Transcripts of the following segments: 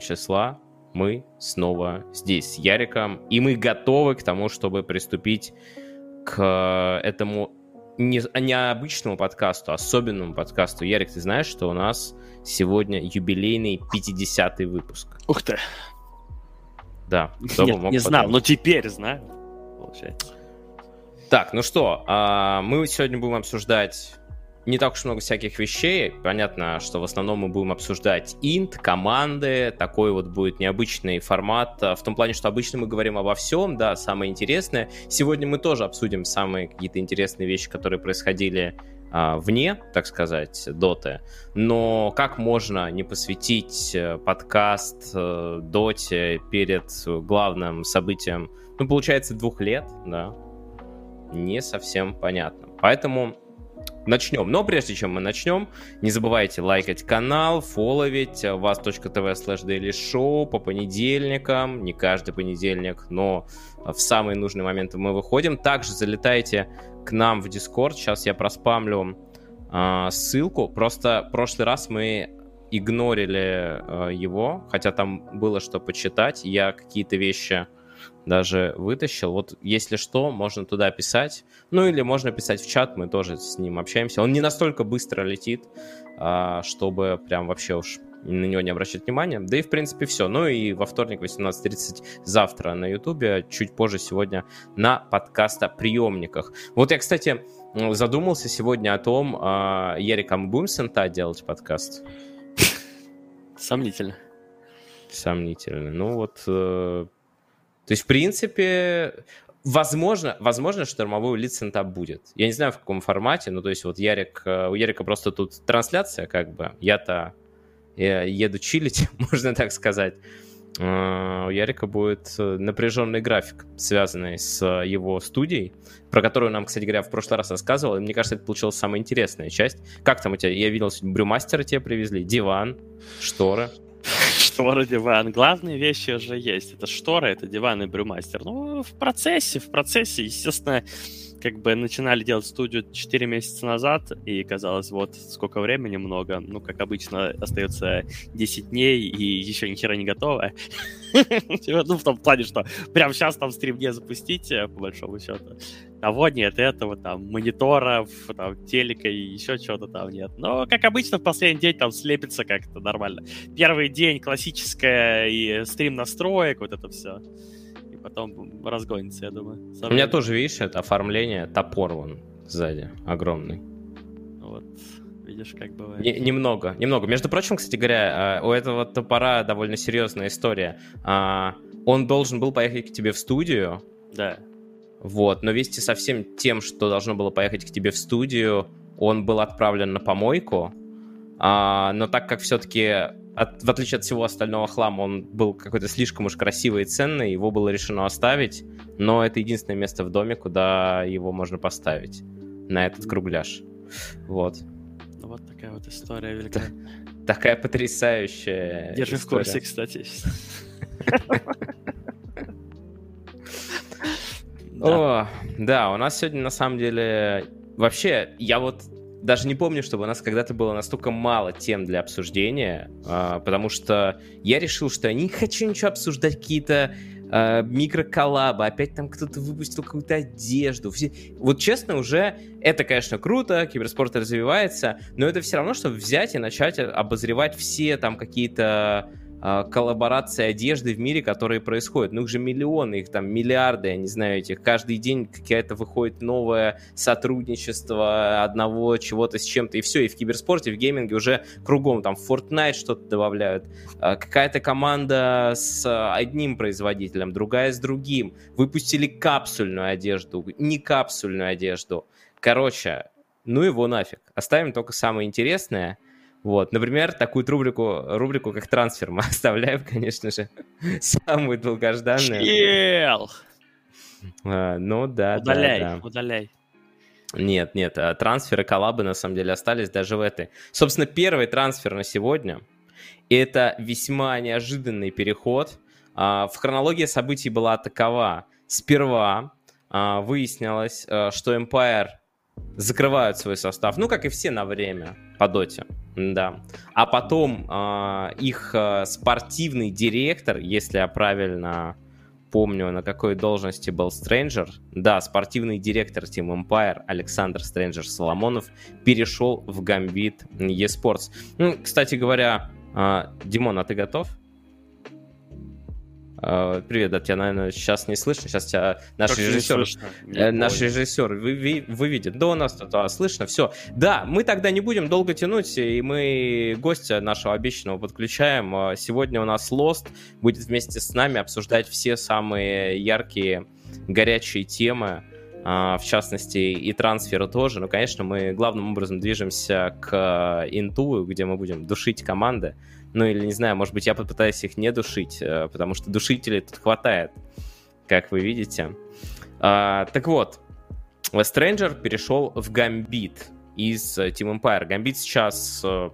числа мы снова здесь с Яриком, и мы готовы к тому, чтобы приступить к этому не, необычному подкасту, особенному подкасту. Ярик, ты знаешь, что у нас сегодня юбилейный 50-й выпуск? Ух ты! Да. Нет, не знал, но теперь знаю, получается. Так, ну что, а, мы сегодня будем обсуждать не так уж много всяких вещей. Понятно, что в основном мы будем обсуждать инт, команды. Такой вот будет необычный формат. В том плане, что обычно мы говорим обо всем, да, самое интересное. Сегодня мы тоже обсудим самые какие-то интересные вещи, которые происходили а, вне, так сказать, доты. Но как можно не посвятить э, подкаст э, доте перед главным событием, ну, получается, двух лет, да, не совсем понятно. Поэтому начнем. Но прежде чем мы начнем, не забывайте лайкать канал, фоловить вас.тв slash daily show по понедельникам, не каждый понедельник, но в самые нужные моменты мы выходим. Также залетайте к нам в Discord, сейчас я проспамлю э, ссылку, просто в прошлый раз мы игнорили э, его, хотя там было что почитать, я какие-то вещи даже вытащил. Вот если что, можно туда писать. Ну или можно писать в чат, мы тоже с ним общаемся. Он не настолько быстро летит, а, чтобы прям вообще уж на него не обращать внимания. Да и, в принципе, все. Ну и во вторник 18.30 завтра на Ютубе, чуть позже сегодня на подкаста приемниках. Вот я, кстати, задумался сегодня о том, а, Ярик, а мы будем с НТА делать подкаст? Сомнительно. Сомнительно. Ну вот э, то есть, в принципе, возможно, возможно, штормовой улит сентап будет. Я не знаю, в каком формате, но то есть вот Ярик, э, у Ярика просто тут трансляция, как бы. Я-то я еду чилить, можно так сказать. Uh, у Ярика будет э, напряженный график, связанный с его студией, про которую нам, кстати говоря, в прошлый раз рассказывал, и мне кажется, это получилась самая интересная часть. Как там у тебя? Я видел, брюмастера тебе привезли, диван, шторы шторы, диван. Главные вещи уже есть. Это шторы, это диван и брюмастер. Ну, в процессе, в процессе, естественно, как бы начинали делать студию 4 месяца назад, и казалось, вот сколько времени много. Ну, как обычно, остается 10 дней, и еще ни хера не готово. Типа, ну, в том плане, что прямо сейчас там стрим не запустить, э, по большому счету. Того нет, этого, там, мониторов, там, телека и еще чего-то там нет. Но, как обычно, в последний день там слепится как-то нормально. Первый день классическая и стрим настроек, вот это все потом разгонится, я думаю. Со У меня тоже, видишь, это оформление, топор вон сзади, огромный. Вот, видишь, как бывает. Не, немного, немного. Между прочим, кстати говоря, а, у этого топора довольно серьезная история. А, он должен был поехать к тебе в студию. Да. Вот, но вместе со всем тем, что должно было поехать к тебе в студию, он был отправлен на помойку. А, но так как все-таки от, в отличие от всего остального хлама, он был какой-то слишком уж красивый и ценный, его было решено оставить, но это единственное место в доме, куда его можно поставить, на этот кругляш. Вот. Вот такая вот история великолепная. Такая потрясающая Держи в курсе, кстати. О, да, у нас сегодня на самом деле... Вообще, я вот даже не помню, чтобы у нас когда-то было настолько мало тем для обсуждения, э, потому что я решил, что я не хочу ничего обсуждать, какие-то э, микроколлабы, опять там кто-то выпустил какую-то одежду. Все... Вот честно, уже это, конечно, круто, киберспорт развивается, но это все равно, чтобы взять и начать обозревать все там какие-то а, коллаборации одежды в мире, которые происходят. Ну, их же миллионы, их там миллиарды, я не знаю, этих. Каждый день какая-то выходит новое сотрудничество одного чего-то с чем-то, и все. И в киберспорте, в гейминге уже кругом. Там в Fortnite что-то добавляют. А, какая-то команда с одним производителем, другая с другим. Выпустили капсульную одежду, не капсульную одежду. Короче, ну его нафиг. Оставим только самое интересное – вот, например, такую рубрику, рубрику как трансфер мы оставляем, конечно же, самую долгожданную. Чел! А, ну да, удаляй, да, да. Удаляй, Нет, нет, а трансферы, коллабы на самом деле остались даже в этой. Собственно, первый трансфер на сегодня – это весьма неожиданный переход. А, в хронологии событий была такова. Сперва выяснилось, что Empire закрывают свой состав, ну, как и все на время по доте. Да. А потом э, их э, спортивный директор, если я правильно помню, на какой должности был Стрэнджер. Да, спортивный директор Team Empire Александр Стрэнджер Соломонов перешел в Гамбит eSports. Ну, кстати говоря, э, Димон, а ты готов? Э, привет, да, тебя, наверное, сейчас не слышно. Сейчас тебя наш как режиссер, э, наш режиссер вы, выведет. Да, у нас тут а, слышно, все. Да, мы тогда не будем долго тянуть, и мы гостя нашего обещанного подключаем. А, сегодня у нас Lost будет вместе с нами обсуждать все самые яркие, горячие темы, а, в частности, и трансферы тоже. Но, конечно, мы главным образом движемся к Инту, где мы будем душить команды. Ну или, не знаю, может быть, я попытаюсь их не душить, э, потому что душителей тут хватает, как вы видите. А, так вот, Stranger перешел в Гамбит из э, Team Empire. Гамбит сейчас, э,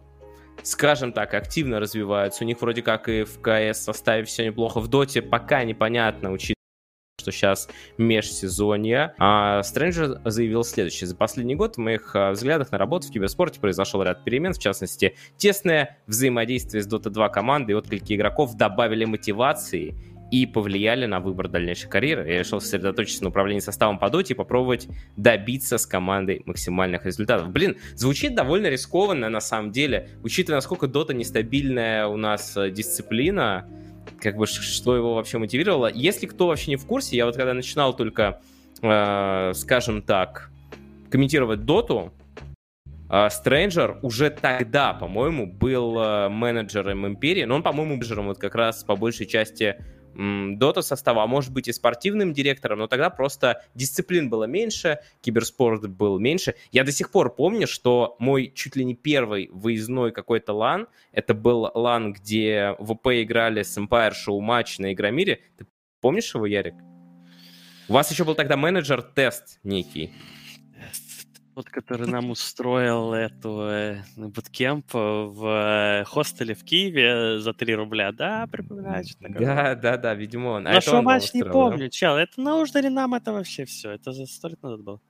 скажем так, активно развивается. У них вроде как и в КС составе все неплохо. В Доте пока непонятно, учитывая что сейчас межсезонье. А Стрэнджер заявил следующее. За последний год в моих а, взглядах на работу в киберспорте произошел ряд перемен, в частности, тесное взаимодействие с Dota 2 командой и отклики игроков добавили мотивации и повлияли на выбор дальнейшей карьеры. Я решил сосредоточиться на управлении составом по доте и попробовать добиться с командой максимальных результатов. Блин, звучит довольно рискованно на самом деле, учитывая, насколько дота нестабильная у нас э, дисциплина, как бы что его вообще мотивировало. Если кто вообще не в курсе, я вот когда начинал только, э, скажем так, комментировать доту, Стрэнджер уже тогда, по-моему, был э, менеджером Империи, но он, по-моему, менеджером вот как раз по большей части Дота состава, а может быть и спортивным директором, но тогда просто дисциплин было меньше, киберспорт был меньше. Я до сих пор помню, что мой чуть ли не первый выездной какой-то лан, это был лан, где ВП играли с Empire шоу-матч на Игромире. Ты помнишь его, Ярик? У вас еще был тогда менеджер-тест некий. Тот, который нам устроил эту э, буткемп в э, хостеле в Киеве за 3 рубля, да, припоминаю что такое? Да, да, да, видимо он. А что матч не помню, чел, это нужно ли нам это вообще все? Это за сто лет назад было.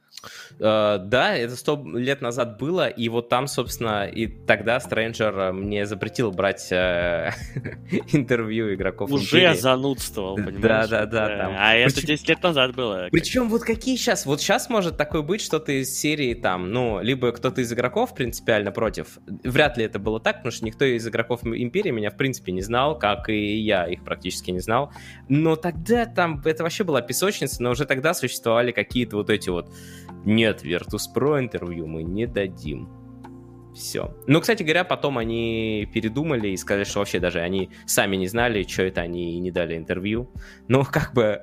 Uh, да, это сто лет назад было, и вот там, собственно, и тогда Стрэнджер мне запретил брать uh, интервью игроков Уже Империи. занудствовал, понимаешь? Да, да, да. Там. А Причем... это 10 лет назад было. Причем вот какие сейчас, вот сейчас может такое быть, что-то из серии там, ну, либо кто-то из игроков принципиально против. Вряд ли это было так, потому что никто из игроков Империи меня, в принципе, не знал, как и я их практически не знал. Но тогда там, это вообще была песочница, но уже тогда существовали какие-то вот эти вот нет, Virtus.pro интервью мы не дадим. Все. Ну, кстати говоря, потом они передумали и сказали, что вообще даже они сами не знали, что это они не дали интервью. Но как бы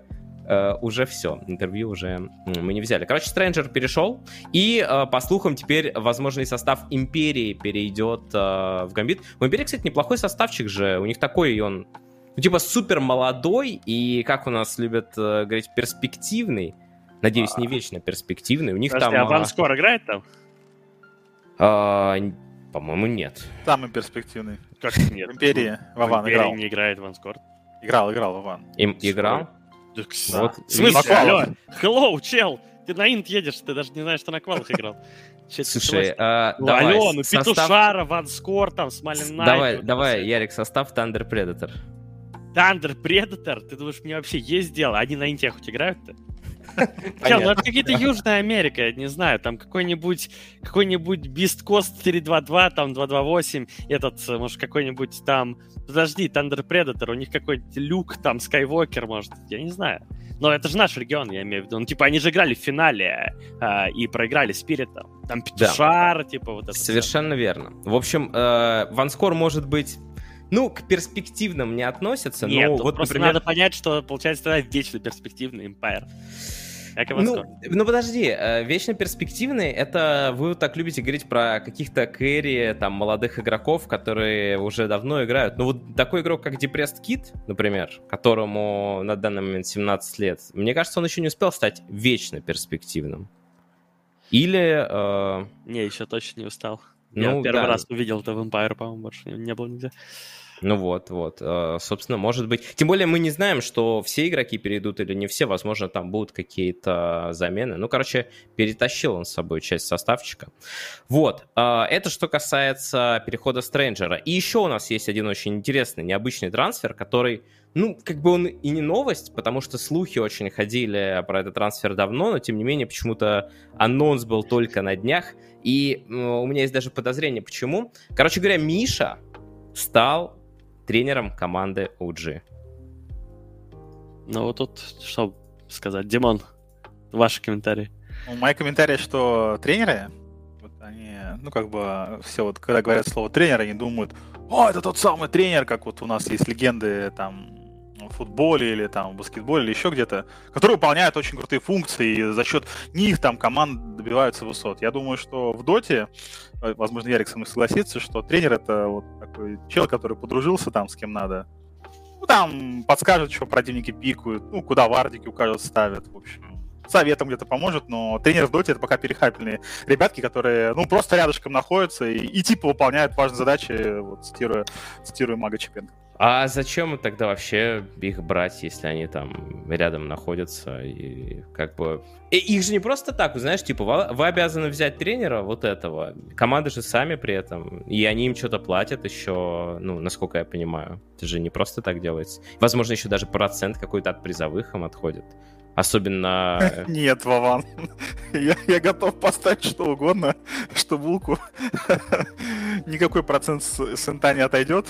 Uh, уже все, интервью уже мы не взяли. Короче, Стрэнджер перешел, и, uh, по слухам, теперь возможный состав Империи перейдет uh, в Гамбит. У Империи, кстати, неплохой составчик же, у них такой, и он, ну, типа, супер молодой, и, как у нас любят говорить, перспективный. Надеюсь, не вечно перспективный. У них Подожди, там... а Ванскор играет там? А, по-моему, нет. Самый перспективный. Как нет? Империя. Вован играл. не играет Ванскор. Играл, играл Вован. Им играл? Да, вот. В смысле? Алло, hello, чел! Ты на инт едешь, ты даже не знаешь, что на квалах играл. Слушай, а, давай. Алло, ну состав... Петушара, Ванскор, там, Смалин Найт. Давай, давай, Ярик, состав Thunder Predator. Thunder Predator? Ты думаешь, мне вообще есть дело? Они на инте хоть играют-то? Чел, ну это какие-то Южная Америка, я не знаю, там какой-нибудь какой-нибудь Beast Coast 422, там 228, этот, может, какой-нибудь там, подожди, Thunder Predator, у них какой-нибудь Люк, там, Skywalker, может, я не знаю. Но это же наш регион, я имею в виду. Ну, типа, они же играли в финале э, и проиграли Спиритом. Там Петушар, да. типа, вот это. Совершенно все. верно. В общем, э, Ванскор может быть ну, к перспективным не относятся, Нет, но вот, просто например... надо понять, что получается тогда вечно перспективный Empire. Ну, ну подожди, э, вечно перспективный, это вы так любите говорить про каких-то кэри, там, молодых игроков, которые уже давно играют. Ну вот такой игрок, как Depressed Kid, например, которому на данный момент 17 лет, мне кажется, он еще не успел стать вечно перспективным. Или... Э... Не, еще точно не устал. Ну, Я первый да. раз увидел это в Empire, по-моему, больше не было нигде. Ну вот, вот. Э, собственно, может быть... Тем более мы не знаем, что все игроки перейдут или не все. Возможно, там будут какие-то замены. Ну, короче, перетащил он с собой часть составчика. Вот. Э, это что касается перехода Стрэнджера. И еще у нас есть один очень интересный, необычный трансфер, который ну, как бы он и не новость, потому что слухи очень ходили про этот трансфер давно, но тем не менее почему-то анонс был только на днях. И у меня есть даже подозрение, почему. Короче говоря, Миша стал тренером команды OG. Ну вот тут что сказать. Димон, ваши комментарии. Ну, мои комментарии, что тренеры, вот они, ну как бы все вот, когда говорят слово тренер, они думают, о, это тот самый тренер, как вот у нас есть легенды там футболе или там в баскетболе или еще где-то, которые выполняют очень крутые функции, и за счет них там команд добиваются высот. Я думаю, что в Доте, э, возможно, Ярик со мной согласится, что тренер это вот такой чел, который подружился там с кем надо. Ну, там подскажет, что противники пикают, ну, куда вардики укажут, ставят, в общем советом где-то поможет, но тренер в доте это пока перехайпленные ребятки, которые, ну, просто рядышком находятся и, и типа выполняют важные задачи, вот, цитируя, цитируя Мага Чепенко. А зачем тогда вообще их брать, если они там рядом находятся и как бы... И их же не просто так, знаешь, типа, вы обязаны взять тренера вот этого, команды же сами при этом, и они им что-то платят еще, ну, насколько я понимаю. Это же не просто так делается. Возможно, еще даже процент какой-то от призовых им отходит. Особенно... Нет, Вован. Я, я готов поставить что угодно, что булку. Никакой процент с, с инта не отойдет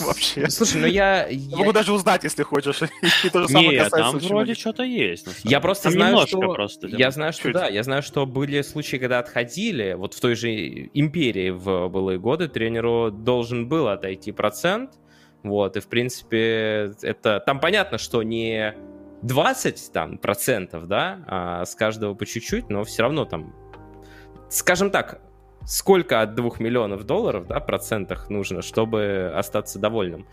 вообще. Слушай, ну я... я... Могу даже узнать, если хочешь. И то же самое Нет, там вроде что-то есть. Я просто знаю, что... Просто, я знаю, что да. Я знаю, что были случаи, когда отходили. Вот в той же Империи в былые годы тренеру должен был отойти процент. Вот, и в принципе, это... Там понятно, что не 20 там, процентов, да, а с каждого по чуть-чуть, но все равно там, скажем так, сколько от 2 миллионов долларов, да, процентах нужно, чтобы остаться довольным.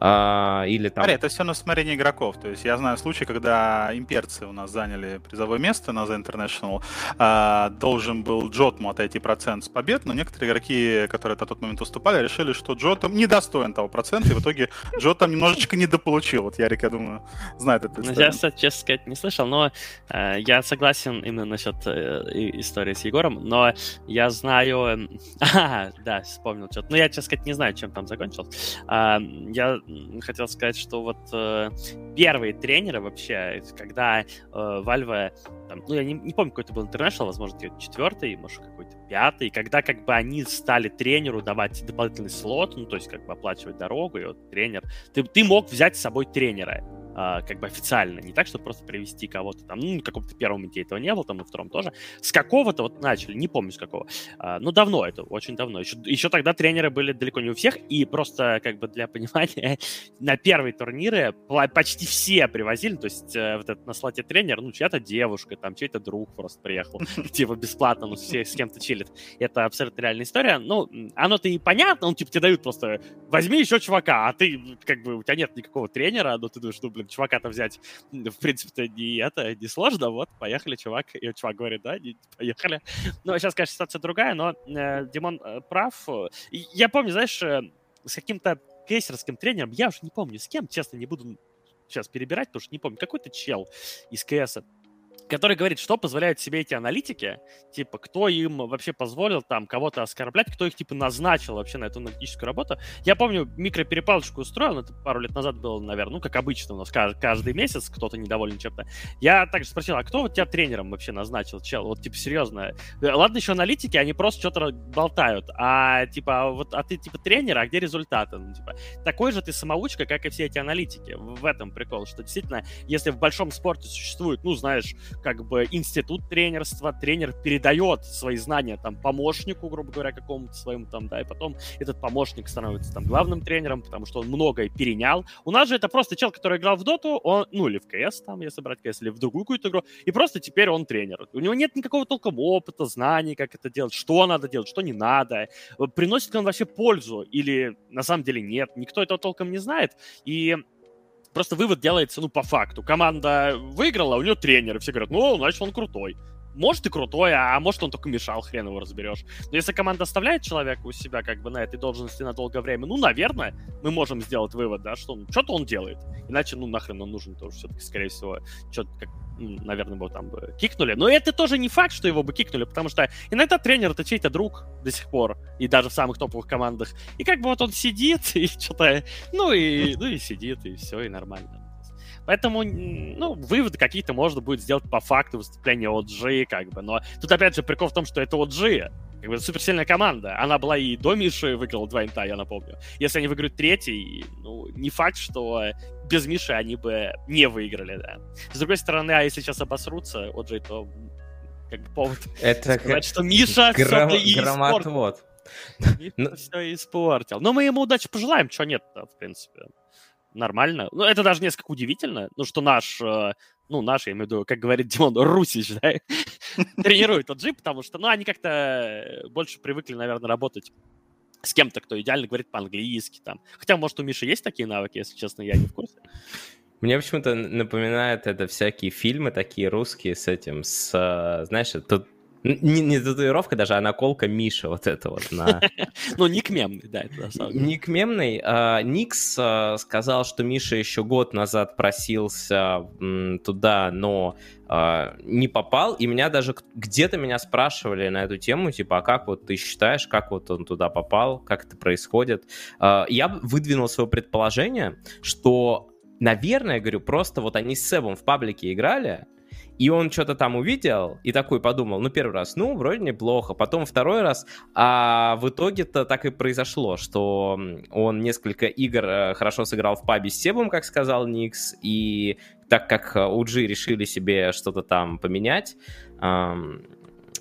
А, или там... Смотри, это все на усмотрение игроков. То есть я знаю случай, когда имперцы у нас заняли призовое место на The International. А, должен был Джотму отойти процент с побед, но некоторые игроки, которые на тот момент выступали, решили, что Джотом недостоин того процента, и в итоге Джотом немножечко недополучил. Вот Ярик, я думаю, знает это. Ну, я, кстати, честно сказать, не слышал, но э, я согласен именно насчет э, истории с Егором, но я знаю... А, да, вспомнил что-то. Но я, честно сказать, не знаю, чем там закончилось. А, я хотел сказать, что вот э, первые тренеры вообще, когда э, Valve, там, ну я не, не помню, какой это был International, возможно, четвертый, может, какой-то пятый, когда как бы они стали тренеру давать дополнительный слот, ну то есть как бы оплачивать дорогу, и вот тренер, ты, ты мог взять с собой тренера, а, как бы официально, не так, чтобы просто привести кого-то там, ну, каком-то первом идее этого не было, там, и втором тоже. С какого-то вот начали, не помню с какого. А, ну, давно это, очень давно. Еще, еще тогда тренеры были далеко не у всех, и просто, как бы, для понимания, на первые турниры почти все привозили, то есть э, вот этот на слоте тренер, ну, чья-то девушка, там, чей-то друг просто приехал, типа, бесплатно, ну, все с кем-то чилит. Это абсолютно реальная история. Ну, оно-то и понятно, ну, типа, тебе дают просто, возьми еще чувака, а ты, как бы, у тебя нет никакого тренера, но ты думаешь, ну, блин, чувака-то взять, в принципе-то, не это, не сложно, вот, поехали, чувак, и чувак говорит, да, не, поехали. Ну, сейчас, конечно, ситуация другая, но э, Димон э, прав. Я помню, знаешь, э, с каким-то кейсерским тренером, я уже не помню с кем, честно, не буду сейчас перебирать, потому что не помню, какой-то чел из КС который говорит, что позволяют себе эти аналитики, типа, кто им вообще позволил там кого-то оскорблять, кто их, типа, назначил вообще на эту аналитическую работу. Я помню, микроперепалочку устроил, это пару лет назад было, наверное, ну, как обычно у нас каждый месяц кто-то недоволен чем-то. Я также спросил, а кто вот тебя тренером вообще назначил, чел? Вот, типа, серьезно. Ладно, еще аналитики, они просто что-то болтают, а, типа, а вот, а ты, типа, тренер, а где результаты? Ну, типа, такой же ты самоучка, как и все эти аналитики. В этом прикол, что действительно, если в большом спорте существует, ну, знаешь, как бы институт тренерства, тренер передает свои знания там помощнику, грубо говоря, какому-то своему там, да, и потом этот помощник становится там главным тренером, потому что он многое перенял. У нас же это просто чел, который играл в доту, он, ну, или в КС там, если брать КС, или в другую какую-то игру, и просто теперь он тренер. У него нет никакого толком опыта, знаний, как это делать, что надо делать, что не надо. Приносит ли он вообще пользу или на самом деле нет, никто этого толком не знает, и Просто вывод делается, ну, по факту. Команда выиграла, у нее тренер, и все говорят, ну, значит, он крутой. Может и крутой, а может он только мешал, хрен его разберешь. Но если команда оставляет человека у себя как бы на этой должности на долгое время, ну, наверное, мы можем сделать вывод, да, что что-то он делает. Иначе, ну, нахрен он нужен тоже все-таки, скорее всего, что-то как наверное, его там бы кикнули. Но это тоже не факт, что его бы кикнули, потому что иногда тренер это чей-то друг до сих пор, и даже в самых топовых командах. И как бы вот он сидит и что-то, ну и, ну и сидит, и все, и нормально. Поэтому, ну, выводы какие-то можно будет сделать по факту выступления OG, как бы. Но тут, опять же, прикол в том, что это OG. Как бы суперсильная команда. Она была и до Миши выиграла два инта, я напомню. Если они выиграют третий, ну, не факт, что без Миши они бы не выиграли, да. С другой стороны, а если сейчас обосрутся OG, то как бы повод это сказать, что Миша гром... все и громотвод. Миша ну все испортил. Но мы ему удачи пожелаем, что нет-то, в принципе нормально. Ну, это даже несколько удивительно, ну, что наш, э, ну, наш, я имею в виду, как говорит Димон, Русич, да, тренирует тот джип, потому что, ну, они как-то больше привыкли, наверное, работать с кем-то, кто идеально говорит по-английски там. Хотя, может, у Миши есть такие навыки, если честно, я не в курсе. Мне почему-то напоминает это всякие фильмы такие русские с этим, с, э, знаешь, тут не, не татуировка даже, а наколка Миша вот это вот. На... ну, ник мемный, да, это на самом деле. Ник мемный. А, Никс а, сказал, что Миша еще год назад просился туда, но а, не попал, и меня даже где-то меня спрашивали на эту тему, типа, а как вот ты считаешь, как вот он туда попал, как это происходит? Я выдвинул свое предположение, что, наверное, говорю, просто вот они с Себом в паблике играли, и он что-то там увидел и такой подумал, ну, первый раз, ну, вроде неплохо. Потом второй раз, а в итоге-то так и произошло, что он несколько игр э, хорошо сыграл в пабе с Себом, как сказал Никс, и так как OG решили себе что-то там поменять,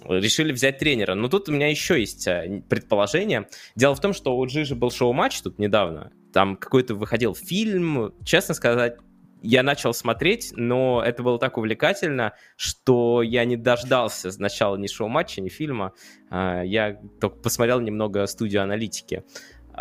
решили взять тренера. Но тут у меня еще есть э, предположение. Дело в том, что у же был шоу-матч тут недавно. Там какой-то выходил фильм. Честно сказать, я начал смотреть, но это было так увлекательно, что я не дождался сначала ни шоу-матча, ни фильма. А, я только посмотрел немного студию аналитики.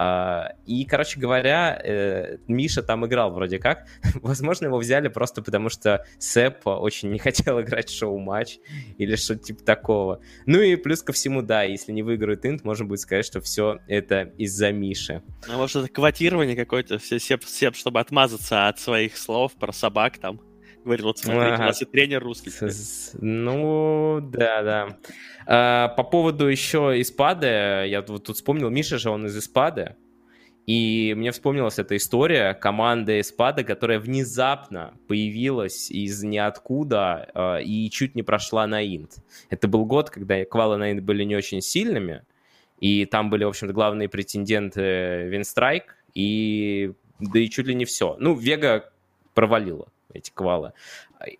А, и, короче говоря, э, Миша там играл вроде как. Возможно, его взяли просто потому, что Сэп очень не хотел играть шоу-матч или что-то типа такого. Ну и плюс ко всему, да, если не выиграют инт, можно будет сказать, что все это из-за Миши. А может, это квотирование какое-то, все Сеп, Сеп, чтобы отмазаться от своих слов про собак там говорит, вот смотрите, ага. у нас и тренер русский. Ну, да, да. А, по поводу еще Испады, я вот тут вспомнил, Миша же, он из Испады, и мне вспомнилась эта история команды Испада, которая внезапно появилась из ниоткуда э, и чуть не прошла на Инт. Это был год, когда квалы на Инт были не очень сильными, и там были, в общем-то, главные претенденты Винстрайк, и да и чуть ли не все. Ну, Вега провалила эти квалы.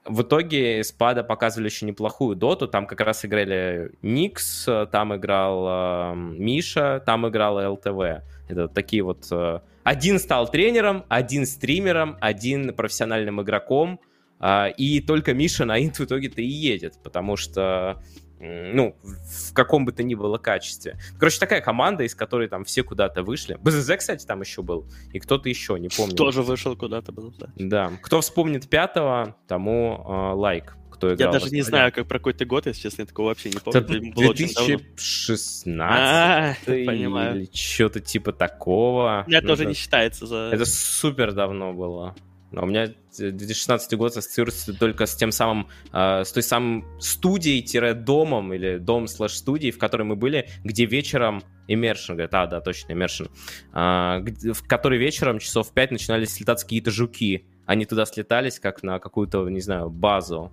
В итоге Спада показывали очень неплохую доту. Там как раз играли Никс, там играл э, Миша, там играл ЛТВ. Это такие вот... Э, один стал тренером, один стримером, один профессиональным игроком. Э, и только Миша на инт в итоге-то и едет, потому что ну, в каком бы то ни было качестве. Короче, такая команда, из которой там все куда-то вышли. БЗЗ, кстати, там еще был. И кто-то еще, не помню. Тоже вышел куда-то был, да. Да. Кто вспомнит пятого, тому э, лайк. Кто играл Я даже не знаю, как про какой-то год, если честно, я такого вообще не помню. Это 2016 а, или что-то типа такого. Это тоже не считается за... Это супер давно было. Но у меня 2016 год ассоциируется только с тем самым, э, с той самой студией-домом или дом слэш студией, в которой мы были, где вечером Immersion, говорит, а, да, точно, Immersion, э, в которой вечером часов в 5 начинали слетаться какие-то жуки. Они туда слетались, как на какую-то, не знаю, базу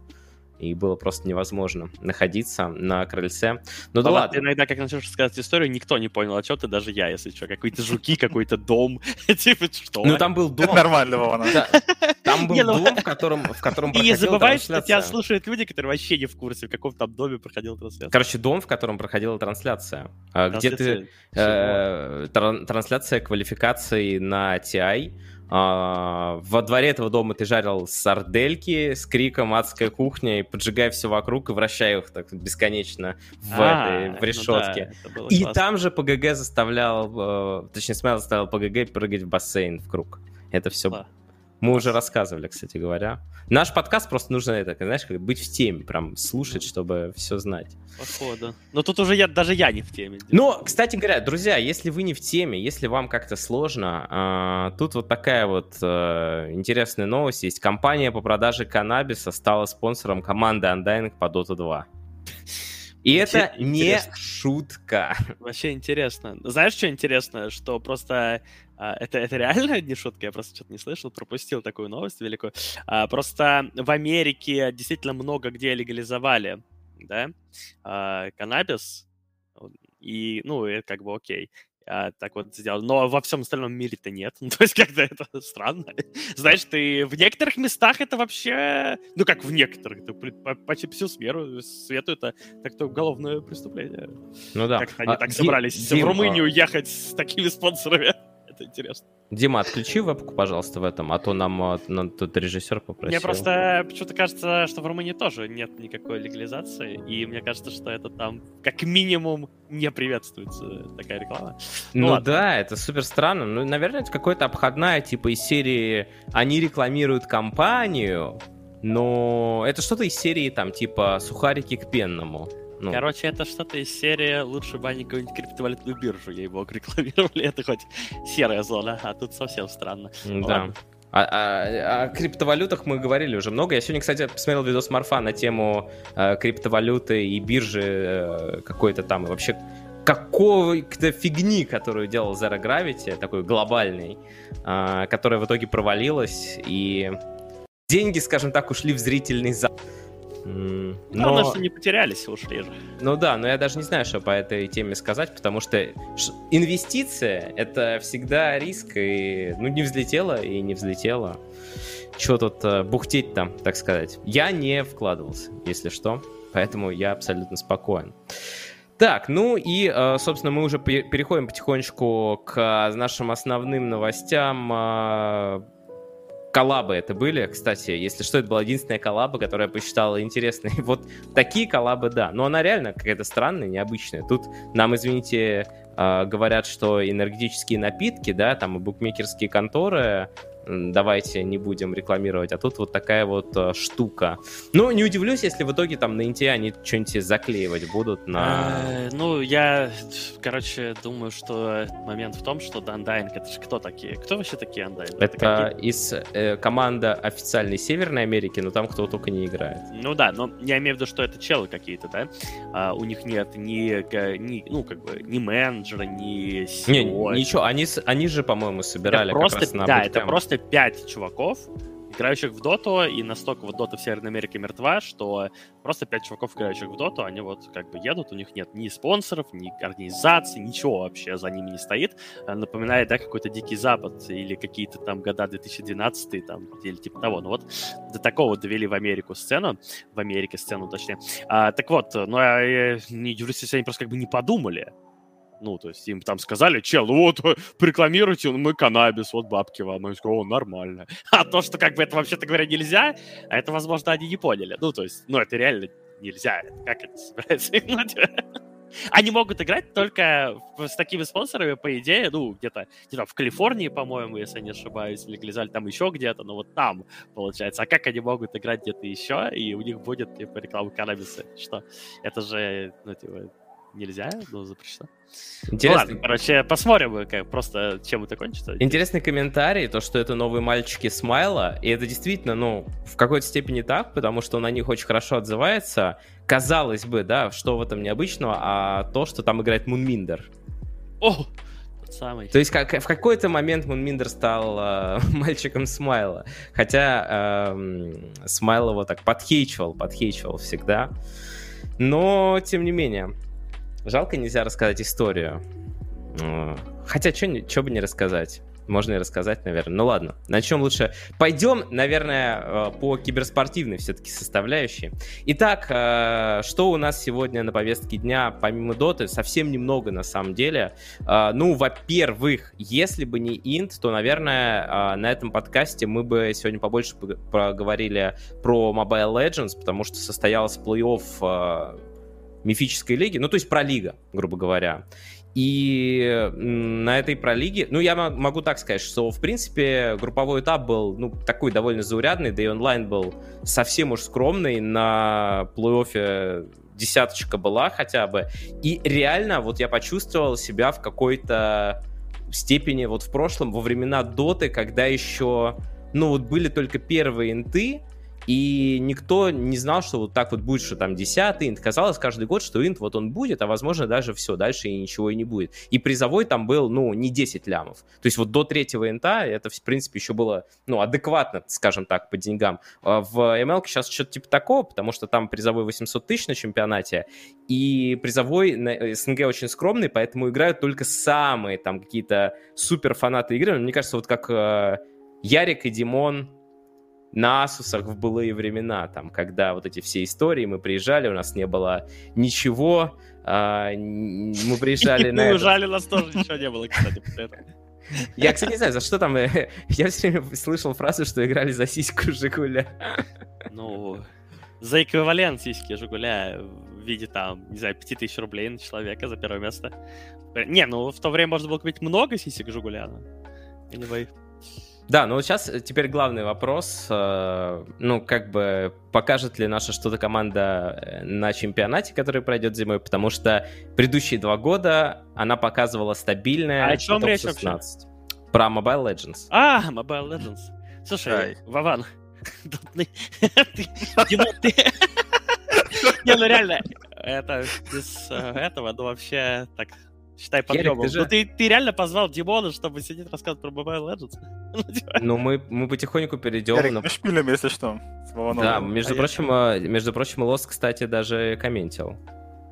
и было просто невозможно находиться на крыльце. Ну да ладно. Иногда, как начнешь рассказывать историю, никто не понял, а что ты, даже я, если что. Какие-то жуки, какой-то дом. Типа, что? Ну там был дом. Нормально, Вована. Там был ну, дом, в котором в котором И не забывай, что тебя слушают люди, которые вообще не в курсе, в каком там доме проходила трансляция. Короче, дом, в котором проходила трансляция. А, где ты... Э, трансляция квалификации на TI а, во дворе этого дома ты жарил сардельки с криком «Адская кухня» и поджигая все вокруг и вращая их так бесконечно в, а, этой, в решетке. Ну да, и классно. там же ПГГ заставлял, э, точнее, Смайл заставлял ПГГ прыгать в бассейн в круг. Это все... Мы уже рассказывали, кстати говоря. Наш подкаст просто нужно, это, знаешь, как быть в теме, прям слушать, чтобы все знать. Походу. Но тут уже я, даже я не в теме. Но, кстати говоря, друзья, если вы не в теме, если вам как-то сложно, э, тут вот такая вот э, интересная новость есть. Компания по продаже каннабиса стала спонсором команды Undying по Dota 2. И это не шутка. Вообще интересно. Знаешь, что интересно? Что просто а, это, это реально не шутка, я просто что-то не слышал, пропустил такую новость великую. А, просто в Америке действительно много где легализовали, да, а, каннабис, и, ну, это как бы окей а, так вот сделал. Но во всем остальном мире-то нет. Ну, то есть как-то это странно. Знаешь, ты в некоторых местах это вообще... Ну, как в некоторых. Это почти всю сферу свету это так-то уголовное преступление. Ну да. Как они а, так собрались Дим, в Румынию ехать с такими спонсорами это интересно. Дима, отключи вебку, пожалуйста, в этом, а то нам, а, нам тут режиссер попросил. Мне просто почему-то кажется, что в Румынии тоже нет никакой легализации, и мне кажется, что это там как минимум не приветствуется такая реклама. Ну, ну да, это супер странно. Ну, наверное, это какая-то обходная, типа из серии «Они рекламируют компанию», но это что-то из серии, там, типа «Сухарики к пенному». Ну. Короче, это что-то из серии «Лучше бы они какую-нибудь криптовалютную биржу, ей-богу, рекламировали». Это хоть серая зона, а тут совсем странно. Да. О, о, о криптовалютах мы говорили уже много. Я сегодня, кстати, посмотрел видос Марфа на тему э, криптовалюты и биржи э, какой-то там. И вообще какой-то фигни, которую делал Zero Gravity, такой глобальный, э, которая в итоге провалилась. И деньги, скажем так, ушли в зрительный зал. Но... Главное, что не потерялись, ушли же. Ну да, но я даже не знаю, что по этой теме сказать, потому что инвестиция — это всегда риск, и ну не взлетело и не взлетело. Что тут uh, бухтеть там, так сказать? Я не вкладывался, если что, поэтому я абсолютно спокоен. Так, ну и, э, собственно, мы уже переходим потихонечку к нашим основным новостям э, коллабы это были, кстати, если что, это была единственная коллаба, которая я посчитала интересной. Вот такие коллабы, да, но она реально какая-то странная, необычная. Тут нам, извините, а, говорят, что энергетические напитки, да, там и букмекерские конторы давайте не будем рекламировать, а тут вот такая вот э, штука. Ну, не удивлюсь, если в итоге там на Инте они что-нибудь заклеивать будут на... Э, ну, я, короче, думаю, что момент в том, что Undying, это же кто такие? Кто вообще такие Undying? Это, это из э, команда официальной Северной Америки, но там кто только не играет. Ну да, но я имею в виду, что это челы какие-то, да? А, у них нет ни, ни, ну, как бы, ни менеджера, ни CEO. Не, ничего, они, они же, по-моему, собирали это просто, как раз на Да, это просто просто пять чуваков, играющих в доту, и настолько вот дота в Северной Америке мертва, что просто пять чуваков, играющих в доту, они вот как бы едут, у них нет ни спонсоров, ни организации, ничего вообще за ними не стоит. Напоминает, да, какой-то Дикий Запад или какие-то там года 2012 там, или типа того. Ну вот до такого довели в Америку сцену, в Америке сцену точнее. А, так вот, ну я не удивлюсь, если они просто как бы не подумали, ну, то есть им там сказали, чел, вот, рекламируйте мы каннабис, вот бабки вам. И сказали, о, нормально. А то, что как бы это вообще-то говоря нельзя, а это, возможно, они не поняли. Ну, то есть, ну, это реально нельзя. Как это собирается Они могут играть только с такими спонсорами, по идее, ну, где-то, где-то в Калифорнии, по-моему, если не ошибаюсь, легализовали там еще где-то, но вот там, получается. А как они могут играть где-то еще, и у них будет, типа, реклама каннабиса? Что? Это же, ну, типа, нельзя, но запрещено. Интересно. Ну, ладно, короче, посмотрим, как, просто чем это кончится. Интересный комментарий, то, что это новые мальчики Смайла, и это действительно, ну, в какой-то степени так, потому что на них очень хорошо отзывается. Казалось бы, да, что в этом необычного, а то, что там играет Мунминдер. О, тот самый. То есть как, в какой-то момент Мунминдер стал э, мальчиком Смайла, хотя э, Смайл его так подхейчивал, подхейчивал всегда. Но, тем не менее, Жалко, нельзя рассказать историю. Хотя, что бы не рассказать? Можно и рассказать, наверное. Ну ладно, начнем лучше. Пойдем, наверное, э, по киберспортивной все-таки составляющей. Итак, э, что у нас сегодня на повестке дня, помимо доты, совсем немного на самом деле. Э, ну, во-первых, если бы не Инт, то, наверное, на этом подкасте мы бы сегодня побольше поговорили про Mobile Legends, потому что состоялся плей-офф мифической лиги, ну, то есть про лига, грубо говоря. И на этой пролиге, ну, я могу так сказать, что, в принципе, групповой этап был, ну, такой довольно заурядный, да и онлайн был совсем уж скромный. На плей-оффе десяточка была хотя бы. И реально, вот я почувствовал себя в какой-то степени вот в прошлом, во времена доты, когда еще, ну, вот были только первые инты, и никто не знал, что вот так вот будет, что там 10 инт. Казалось каждый год, что инт вот он будет, а возможно даже все, дальше и ничего и не будет. И призовой там был, ну, не 10 лямов. То есть вот до третьего инта это, в принципе, еще было, ну, адекватно, скажем так, по деньгам. А в ML сейчас что-то типа такого, потому что там призовой 800 тысяч на чемпионате, и призовой на СНГ очень скромный, поэтому играют только самые там какие-то супер фанаты игры. Мне кажется, вот как э, Ярик и Димон на Асусах в былые времена, там, когда вот эти все истории, мы приезжали, у нас не было ничего, а, мы приезжали на... Уезжали, у нас тоже ничего не было, кстати, после этого. Я, кстати, не знаю, за что там... Я все время слышал фразу, что играли за сиську Жигуля. Ну, за эквивалент сиськи Жигуля в виде там, не знаю, 5000 рублей на человека за первое место. Не, ну в то время можно было купить много сисек Жигуля. Anyway. Да, ну вот сейчас э, теперь главный вопрос. Э, ну, как бы покажет ли наша что-то команда э, на чемпионате, который пройдет зимой, потому что предыдущие два года она показывала стабильное а о чем речь 16. Вообще? Про Mobile Legends. А, Mobile Legends. Слушай, Ай. Вован, Димон, ты... Не, ну реально, это без этого, ну вообще так Считай, подъемом. Ты, же... ну, ты, ты реально позвал Димона, чтобы сидеть рассказывать про Mobile Legends? ну, мы, мы потихоньку перейдем Ярик, на... мы шпилем, если что. Да, между а прочим, я... между прочим, Лос, кстати, даже комментил.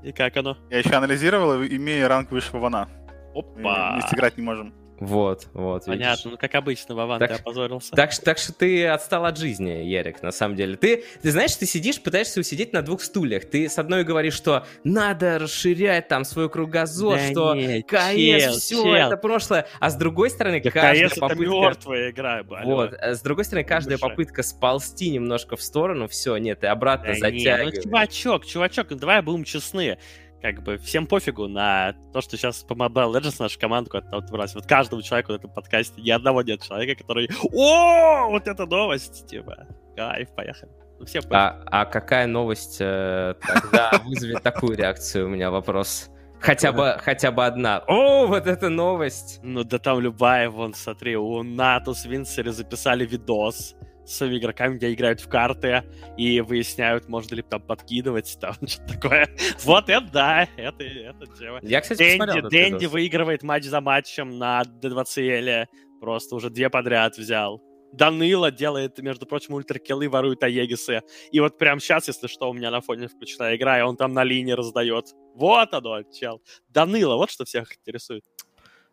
И как оно? Я еще анализировал, имея ранг выше Вована. Опа! Мы вместе играть не можем. Вот, вот. Понятно, видишь. ну как обычно, Вован, так, ты опозорился. Так, так что ты отстал от жизни, Ярик, на самом деле. Ты, ты знаешь, ты сидишь, пытаешься усидеть на двух стульях. Ты с одной говоришь, что надо расширять там свой кругозор, да что нет, КС, чел, все, чел. это прошлое. А с другой стороны, да каждая КС попытка... это мертвая игра, блин. Вот, а с другой стороны, каждая Душа. попытка сползти немножко в сторону, все, нет, ты обратно да затягиваешь. Нет, ну, чувачок, чувачок, ну, давай будем честны как бы всем пофигу на то, что сейчас по Mobile Legends наша команда куда-то отбросит. Вот каждому человеку в этом подкасте ни одного нет человека, который «О, вот эта новость!» Типа, кайф, поехали. Ну, все а, а какая новость э, тогда вызовет такую реакцию? У меня вопрос. Хотя бы, хотя бы одна. О, вот эта новость! Ну да там любая, вон, смотри, у Натус Винсери записали видос с игроками, где играют в карты и выясняют, можно ли там подкидывать, там что-то такое. Вот это да, это, это тема. Я, кстати, Дэнди, посмотрел Дэнди выигрывает матч за матчем на D2CL, просто уже две подряд взял. Данила делает, между прочим, ультракиллы, ворует Аегисы. И вот прямо сейчас, если что, у меня на фоне включена игра, и он там на линии раздает. Вот оно, чел. Данила, вот что всех интересует.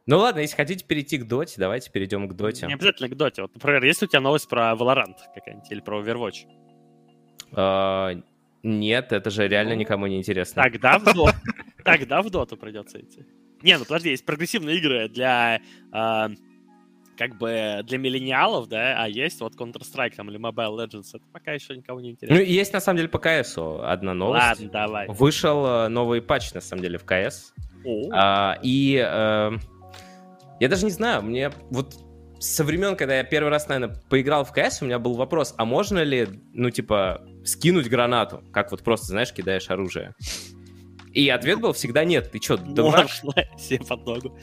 Ну ладно, если хотите перейти к доте, давайте перейдем к доте. Не обязательно к доте. Вот, например, есть у тебя новость про Valorant какая-нибудь или про Overwatch? Uh, нет, это же реально никому не интересно. Тогда в доту, тогда в доту придется идти. Не, ну подожди, есть прогрессивные игры для uh, как бы для миллениалов, да, а есть вот Counter-Strike там или Mobile Legends, это пока еще никого не интересно. Ну, есть на самом деле по КС одна новость. Ладно, давай. Вышел э, новый патч, на самом деле, в КС. А, и э, я даже не знаю, мне вот со времен, когда я первый раз, наверное, поиграл в КС, у меня был вопрос, а можно ли, ну, типа, скинуть гранату, как вот просто, знаешь, кидаешь оружие? И ответ был всегда нет. Ты что, дурак? себе под ногу.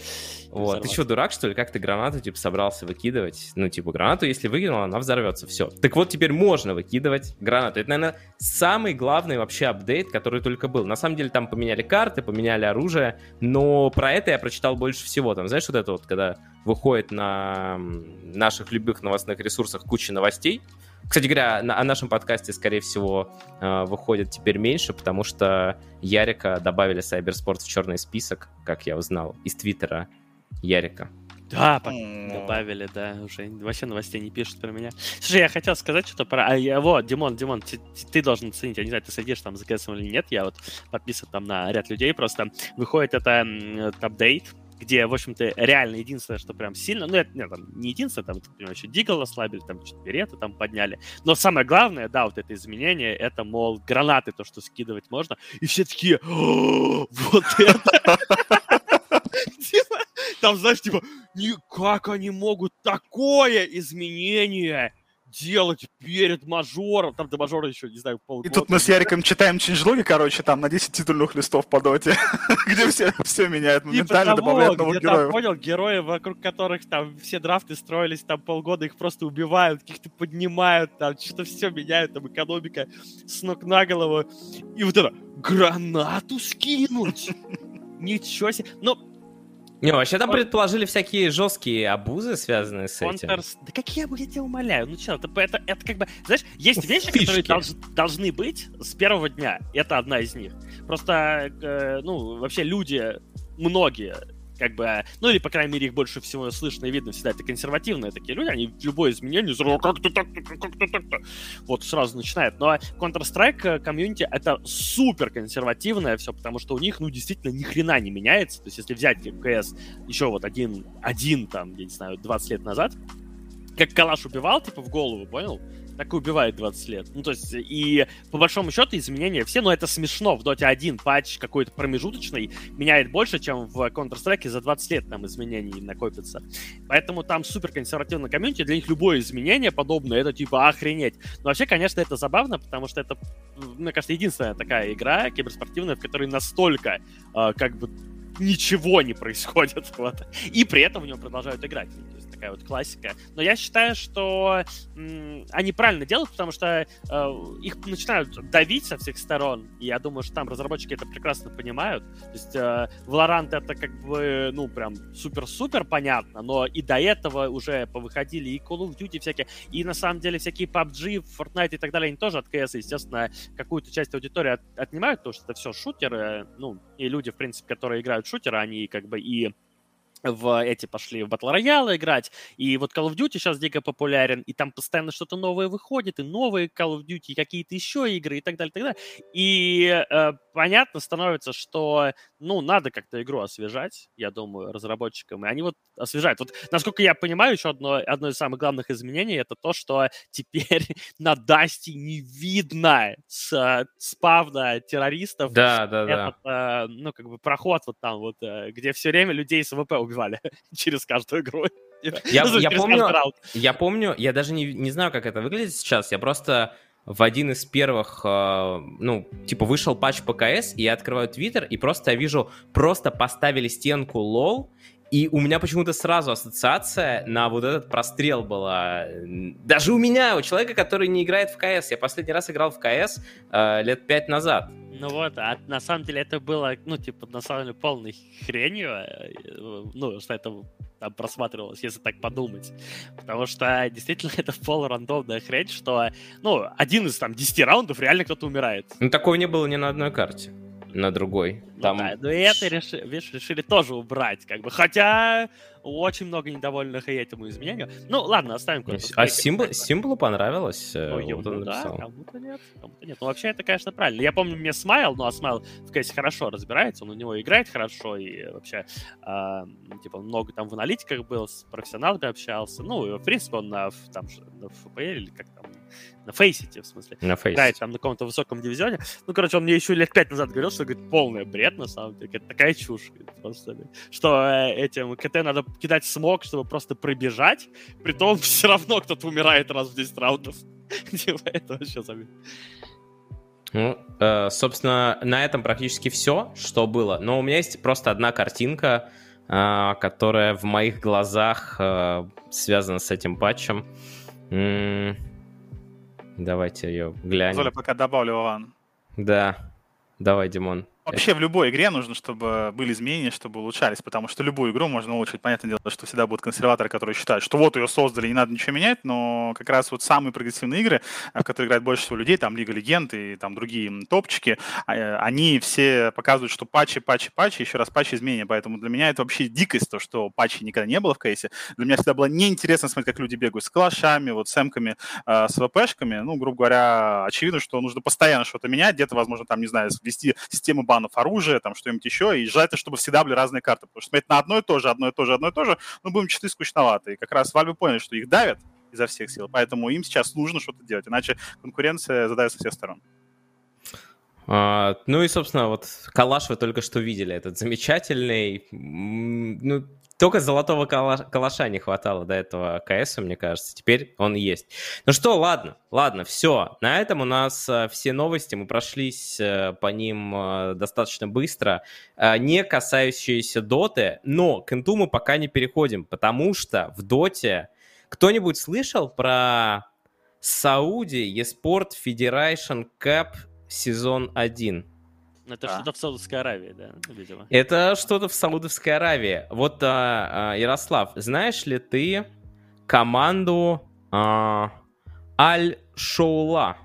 Вот. Ты что, дурак, что ли? Как ты гранату, типа, собрался выкидывать? Ну, типа, гранату, если выкинул, она взорвется. Все. Так вот, теперь можно выкидывать гранату. Это, наверное, самый главный вообще апдейт, который только был. На самом деле, там поменяли карты, поменяли оружие, но про это я прочитал больше всего. Там, знаешь, вот это вот, когда выходит на наших любых новостных ресурсах куча новостей, кстати говоря, на, о нашем подкасте, скорее всего, э, выходит теперь меньше, потому что Ярика добавили Cybersport в черный список, как я узнал, из Твиттера Ярика. Да, добавили, да, уже вообще новостей не пишут про меня. Слушай, я хотел сказать что-то про... А, я, вот, Димон, Димон, ты, ты должен оценить, я не знаю, ты следишь там за КСом или нет, я вот подписан там на ряд людей, просто выходит это апдейт, где, в общем-то, реально единственное, что прям сильно, ну, это нет, там, не единственное, там, например, еще Дигл ослабили, там, береты там подняли, но самое главное, да, вот это изменение, это, мол, гранаты, то, что скидывать можно, и все такие, вот это... Типа, там, знаешь, типа, как они могут такое изменение делать перед мажором. Там до мажора еще, не знаю, полгода. И тут мы с Яриком читаем чинжлоги, короче, там на 10 титульных листов по доте, где все, все меняют моментально, типа добавляют новых героев. понял, герои, вокруг которых там все драфты строились, там полгода их просто убивают, каких-то поднимают, там что-то все меняют, там экономика с ног на голову. И вот это, гранату скинуть! Ничего себе. Ну, не, вообще там предположили всякие жесткие обузы, связанные с этим. Да какие я тебя умоляю? Ну что, это, это, это как бы... Знаешь, есть вещи, Фишки. которые долж, должны быть с первого дня. Это одна из них. Просто, э, ну, вообще люди, многие как бы, ну или, по крайней мере, их больше всего слышно и видно всегда, это консервативные такие люди, они любое изменение как ты так, как ты так, -то? вот сразу начинают. Но Counter-Strike э, комьюнити это супер консервативное все, потому что у них, ну, действительно, ни хрена не меняется. То есть, если взять КС еще вот один, один там, я не знаю, 20 лет назад, как Калаш убивал, типа, в голову, понял? Так и убивает 20 лет. Ну, то есть, и по большому счету изменения все, но это смешно. В Dota 1 патч какой-то промежуточный меняет больше, чем в Counter-Strike за 20 лет там изменений накопится. Поэтому там супер консервативный комьюнити, для них любое изменение подобное, это типа охренеть. Но вообще, конечно, это забавно, потому что это, мне кажется, единственная такая игра киберспортивная, в которой настолько э, как бы ничего не происходит. Вот. И при этом в него продолжают играть такая вот классика. Но я считаю, что м, они правильно делают, потому что э, их начинают давить со всех сторон. И я думаю, что там разработчики это прекрасно понимают. То есть э, Valorant это как бы, ну, прям супер-супер понятно, но и до этого уже повыходили и Call of Duty всякие, и на самом деле всякие PUBG, Fortnite и так далее, они тоже от CS, естественно, какую-то часть аудитории от, отнимают, потому что это все шутеры, ну, и люди, в принципе, которые играют в шутеры, они как бы и в эти пошли в Battle Royale играть, и вот Call of Duty сейчас дико популярен, и там постоянно что-то новое выходит, и новые Call of Duty, и какие-то еще игры, и так далее, и так далее. И э, понятно становится, что, ну, надо как-то игру освежать, я думаю, разработчикам, и они вот освежают. Вот, насколько я понимаю, еще одно, одно из самых главных изменений это то, что теперь на Дасте не видно с спавна террористов. Да, да, этот, да. Э, ну, как бы проход вот там вот, э, где все время людей с AWP убивали через каждую игру. Я, ну, я, помню, я помню, я даже не, не знаю, как это выглядит сейчас, я просто в один из первых, э, ну, типа, вышел патч ПКС, и я открываю Твиттер, и просто я вижу, просто поставили стенку лол, и у меня почему-то сразу ассоциация на вот этот прострел была. Даже у меня, у человека, который не играет в КС. Я последний раз играл в КС э, лет пять назад. Ну вот, а на самом деле это было, ну, типа, на самом деле полной хренью. Э, ну, что это там просматривалось, если так подумать. Потому что действительно это полурандомная хрень, что, ну, один из там десяти раундов реально кто-то умирает. Ну, такого не было ни на одной карте на другой. Ну, Там... да, но и это реши, видишь, решили тоже убрать, как бы. Хотя очень много недовольных и этому изменению. Ну, ладно, оставим А символ, символу понравилось? Э, ну, ему, вот да, кому-то нет, кому-то нет. Ну, вообще, это, конечно, правильно. Я помню, мне Смайл, ну, а Смайл в кейсе хорошо разбирается, он у него играет хорошо, и вообще, э, типа, много там в аналитиках был, с профессионалами общался. Ну, в принципе, он на, там, на FPL или как там, на фейсите, в смысле. На фейсите. Играет там на каком-то высоком дивизионе. Ну, короче, он мне еще лет пять назад говорил, что, говорит, полный бред, на самом деле. Это такая чушь. Просто, что э, этим КТ надо кидать смог, чтобы просто пробежать. Притом все равно кто-то умирает раз в 10 раундов. Типа, это вообще забит. Ну, э, собственно, на этом практически все, что было. Но у меня есть просто одна картинка, э, которая в моих глазах э, связана с этим патчем. М-м- Давайте ее глянем. Золя, пока добавлю, Иван. Да. Давай, Димон. Вообще в любой игре нужно, чтобы были изменения, чтобы улучшались, потому что любую игру можно улучшить. Понятное дело, что всегда будут консерваторы, которые считают, что вот ее создали, не надо ничего менять, но как раз вот самые прогрессивные игры, в которые играет больше всего людей, там Лига Легенд и там другие топчики, а, э, они все показывают, что патчи, патчи, патчи, еще раз патчи изменения. Поэтому для меня это вообще дикость, то, что патчи никогда не было в кейсе. Для меня всегда было неинтересно смотреть, как люди бегают с калашами, вот с эмками, э, с ВПшками. Ну, грубо говоря, очевидно, что нужно постоянно что-то менять, где-то, возможно, там, не знаю, ввести систему банов оружия, там, что-нибудь еще, и желательно, чтобы всегда были разные карты, потому что смотреть на одно и то же, одно и то же, одно и то же, ну, будем читы скучновато. И как раз Valve поняли, что их давят изо всех сил, поэтому им сейчас нужно что-то делать, иначе конкуренция задает со всех сторон. А, ну и, собственно, вот калаш вы только что видели, этот замечательный. Ну, только золотого калаша не хватало до этого КС, мне кажется. Теперь он есть. Ну что, ладно, ладно, все. На этом у нас э, все новости. Мы прошлись э, по ним э, достаточно быстро. Не касающиеся доты, но к инту мы пока не переходим, потому что в доте кто-нибудь слышал про Сауди eSport Federation Cup сезон 1? Это а? что-то в Саудовской Аравии, да, видимо. Это что-то в Саудовской Аравии. Вот, а, а, Ярослав, знаешь ли ты команду а, Аль-Шоула?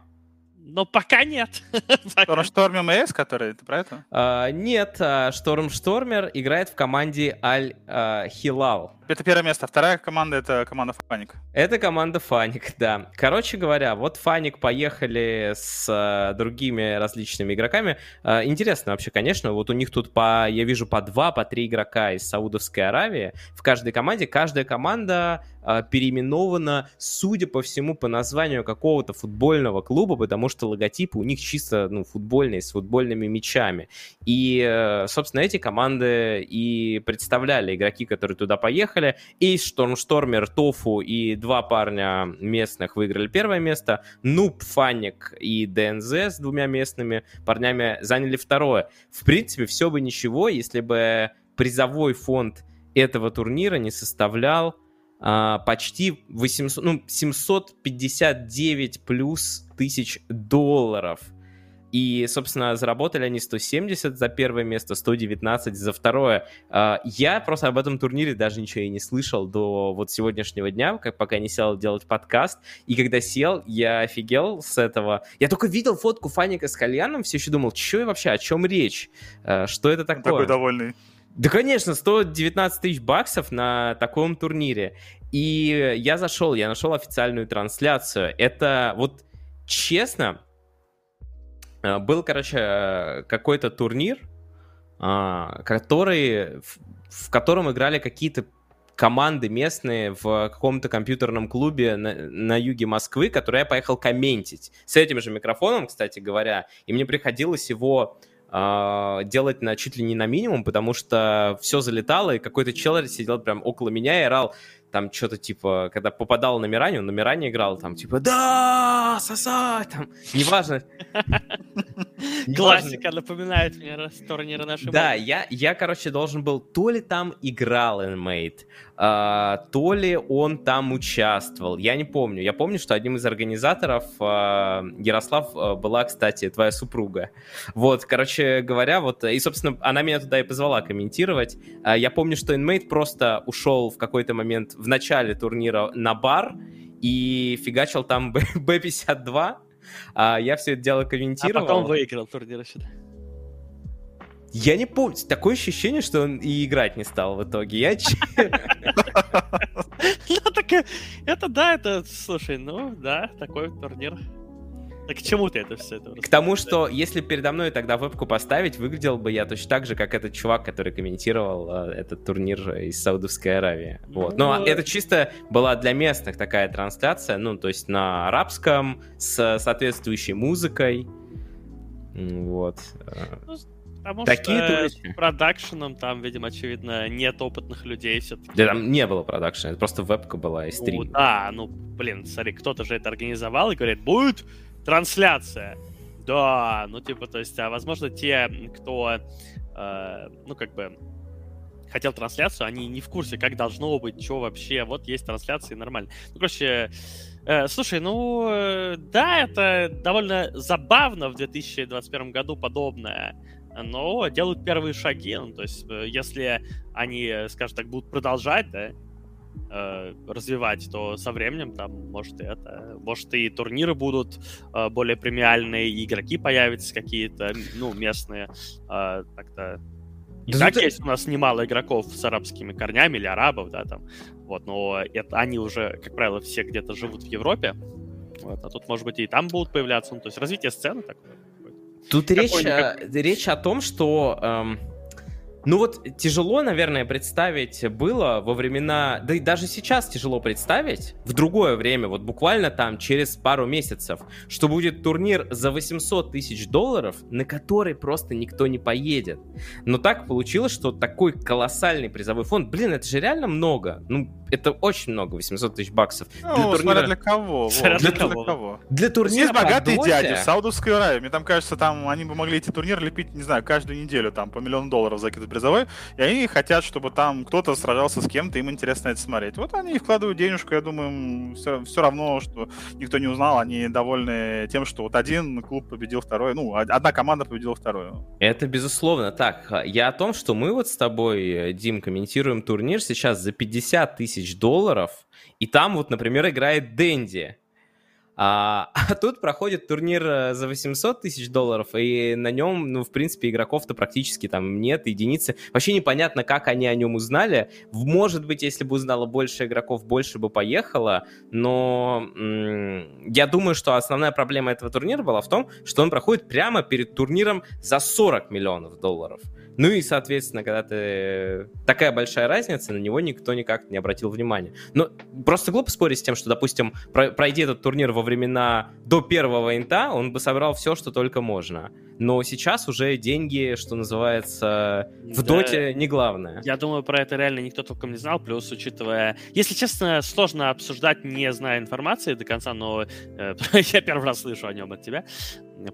Но пока нет. Шторм Штормер МС, который, ты про это? А, нет, Шторм Штормер играет в команде Аль-Хилал. Это первое место. Вторая команда — это команда Фаник. Это команда Фаник, да. Короче говоря, вот Фаник поехали с другими различными игроками. Интересно вообще, конечно, вот у них тут по, я вижу, по два, по три игрока из Саудовской Аравии в каждой команде. Каждая команда э, переименована, судя по всему, по названию какого-то футбольного клуба, потому что логотипы у них чисто ну, футбольные, с футбольными мячами. И, э, собственно, эти команды и представляли игроки, которые туда поехали. Эйс, Штормштормер, Тофу и два парня местных выиграли первое место. Нуб, Фаник и ДНЗ с двумя местными парнями заняли второе. В принципе, все бы ничего, если бы призовой фонд этого турнира не составлял почти 800, ну, 759 плюс тысяч долларов. И, собственно, заработали они 170 за первое место, 119 за второе. А, я просто об этом турнире даже ничего и не слышал до вот сегодняшнего дня, как пока не сел делать подкаст. И когда сел, я офигел с этого. Я только видел фотку Фаника с кальяном, все еще думал, что вообще, о чем речь? А, что это такое? Такой довольный. Да, конечно, 119 тысяч баксов на таком турнире. И я зашел, я нашел официальную трансляцию. Это вот честно, Э, был, короче, э, какой-то турнир, а, который, в котором играли какие-то команды местные в каком-то компьютерном клубе на, на юге Москвы, который я поехал комментить. С этим же микрофоном, кстати говоря. И мне приходилось его делать на чуть ли не на минимум, потому что все залетало, и какой-то человек сидел прям около меня и орал там что-то типа, когда попадал на Миране, он на Миране играл, там типа, да, сосать, там, неважно. Классика напоминает мне турниры нашей Да, я, я, короче, должен был, то ли там играл Inmate, а, то ли он там участвовал, я не помню. Я помню, что одним из организаторов а, Ярослав а, была, кстати, твоя супруга. Вот, короче говоря, вот, и, собственно, она меня туда и позвала комментировать. А, я помню, что Inmate просто ушел в какой-то момент в начале турнира на бар и фигачил там Б-52, а я все это дело комментировал. А потом выиграл турнир сюда. Я не помню. Такое ощущение, что он и играть не стал в итоге. Я Ну, так это да, это, слушай, ну да, такой турнир. Так к чему ты это все это? К тому, что если передо мной тогда вебку поставить, выглядел бы я точно так же, как этот чувак, который комментировал э, этот турнир из Саудовской Аравии. Вот. Но ну, это чисто была для местных такая трансляция, ну, то есть на арабском, с соответствующей музыкой. Вот. Ну, Потому Такие что туристы. с продакшеном там, видимо, очевидно, нет опытных людей все-таки. Да там не было продакшена, это просто вебка была и стрим. Ну, да, ну, блин, смотри, кто-то же это организовал и говорит, будет трансляция. Да, ну, типа, то есть, а возможно, те, кто, э, ну, как бы, хотел трансляцию, они не в курсе, как должно быть, что вообще, вот есть трансляция, нормально. Ну, короче, э, слушай, ну, э, да, это довольно забавно в 2021 году подобное но делают первые шаги. Ну, то есть, э, если они, скажем так, будут продолжать, да, э, развивать, то со временем там может и это, может и турниры будут э, более премиальные, и игроки появятся какие-то, ну, местные, э, так-то и да так это... есть у нас немало игроков с арабскими корнями или арабов, да, там, вот, но это, они уже, как правило, все где-то живут в Европе, вот, а тут, может быть, и там будут появляться, ну, то есть развитие сцены такое. Тут речь, речь о том, что эм, Ну вот тяжело, наверное, представить было во времена, да и даже сейчас тяжело представить, в другое время, вот буквально там через пару месяцев, что будет турнир за 800 тысяч долларов, на который просто никто не поедет. Но так получилось, что такой колоссальный призовой фонд, блин, это же реально много. Ну, это очень много, 800 тысяч баксов. Ну, для турнира... для кого? Смотря для, для, для кого? Для турнира Есть богатые дяди в Саудовской Аравии. Мне там кажется, там они бы могли эти турниры лепить, не знаю, каждую неделю, там, по миллиону долларов закидывать призовой. И они хотят, чтобы там кто-то сражался с кем-то, им интересно это смотреть. Вот они вкладывают денежку, я думаю, все, все равно, что никто не узнал, они довольны тем, что вот один клуб победил второй, ну, одна команда победила вторую. Это безусловно так. Я о том, что мы вот с тобой, Дим, комментируем турнир сейчас за 50 тысяч долларов, и там вот, например, играет Дэнди. А, а тут проходит турнир э, за 800 тысяч долларов, и на нем, ну, в принципе, игроков-то практически там нет, единицы. Вообще непонятно, как они о нем узнали. Может быть, если бы узнало больше игроков, больше бы поехало, но я думаю, что основная проблема этого турнира была в том, что он проходит прямо перед турниром за 40 миллионов долларов. Ну и, соответственно, когда ты... Такая большая разница, на него никто никак не обратил внимания. Но просто глупо спорить с тем, что, допустим, пройди этот турнир во времена до первого инта, он бы собрал все, что только можно но сейчас уже деньги, что называется, в да, доте не главное. Я думаю, про это реально никто толком не знал, плюс учитывая... Если честно, сложно обсуждать, не зная информации до конца, но э, я первый раз слышу о нем от тебя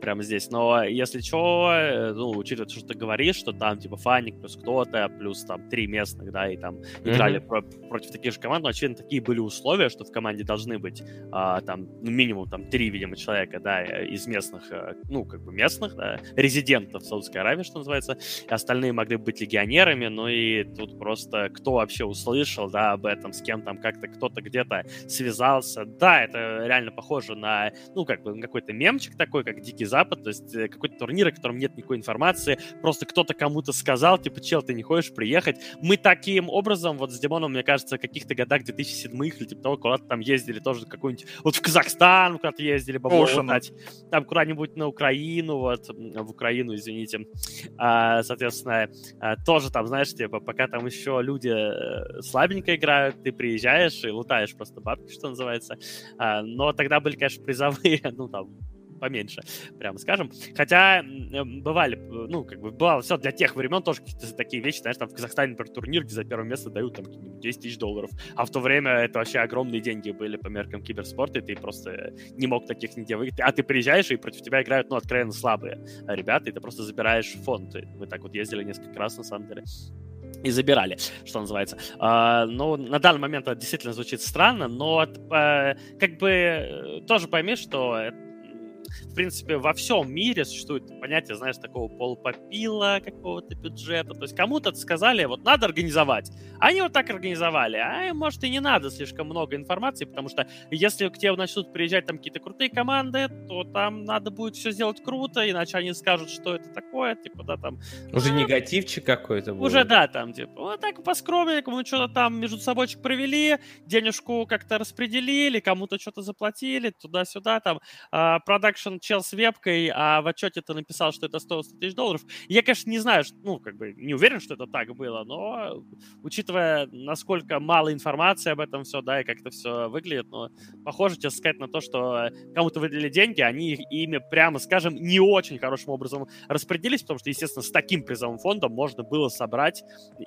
прямо здесь. Но если что, э, ну, учитывая, что ты говоришь, что там типа Фаник плюс кто-то, плюс там три местных, да, и там mm-hmm. играли про- против таких же команд, но, очевидно, такие были условия, что в команде должны быть а, там, ну, минимум там три, видимо, человека, да, из местных, э, ну, как бы местных, да, резидентов Саудовской Аравии, что называется. И остальные могли быть легионерами, ну и тут просто кто вообще услышал, да, об этом, с кем там как-то кто-то где-то связался. Да, это реально похоже на, ну, как бы какой-то мемчик такой, как Дикий Запад, то есть э, какой-то турнир, о котором нет никакой информации, просто кто-то кому-то сказал, типа, чел, ты не хочешь приехать. Мы таким образом, вот с Димоном, мне кажется, в каких-то годах 2007 или типа того, куда-то там ездили тоже какой-нибудь, вот в Казахстан куда-то ездили, бабло там куда-нибудь на Украину, вот, в Украину, извините. А, соответственно, а, тоже там, знаешь, типа, пока там еще люди э, слабенько играют, ты приезжаешь и лутаешь просто бабки, что называется. А, но тогда были, конечно, призовые, ну, там, поменьше, прямо скажем. Хотя бывали, ну, как бы, бывало все для тех времен тоже какие-то такие вещи, знаешь, там в Казахстане, например, турнир, где за первое место дают там 10 тысяч долларов, а в то время это вообще огромные деньги были по меркам киберспорта, и ты просто не мог таких нигде выиграть. А ты приезжаешь, и против тебя играют, ну, откровенно слабые ребята, и ты просто забираешь фонд. Мы так вот ездили несколько раз, на самом деле и забирали, что называется. А, ну, на данный момент это действительно звучит странно, но э, как бы э, тоже пойми, что это в принципе, во всем мире существует понятие, знаешь, такого полупопила какого-то бюджета. То есть кому-то сказали, вот надо организовать. Они вот так организовали. А может и не надо слишком много информации, потому что если к тебе начнут приезжать там какие-то крутые команды, то там надо будет все сделать круто, иначе они скажут, что это такое, типа, да, там... Уже а, негативчик какой-то будет. Уже, да, там, типа, вот так по-скромненькому, что-то там между собойчик провели, денежку как-то распределили, кому-то что-то заплатили, туда-сюда, там, а, продакшн чел с вебкой, а в отчете ты написал, что это 100 тысяч долларов. Я, конечно, не знаю, ну, как бы не уверен, что это так было, но учитывая, насколько мало информации об этом все, да, и как это все выглядит, но похоже, тебе сказать на то, что кому-то выделили деньги, они ими, прямо скажем, не очень хорошим образом распределились, потому что, естественно, с таким призовым фондом можно было собрать,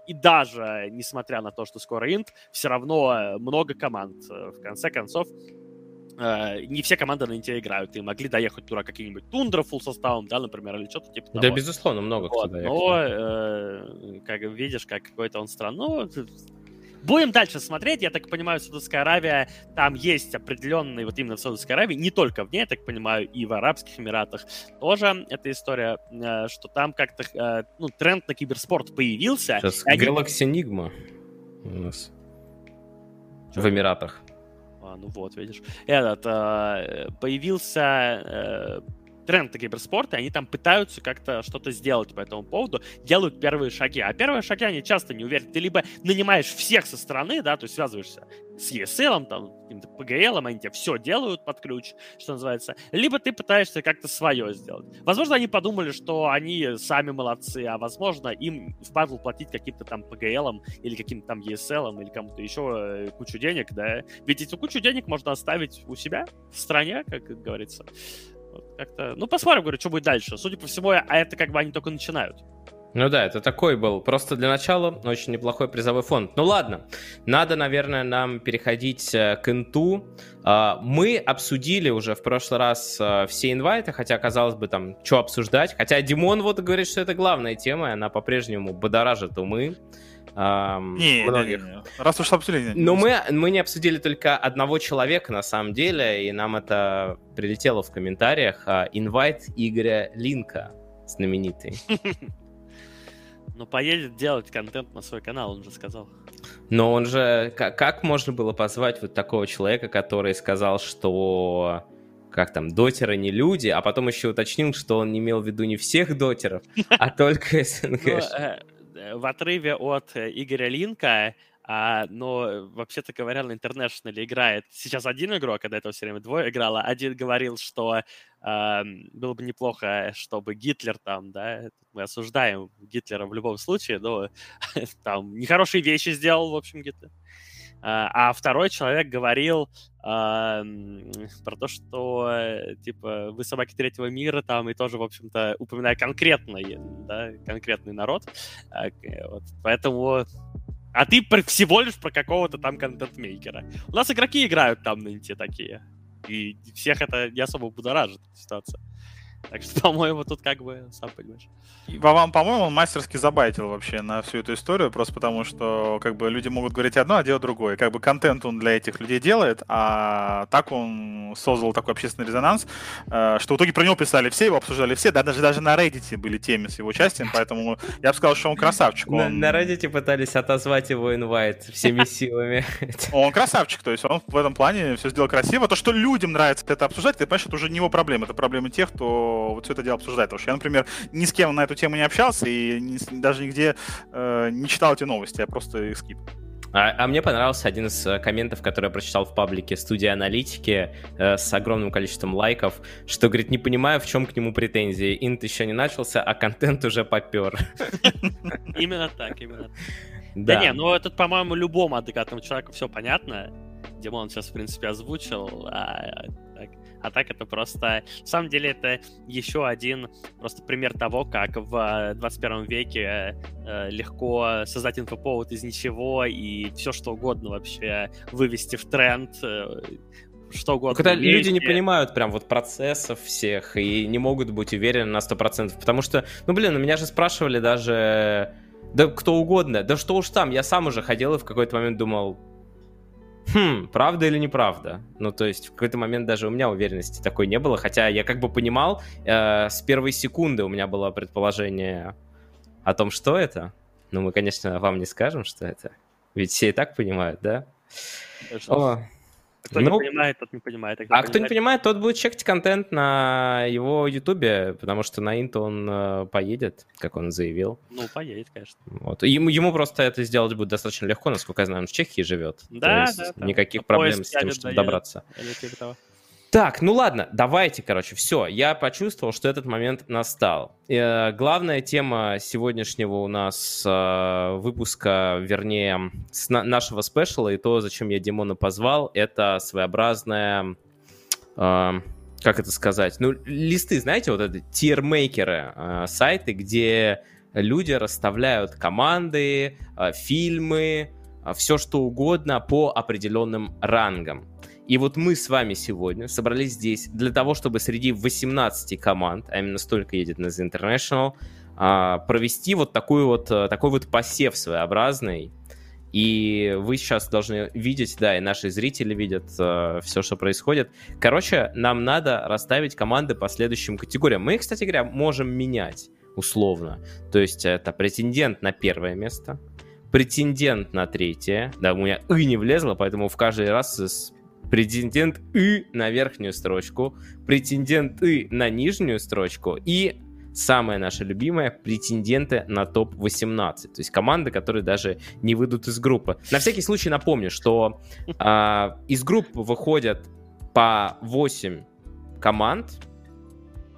и даже несмотря на то, что скоро инт, все равно много команд. В конце концов, Э, не все команды на Инте играют, и могли доехать туда какие-нибудь Тундра фул составом, да, например, или что-то типа того. Да, безусловно, много вот, кто доехал. Но, э, как видишь, как какой-то он стран. Ну, Будем дальше смотреть. Я так понимаю, Саудовская Аравия, там есть определенные, вот именно в Саудовской Аравии, не только в ней, я так понимаю, и в Арабских Эмиратах тоже эта история, э, что там как-то, э, ну, тренд на киберспорт появился. Сейчас Galaxy они... Enigma у нас Что? в Эмиратах. Ну вот, видишь. Этот, э, появился э, тренд киберспорта, и они там пытаются как-то что-то сделать по этому поводу, делают первые шаги. А первые шаги они часто не уверены. Ты либо нанимаешь всех со стороны, да, то есть связываешься с ESL, там, каким-то PGL, они тебе все делают под ключ, что называется, либо ты пытаешься как-то свое сделать. Возможно, они подумали, что они сами молодцы, а возможно, им впадло платить каким-то там PGL или каким-то там ESL или кому-то еще э, кучу денег, да. Ведь эту кучу денег можно оставить у себя в стране, как говорится. Вот как-то, ну, посмотрим, говорю, что будет дальше. Судя по всему, а это как бы они только начинают. Ну да, это такой был. Просто для начала очень неплохой призовой фонд. Ну ладно, надо, наверное, нам переходить э, к инту. А, мы обсудили уже в прошлый раз э, все инвайты, хотя, казалось бы, там, что обсуждать. Хотя Димон вот говорит, что это главная тема, и она по-прежнему бодоражит умы. Не, многих. Не, не, не. Раз уж обсудили. Но мы, мы не обсудили только одного человека на самом деле, и нам это прилетело в комментариях. А, инвайт Игоря Линка, знаменитый. Ну, поедет делать контент на свой канал, он же сказал. Но он же... Как, как можно было позвать вот такого человека, который сказал, что как там, дотеры не люди, а потом еще уточнил, что он не имел в виду не всех дотеров, а только СНГ. Ну, э, э, в отрыве от э, Игоря Линка а, но, вообще-то говоря, на International играет сейчас один игрок, когда это все время двое играло. Один говорил, что а, было бы неплохо, чтобы Гитлер там, да, мы осуждаем Гитлера в любом случае, но там нехорошие вещи сделал, в общем, Гитлер. А, а второй человек говорил а, про то, что, типа, вы собаки третьего мира там, и тоже, в общем-то, упоминая конкретный, да, конкретный народ. А, вот, поэтому а ты всего лишь про какого-то там контент-мейкера. У нас игроки играют там на инте такие. И всех это не особо будоражит ситуация. Так что, по-моему, тут как бы, сам понимаешь. Вам, по-моему, он мастерски забайтил вообще на всю эту историю, просто потому что как бы люди могут говорить одно, а делать другое. Как бы контент он для этих людей делает, а так он создал такой общественный резонанс, э, что в итоге про него писали все, его обсуждали все, да, даже, даже на Reddit были темы с его участием, поэтому я бы сказал, что он красавчик. Он... На, на Reddit пытались отозвать его инвайт всеми силами. Он красавчик, то есть он в этом плане все сделал красиво. То, что людям нравится это обсуждать, ты понимаешь, это уже не его проблема, это проблема тех, кто вот все это дело обсуждает. Потому что я, например, ни с кем на эту тему не общался и ни, даже нигде э, не читал эти новости, я просто их скип. А, а мне понравился один из э, комментов, который я прочитал в паблике студии аналитики э, с огромным количеством лайков, что, говорит, не понимаю, в чем к нему претензии. Инт еще не начался, а контент уже попер. Именно так, именно так. Да. да не, ну это, по-моему, любому адекватному человеку все понятно. Димон сейчас, в принципе, озвучил. А. а так это просто... На самом деле это еще один просто пример того, как в 21 веке э, легко создать инфоповод из ничего и все что угодно вообще вывести в тренд, э, что угодно. Когда люди не понимают прям вот процессов всех и не могут быть уверены на 100%, потому что, ну блин, у меня же спрашивали даже да кто угодно, да что уж там, я сам уже ходил и в какой-то момент думал, хм, правда или неправда? Ну, то есть в какой-то момент даже у меня уверенности такой не было, хотя я как бы понимал, э, с первой секунды у меня было предположение о том, что это. Но мы, конечно, вам не скажем, что это. Ведь все и так понимают, да? О, кто ну, не понимает, тот не понимает. А, а кто не понимает, тот будет чекать контент на его ютубе, потому что на Инт он э, поедет, как он заявил. Ну, поедет, конечно. Вот. Ему, ему просто это сделать будет достаточно легко, насколько я знаю, он в Чехии живет. Да, да, да. Никаких проблем с тем, чтобы добраться. Или так, ну ладно, давайте, короче, все. Я почувствовал, что этот момент настал. Э, главная тема сегодняшнего у нас э, выпуска, вернее, с на- нашего спешала и то, зачем я Димона позвал, это своеобразная... Э, как это сказать? Ну, листы, знаете, вот это тирмейкеры, э, сайты, где люди расставляют команды, э, фильмы, э, все что угодно по определенным рангам. И вот мы с вами сегодня собрались здесь для того, чтобы среди 18 команд, а именно столько едет на The International, а, провести вот такой вот, э, такой вот посев своеобразный. И вы сейчас должны видеть, да, и наши зрители видят э, все, что происходит. Короче, нам надо расставить команды по следующим категориям. Мы, кстати говоря, можем менять условно. То есть это претендент на первое место, претендент на третье. Да, у меня «и» не влезло, поэтому в каждый раз претендент И на верхнюю строчку, претендент И на нижнюю строчку и самая наша любимая, претенденты на топ-18. То есть команды, которые даже не выйдут из группы. На всякий случай напомню, что э, из группы выходят по 8 команд,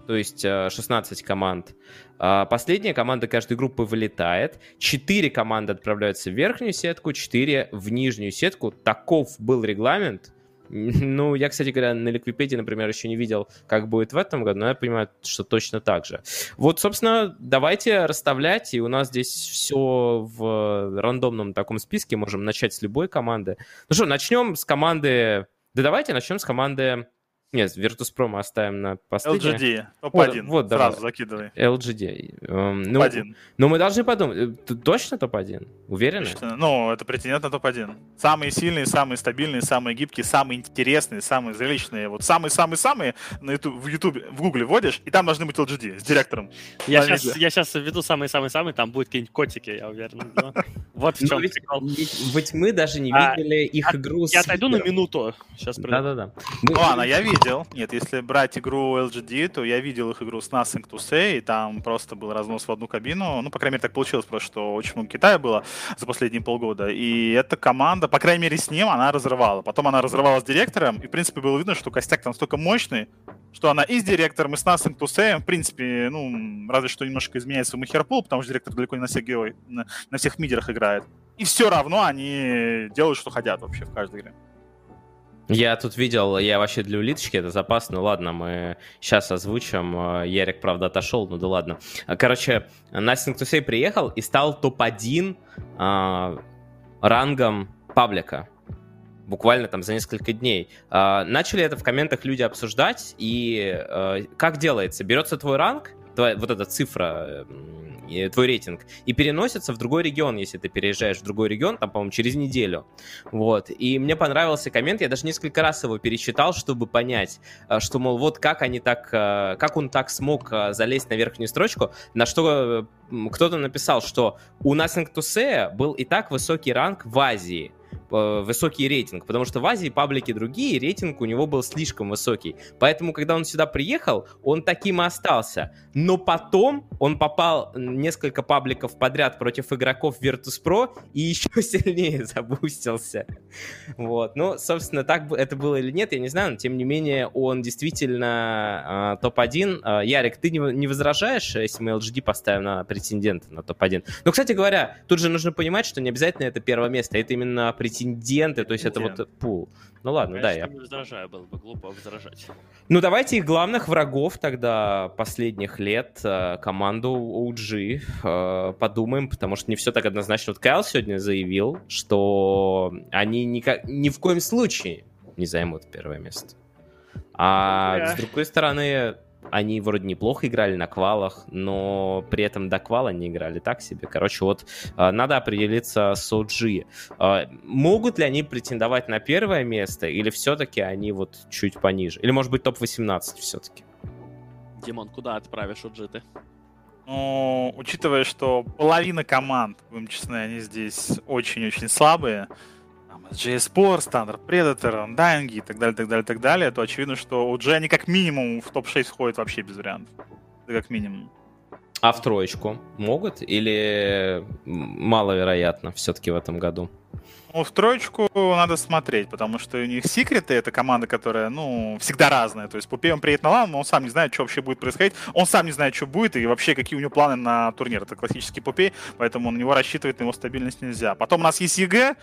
то есть 16 э, команд. А, последняя команда каждой группы вылетает. Четыре команды отправляются в верхнюю сетку, четыре в нижнюю сетку. Таков был регламент. Ну, я, кстати говоря, на Ликвипедии, например, еще не видел, как будет в этом году, но я понимаю, что точно так же. Вот, собственно, давайте расставлять, и у нас здесь все в рандомном таком списке, можем начать с любой команды. Ну что, начнем с команды... Да давайте начнем с команды нет, Virtus.pro мы оставим на последнее. LGD, топ-1. Вот, вот сразу давай. закидывай. LGD. Эм, ну, топ-1. Ну, мы должны подумать. Э, точно топ-1? Уверены? Точно. Ну, это претендент на топ-1. Самые сильные, самые стабильные, самые гибкие, самые интересные, самые зрелищные. Вот самые-самые-самые на YouTube, в YouTube, в Гугле вводишь, и там должны быть LGD с директором. Я сейчас, я сейчас введу самые-самые-самые, там будет какие-нибудь котики, я уверен. Вот в чем прикол. Ведь мы даже не а, видели их игру. Я отойду на минуту. Сейчас Да-да-да. Ладно, я видел видел. Нет, если брать игру LGD, то я видел их игру с Nothing to Say, и там просто был разнос в одну кабину. Ну, по крайней мере, так получилось просто, что очень много Китая было за последние полгода. И эта команда, по крайней мере, с ним она разрывала. Потом она разрывала с директором, и, в принципе, было видно, что костяк там настолько мощный, что она и с директором, и с Nothing to Say, в принципе, ну, разве что немножко изменяет свой махерпул, потому что директор далеко не на всех, на, на всех мидерах играет. И все равно они делают, что хотят вообще в каждой игре. Я тут видел, я вообще для улиточки, это запас, ну ладно, мы сейчас озвучим. Э, Ярик, правда, отошел, ну да ладно. Короче, Nothing to Say приехал и стал топ-1 э, рангом паблика. Буквально там за несколько дней. Э, начали это в комментах люди обсуждать, и э, как делается? Берется твой ранг, твоя, вот эта цифра твой рейтинг, и переносится в другой регион, если ты переезжаешь в другой регион, там, по-моему, через неделю. Вот. И мне понравился коммент, я даже несколько раз его перечитал, чтобы понять, э, что, мол, вот как они так, э, как он так смог э, залезть на верхнюю строчку, на что кто-то написал, что у Nothing to был и так высокий ранг в Азии, высокий рейтинг, потому что в Азии паблики другие, рейтинг у него был слишком высокий. Поэтому, когда он сюда приехал, он таким и остался. Но потом он попал несколько пабликов подряд против игроков Virtus.pro и еще сильнее забустился. Вот. Ну, собственно, так это было или нет, я не знаю, но тем не менее он действительно э, топ-1. Э, Ярик, ты не, не возражаешь, если мы LGD поставим на претендента на топ-1? Но, кстати говоря, тут же нужно понимать, что не обязательно это первое место, это именно претендент претенденты, то есть это вот пул. Ну ладно, Конечно, да, я... не возражаю, было бы глупо возражать. Ну давайте их главных врагов тогда последних лет, э, команду OG, э, подумаем, потому что не все так однозначно. Вот Кайл сегодня заявил, что они никак, ни в коем случае не займут первое место. А yeah. с другой стороны, они вроде неплохо играли на квалах, но при этом до квала не играли так себе. Короче, вот а, надо определиться с OG. А, могут ли они претендовать на первое место, или все-таки они вот чуть пониже? Или, может быть, топ-18 все-таки? Димон, куда отправишь OG ты? Ну, учитывая, что половина команд, будем честны, они здесь очень-очень слабые, JS Sport, Thunder Predator, Undying и так далее, так далее, так далее, то очевидно, что EG они как минимум в топ-6 входят вообще без вариантов. Это как минимум. А в троечку могут или маловероятно все-таки в этом году? Ну, в троечку надо смотреть, потому что у них секреты, это команда, которая, ну, всегда разная. То есть Пупей он приедет на лан, но он сам не знает, что вообще будет происходить. Он сам не знает, что будет и вообще какие у него планы на турнир. Это классический Пупей, поэтому на него рассчитывать, на его стабильность нельзя. Потом у нас есть EG,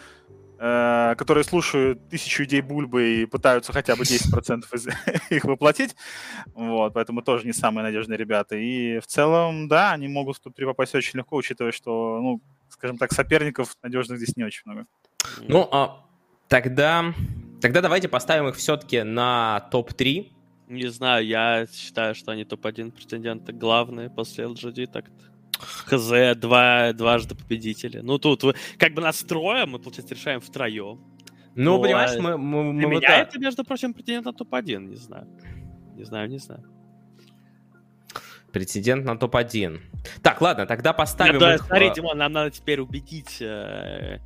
Э, которые слушают тысячу идей бульбы и пытаются хотя бы 10% из их воплотить. Вот, поэтому тоже не самые надежные ребята. И в целом, да, они могут топ-3 попасть очень легко, учитывая, что, ну, скажем так, соперников надежных здесь не очень много. Ну, а тогда, тогда давайте поставим их все-таки на топ-3. Не знаю, я считаю, что они топ-1 претенденты главные после LGD так-то. ХЗ, два, дважды победители. Ну, тут как бы нас трое, мы, получается, решаем втроем. Ну, Но, понимаешь, мы... мы, мы меня это, между прочим, претендент на топ-1, не знаю. Не знаю, не знаю. Претендент на топ-1. Так, ладно, тогда поставим Нет, да, их... Смотри, Димон, нам надо теперь убедить э,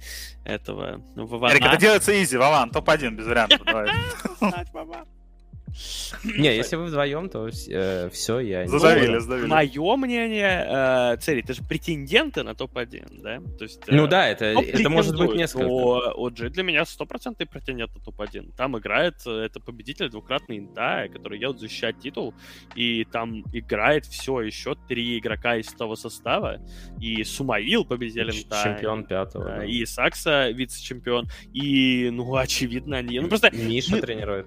этого Вована. Эрик, это делается изи, Вован, топ-1 без вариантов. Давай. Не, если вы вдвоем, то э, все, я... Задавили, задавили. Мое мнение, э, цели, это же претенденты на топ-1, да? То есть, Ну э, да, это, это может быть несколько. Но OG для меня стопроцентный претендент на топ-1. Там играет, э, это победитель двукратный инта, который едет защищать титул, и там играет все еще три игрока из того состава, и Сумаил победитель инта, Чемпион пятого. да, да. и Сакса вице-чемпион, и, ну, очевидно, они... Ну, просто Миша мы- тренирует.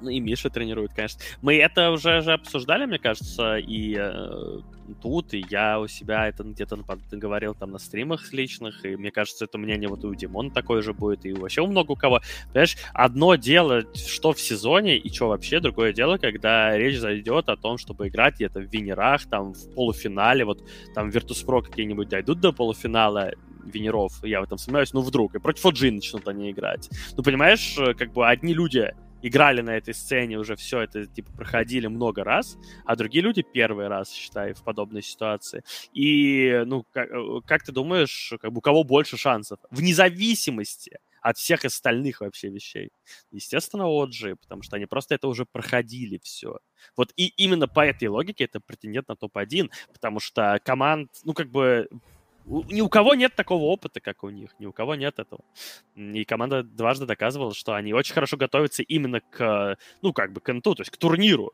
Ну, и Миша тренирует, конечно. Мы это уже же обсуждали, мне кажется, и э, тут, и я у себя это где-то говорил там на стримах личных, и мне кажется, это мнение вот и у Димона такое же будет, и вообще у много у кого. Понимаешь, одно дело, что в сезоне, и что вообще, другое дело, когда речь зайдет о том, чтобы играть где-то в винерах, там, в полуфинале, вот там Virtus.pro какие-нибудь дойдут до полуфинала, винеров, я в этом сомневаюсь, ну вдруг, и против OG начнут они играть. Ну, понимаешь, э, как бы одни люди играли на этой сцене, уже все это, типа, проходили много раз, а другие люди первый раз, считай, в подобной ситуации. И, ну, как, э, как ты думаешь, как бы у кого больше шансов? Вне зависимости от всех остальных вообще вещей. Естественно, OG, потому что они просто это уже проходили все. Вот и именно по этой логике это претендент на топ-1, потому что команд, ну, как бы, ни у кого нет такого опыта, как у них, ни у кого нет этого. И команда дважды доказывала, что они очень хорошо готовятся именно к, ну, как бы, к НТУ, то есть к турниру.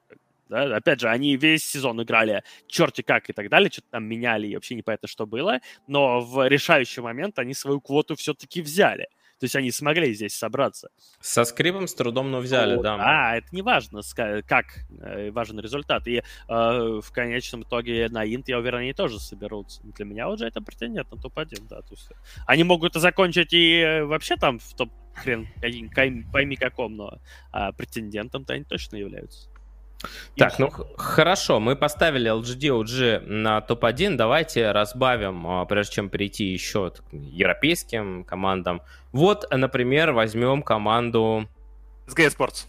Да? Опять же, они весь сезон играли черти как и так далее, что-то там меняли, и вообще непонятно, что было. Но в решающий момент они свою квоту все-таки взяли. То есть они смогли здесь собраться. Со скрипом с трудом, но взяли, Вот, да. А, это не важно, как э, важен результат. И э, в конечном итоге на Инт, я уверен, они тоже соберутся. Для меня уже это претендент на топ-1, да. То есть они могут и закончить и э, вообще там в топ хрен пойми каком, но а, претендентом-то они точно являются. И Так, ну хорошо, мы поставили LGD OG на топ-1. Давайте разбавим, а, прежде чем перейти еще к европейским командам. Вот, например, возьмем команду SG Sports.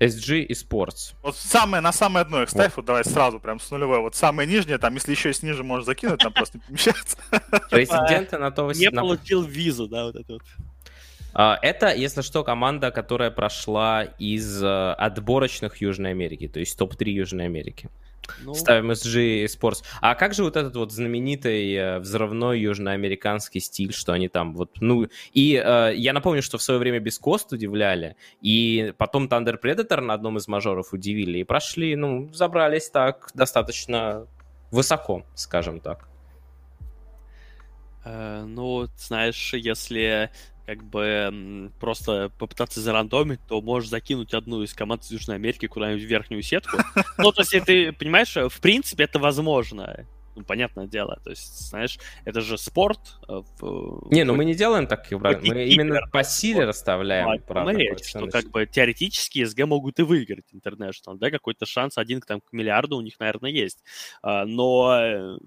SG и Sports. Вот самое, на самое дно их ставь, вот давай сразу, прям с нулевой. Вот самое нижнее, там, если еще есть ниже, можешь закинуть, там просто не помещается. Президенты на то не получил визу, да, вот это вот. А, Это, если что, команда, которая прошла из э, отборочных Южной Америки, то есть топ-3 Южной Америки. Ну, Ставим SG Sports. А как же вот этот вот знаменитый э, взрывной южноамериканский стиль, что они там вот, ну... И э, я напомню, что в свое время без Кост удивляли, и потом Thunder Predator на одном из мажоров удивили, и прошли, ну, забрались так достаточно высоко, скажем так. Э, ну, знаешь, если как бы просто попытаться зарандомить, то можешь закинуть одну из команд из Южной Америки куда-нибудь в верхнюю сетку. Ну, то есть, ты понимаешь, э, в принципе, это возможно. Ну, понятное дело. То есть, знаешь, это же спорт. э, в- Не, ну мы не делаем так, мы именно по силе расставляем. О правда, речь, что как бы теоретически СГ могут и выиграть International, да, какой-то шанс один к, там, к миллиарду у них, наверное, есть. А, Но э,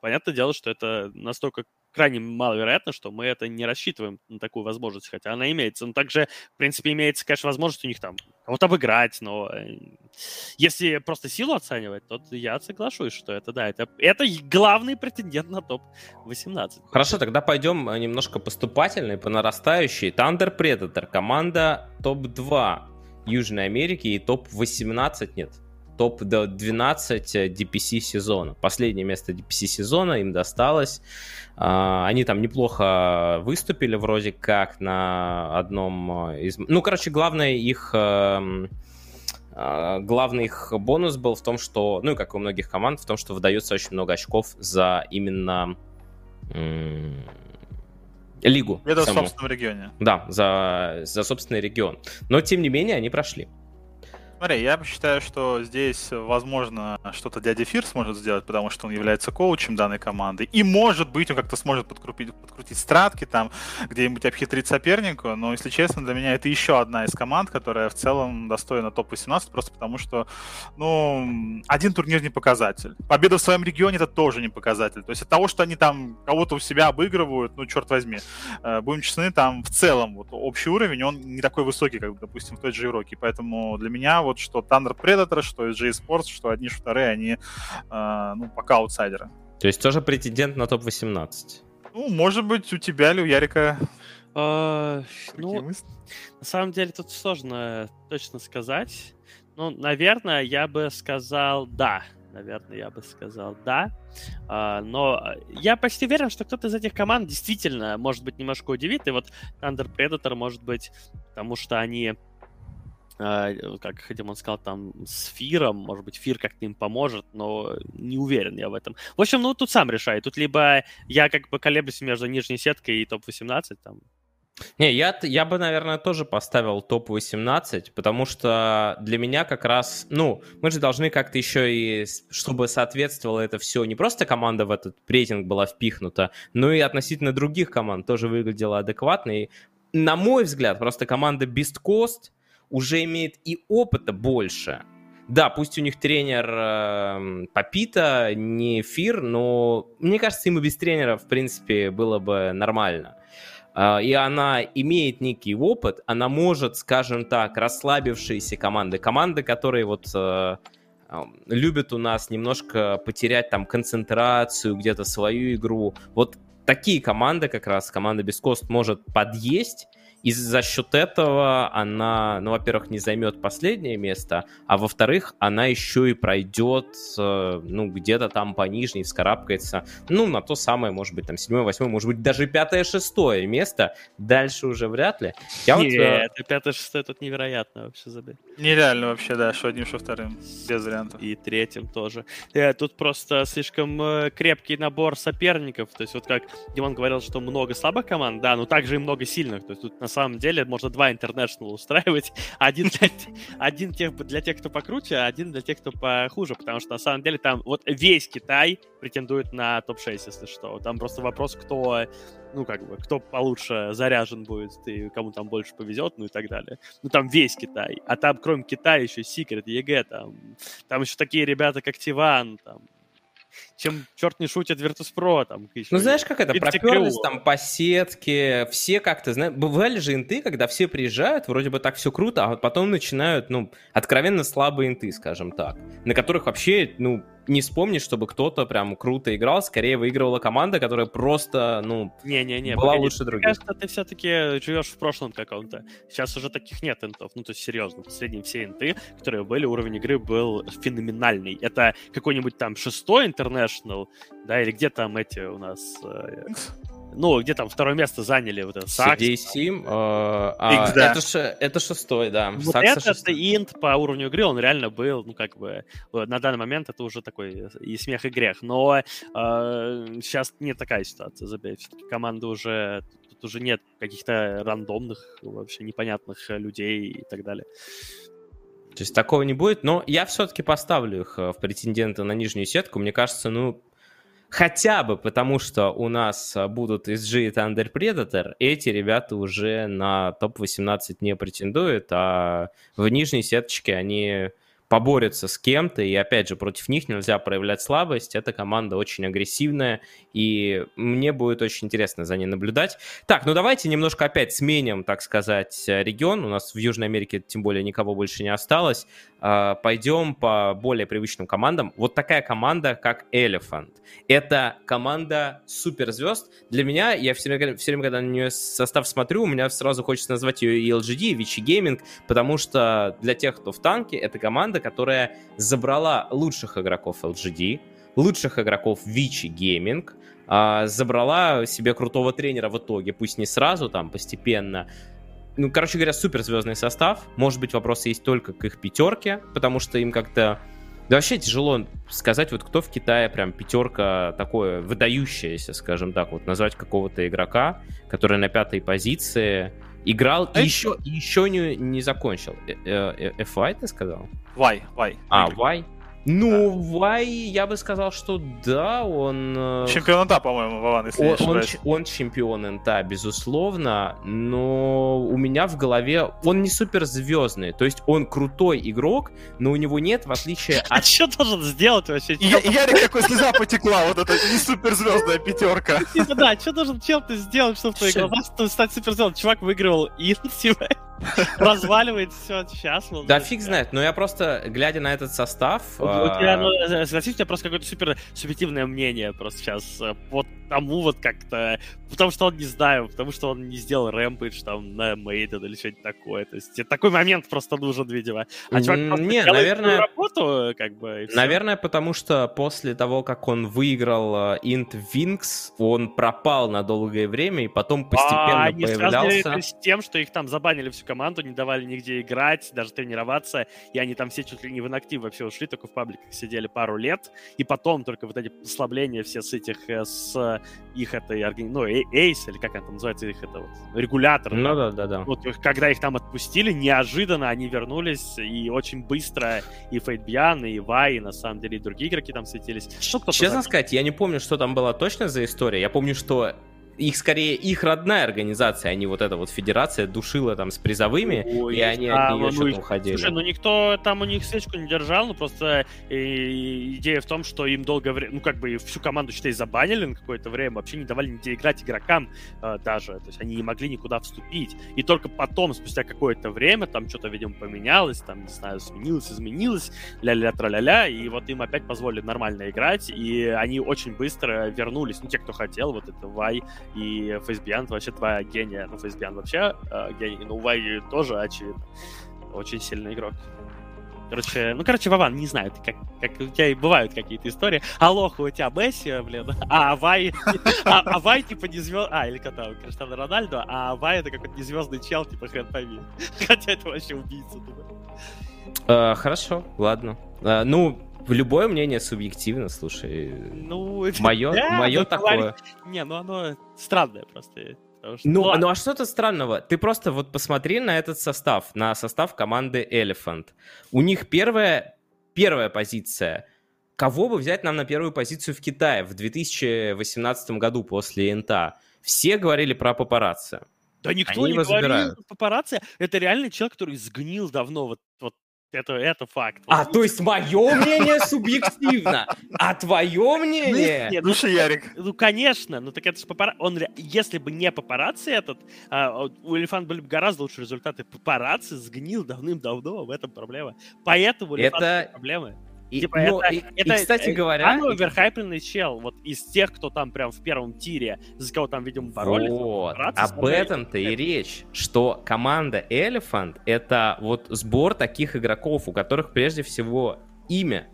понятное дело, что это настолько крайне маловероятно, что мы это не рассчитываем на такую возможность, хотя она имеется. Но также, в принципе, имеется, конечно, возможность у них там кого-то обыграть, но э, если просто силу оценивать, то я соглашусь, что это, да, это, это главный претендент на топ-18. Хорошо, тогда пойдем э, немножко поступательно и по нарастающей. Thunder Predator, команда топ-2 Южной Америки и топ-18, нет, топ-12 DPC сезона. Последнее место DPC сезона им досталось. А, Они там неплохо выступили вроде как на одном э, из... Ну, короче, главное их... эм, а, Главный их бонус был в том, что, ну и как у многих команд, в том, что выдается очень много очков за именно лигу. Это в собственном регионе. Да, за, за собственный регион. Но, тем не менее, они прошли. Смотри, я считаю, что здесь, возможно, что-то дядя Фир сможет сделать, потому что он является коучем данной команды. И, может быть, он как-то сможет подкрутить, подкрутить стратки там, где-нибудь обхитрить соперника. Но, если честно, для меня это еще одна из команд, которая в целом достойна топ-18, просто потому что, ну, один турнир не показатель. Победа в своем регионе это тоже не показатель. То есть от того, что они там кого-то у себя обыгрывают, ну, черт возьми, э, будем честны, там в целом вот общий уровень, он не такой высокий, как, допустим, в той же Ироке. Поэтому для меня вот что Thunder Predator, что SG Sports, что одни, что вторые, они, э, ну, пока аутсайдеры. То есть тоже претендент на топ-18. Ну, может быть, у тебя или у Ярика А, ну, мысли? На самом деле тут сложно точно сказать, Ну, наверное, я бы сказал да. Наверное, я бы сказал да. А, но я почти уверен, что кто-то из этих команд действительно, может быть, немножко удивит. И вот Thunder Predator, может быть, потому что они Uh, как Димон сказал, там, с Фиром, может быть, Фир как-то им поможет, но не уверен я в этом. В общем, ну, тут сам решай. Тут либо я как бы колеблюсь между нижней сеткой и топ-18, там, не, я, я бы, наверное, тоже поставил топ-18, потому что для меня как раз, ну, мы же должны как-то еще и, чтобы соответствовало это все, не просто команда в этот рейтинг была впихнута, но и относительно других команд тоже выглядела адекватно. И, на мой взгляд, просто команда Beast Coast уже имеет и опыта больше. Да, пусть у них тренер э, Папита, не Фир, но мне кажется, ему без тренера, в принципе, было бы нормально. А, и она имеет некий опыт, она может, скажем так, расслабившиеся команды, команды, которые вот э, любят у нас немножко потерять там концентрацию, где-то свою игру. Вот такие команды как раз, команда Бескост может подъесть и за счет этого она, ну, во-первых, не займет последнее место, а во-вторых, она еще и пройдет, э, ну, где-то там по нижней, вскарабкается, ну, на то самое, может быть, там, седьмое, восьмое, может быть, даже пятое, шестое место. Дальше уже вряд ли. Я Нет, вот, э... пятое, шестое тут невероятно вообще забить. Нереально вообще, да, что одним, что вторым, без вариантов. И третьим тоже. Э, тут просто слишком э, крепкий набор соперников, то есть вот как Димон говорил, что много слабых команд, да, но также и много сильных, то есть тут на самом деле можно два интернешнл устраивать. Один для, один тех, для тех, кто покруче, а один для тех, кто похуже. Потому что на самом деле там вот весь Китай претендует на топ-6, если что. Там просто вопрос, кто ну, как бы, кто получше заряжен будет, и кому там больше повезет, ну и так далее. Ну, там весь Китай. А там, кроме Китая, еще Secret, EG, там, там еще такие ребята, как T1, там, чем черт не шутит Virtus.pro. Там, ну, знаешь, как это, проперлись там по сетке, все как-то, знаешь, бывали же инты, когда все приезжают, вроде бы так все круто, а потом начинают, ну, откровенно слабые инты, скажем так, на которых вообще, ну, не вспомнишь, чтобы кто-то прям круто играл, скорее выигрывала команда, которая просто, ну, не-не-не, была погоди, лучше других. Мне кажется, ты все-таки живешь в прошлом каком-то. Сейчас уже таких нет интов. Ну, то есть, серьезно, среднем все инты, которые были, уровень игры был феноменальный. Это какой-нибудь там шестой интернешнл, да, или где там эти у нас... Ну, где там второе место заняли вот это Сакс. CDC, э, а, да. это, ш, это шестой, да. Вот Сакса это, это инт по уровню игры, он реально был, ну, как бы, на данный момент это уже такой и смех, и грех. Но э, сейчас не такая ситуация, забей. Все-таки команда уже, тут уже нет каких-то рандомных, вообще непонятных людей и так далее. То есть такого не будет, но я все-таки поставлю их э, в претенденты на нижнюю сетку. Мне кажется, ну, Хотя бы потому, что у нас а, будут SG и Thunder Predator, эти ребята уже на топ-18 не претендуют, а в нижней сеточке они поборются с кем-то, и опять же, против них нельзя проявлять слабость, эта команда очень агрессивная, и мне будет очень интересно за ней наблюдать. Так, ну давайте немножко опять сменим, так сказать, регион, у нас в Южной Америке тем более никого больше не осталось, а, пойдем по более привычным командам. Вот такая команда, как Elephant. Это команда суперзвезд. Для меня, я все время, все время когда на нее состав смотрю, у меня сразу хочется назвать ее и LGD, Vichy Gaming, потому что для тех, кто в танке, это команда, которая забрала лучших игроков LGD, лучших игроков Vichy Gaming, а, забрала себе крутого тренера в итоге, пусть не сразу, там, постепенно, ну, короче говоря, суперзвездный состав. Может быть, вопросы есть только к их пятерке, потому что им как-то... Да вообще тяжело сказать, вот кто в Китае прям пятерка такое выдающееся, скажем так, вот назвать какого-то игрока, который на пятой позиции играл и еще, еще не, не закончил. FY э, э, ты сказал? Y, Y. А, Y? Ну, да. Вай, я бы сказал, что да, он... Э, чемпион НТА, по-моему, Вован, если он, он, он чемпион НТА, безусловно, но у меня в голове... Он не суперзвездный, то есть он крутой игрок, но у него нет, в отличие от... А что должен сделать вообще? Я, Ярик, какой слеза потекла, вот это не суперзвездная пятерка. Типа, да, что должен чел-то сделать, чтобы в твоих глазах стать суперзвездным? Чувак выигрывал Ин, типа. разваливает все сейчас. Да фиг знает, но я просто, глядя на этот состав... У, у тебя, ну, согласись, у тебя просто какое-то супер субъективное мнение просто сейчас вот тому вот как-то... Потому что он, не знаю, потому что он не сделал рэмпидж там на Мейден или что-нибудь такое. То есть такой момент просто нужен, видимо. А чувак не, наверное, работу, как бы, Наверное, потому что после того, как он выиграл Int Wings, он пропал на долгое время и потом постепенно а, появлялся. С тем, что их там забанили всю команду, не давали нигде играть, даже тренироваться, и они там все чуть ли не в инактив вообще ушли, только в пабликах сидели пару лет, и потом только вот эти послабления все с этих, э, с их этой, ну, Эйс, или как это называется, их это вот, регулятор. Ну да, да, да. Вот когда их там отпустили, неожиданно они вернулись, и очень быстро и Фейтбьян, и Вай, и на самом деле и другие игроки там светились. Ну, Честно сказать, я не помню, что там была точно за история. Я помню, что их скорее их родная организация, а не вот эта вот федерация душила там с призовыми, Ой, и они а, от нее ну, что-то уходили. Слушай, ну никто там у них свечку не держал, ну просто э, идея в том, что им долгое время, ну как бы всю команду, считай, забанили на какое-то время, вообще не давали нигде играть игрокам э, даже, то есть они не могли никуда вступить. И только потом, спустя какое-то время, там что-то, видимо, поменялось, там, не знаю, сменилось, изменилось, ля-ля тра-ля-ля, и вот им опять позволили нормально играть, и они очень быстро вернулись, ну те, кто хотел, вот это Вай, и Фейсбиан вообще твоя гения. Ну, Фейсбиан вообще э, гений, ну, Вай тоже, очевидно, очень сильный игрок. Короче, ну, короче, Вован, не знаю, как, как у тебя и бывают какие-то истории. Алоха у тебя Месси, блин, а Вай, а, а Вай типа не звезд... А, или там, Криштиану Рональдо, а Вай это какой-то незвездный чел, типа хрен пойми. Хотя это вообще убийца, думаю. Uh, хорошо, ладно. Uh, ну, Любое мнение субъективно, слушай. Ну, мое, да, мое ну, такое. Не, ну оно странное просто. Что, ну, ну, а что-то странного? Ты просто вот посмотри на этот состав, на состав команды Elephant. У них первая, первая позиция. Кого бы взять нам на первую позицию в Китае в 2018 году после НТА? Все говорили про папарацци. Да никто Они не говорил папарацци. Это реально человек, который сгнил давно. Вот, вот это, это факт. А, то есть мое мнение субъективно, а твое мнение? Нет, ну, Ярик. Ну, конечно, ну так это же папарацци. Он, если бы не папарацци этот, а, у Элефанта были бы гораздо лучше результаты. Папарацци сгнил давным-давно, в этом проблема. Поэтому у это... проблемы. И, типа, ну, это, и, это, и, кстати э, говоря... Самый оверхайпленный чел, вот из тех, кто там прям в первом тире, за кого там, видимо, боролись. Вот, об этом-то и речь, что команда Elephant — это вот сбор таких игроков, у которых прежде всего имя.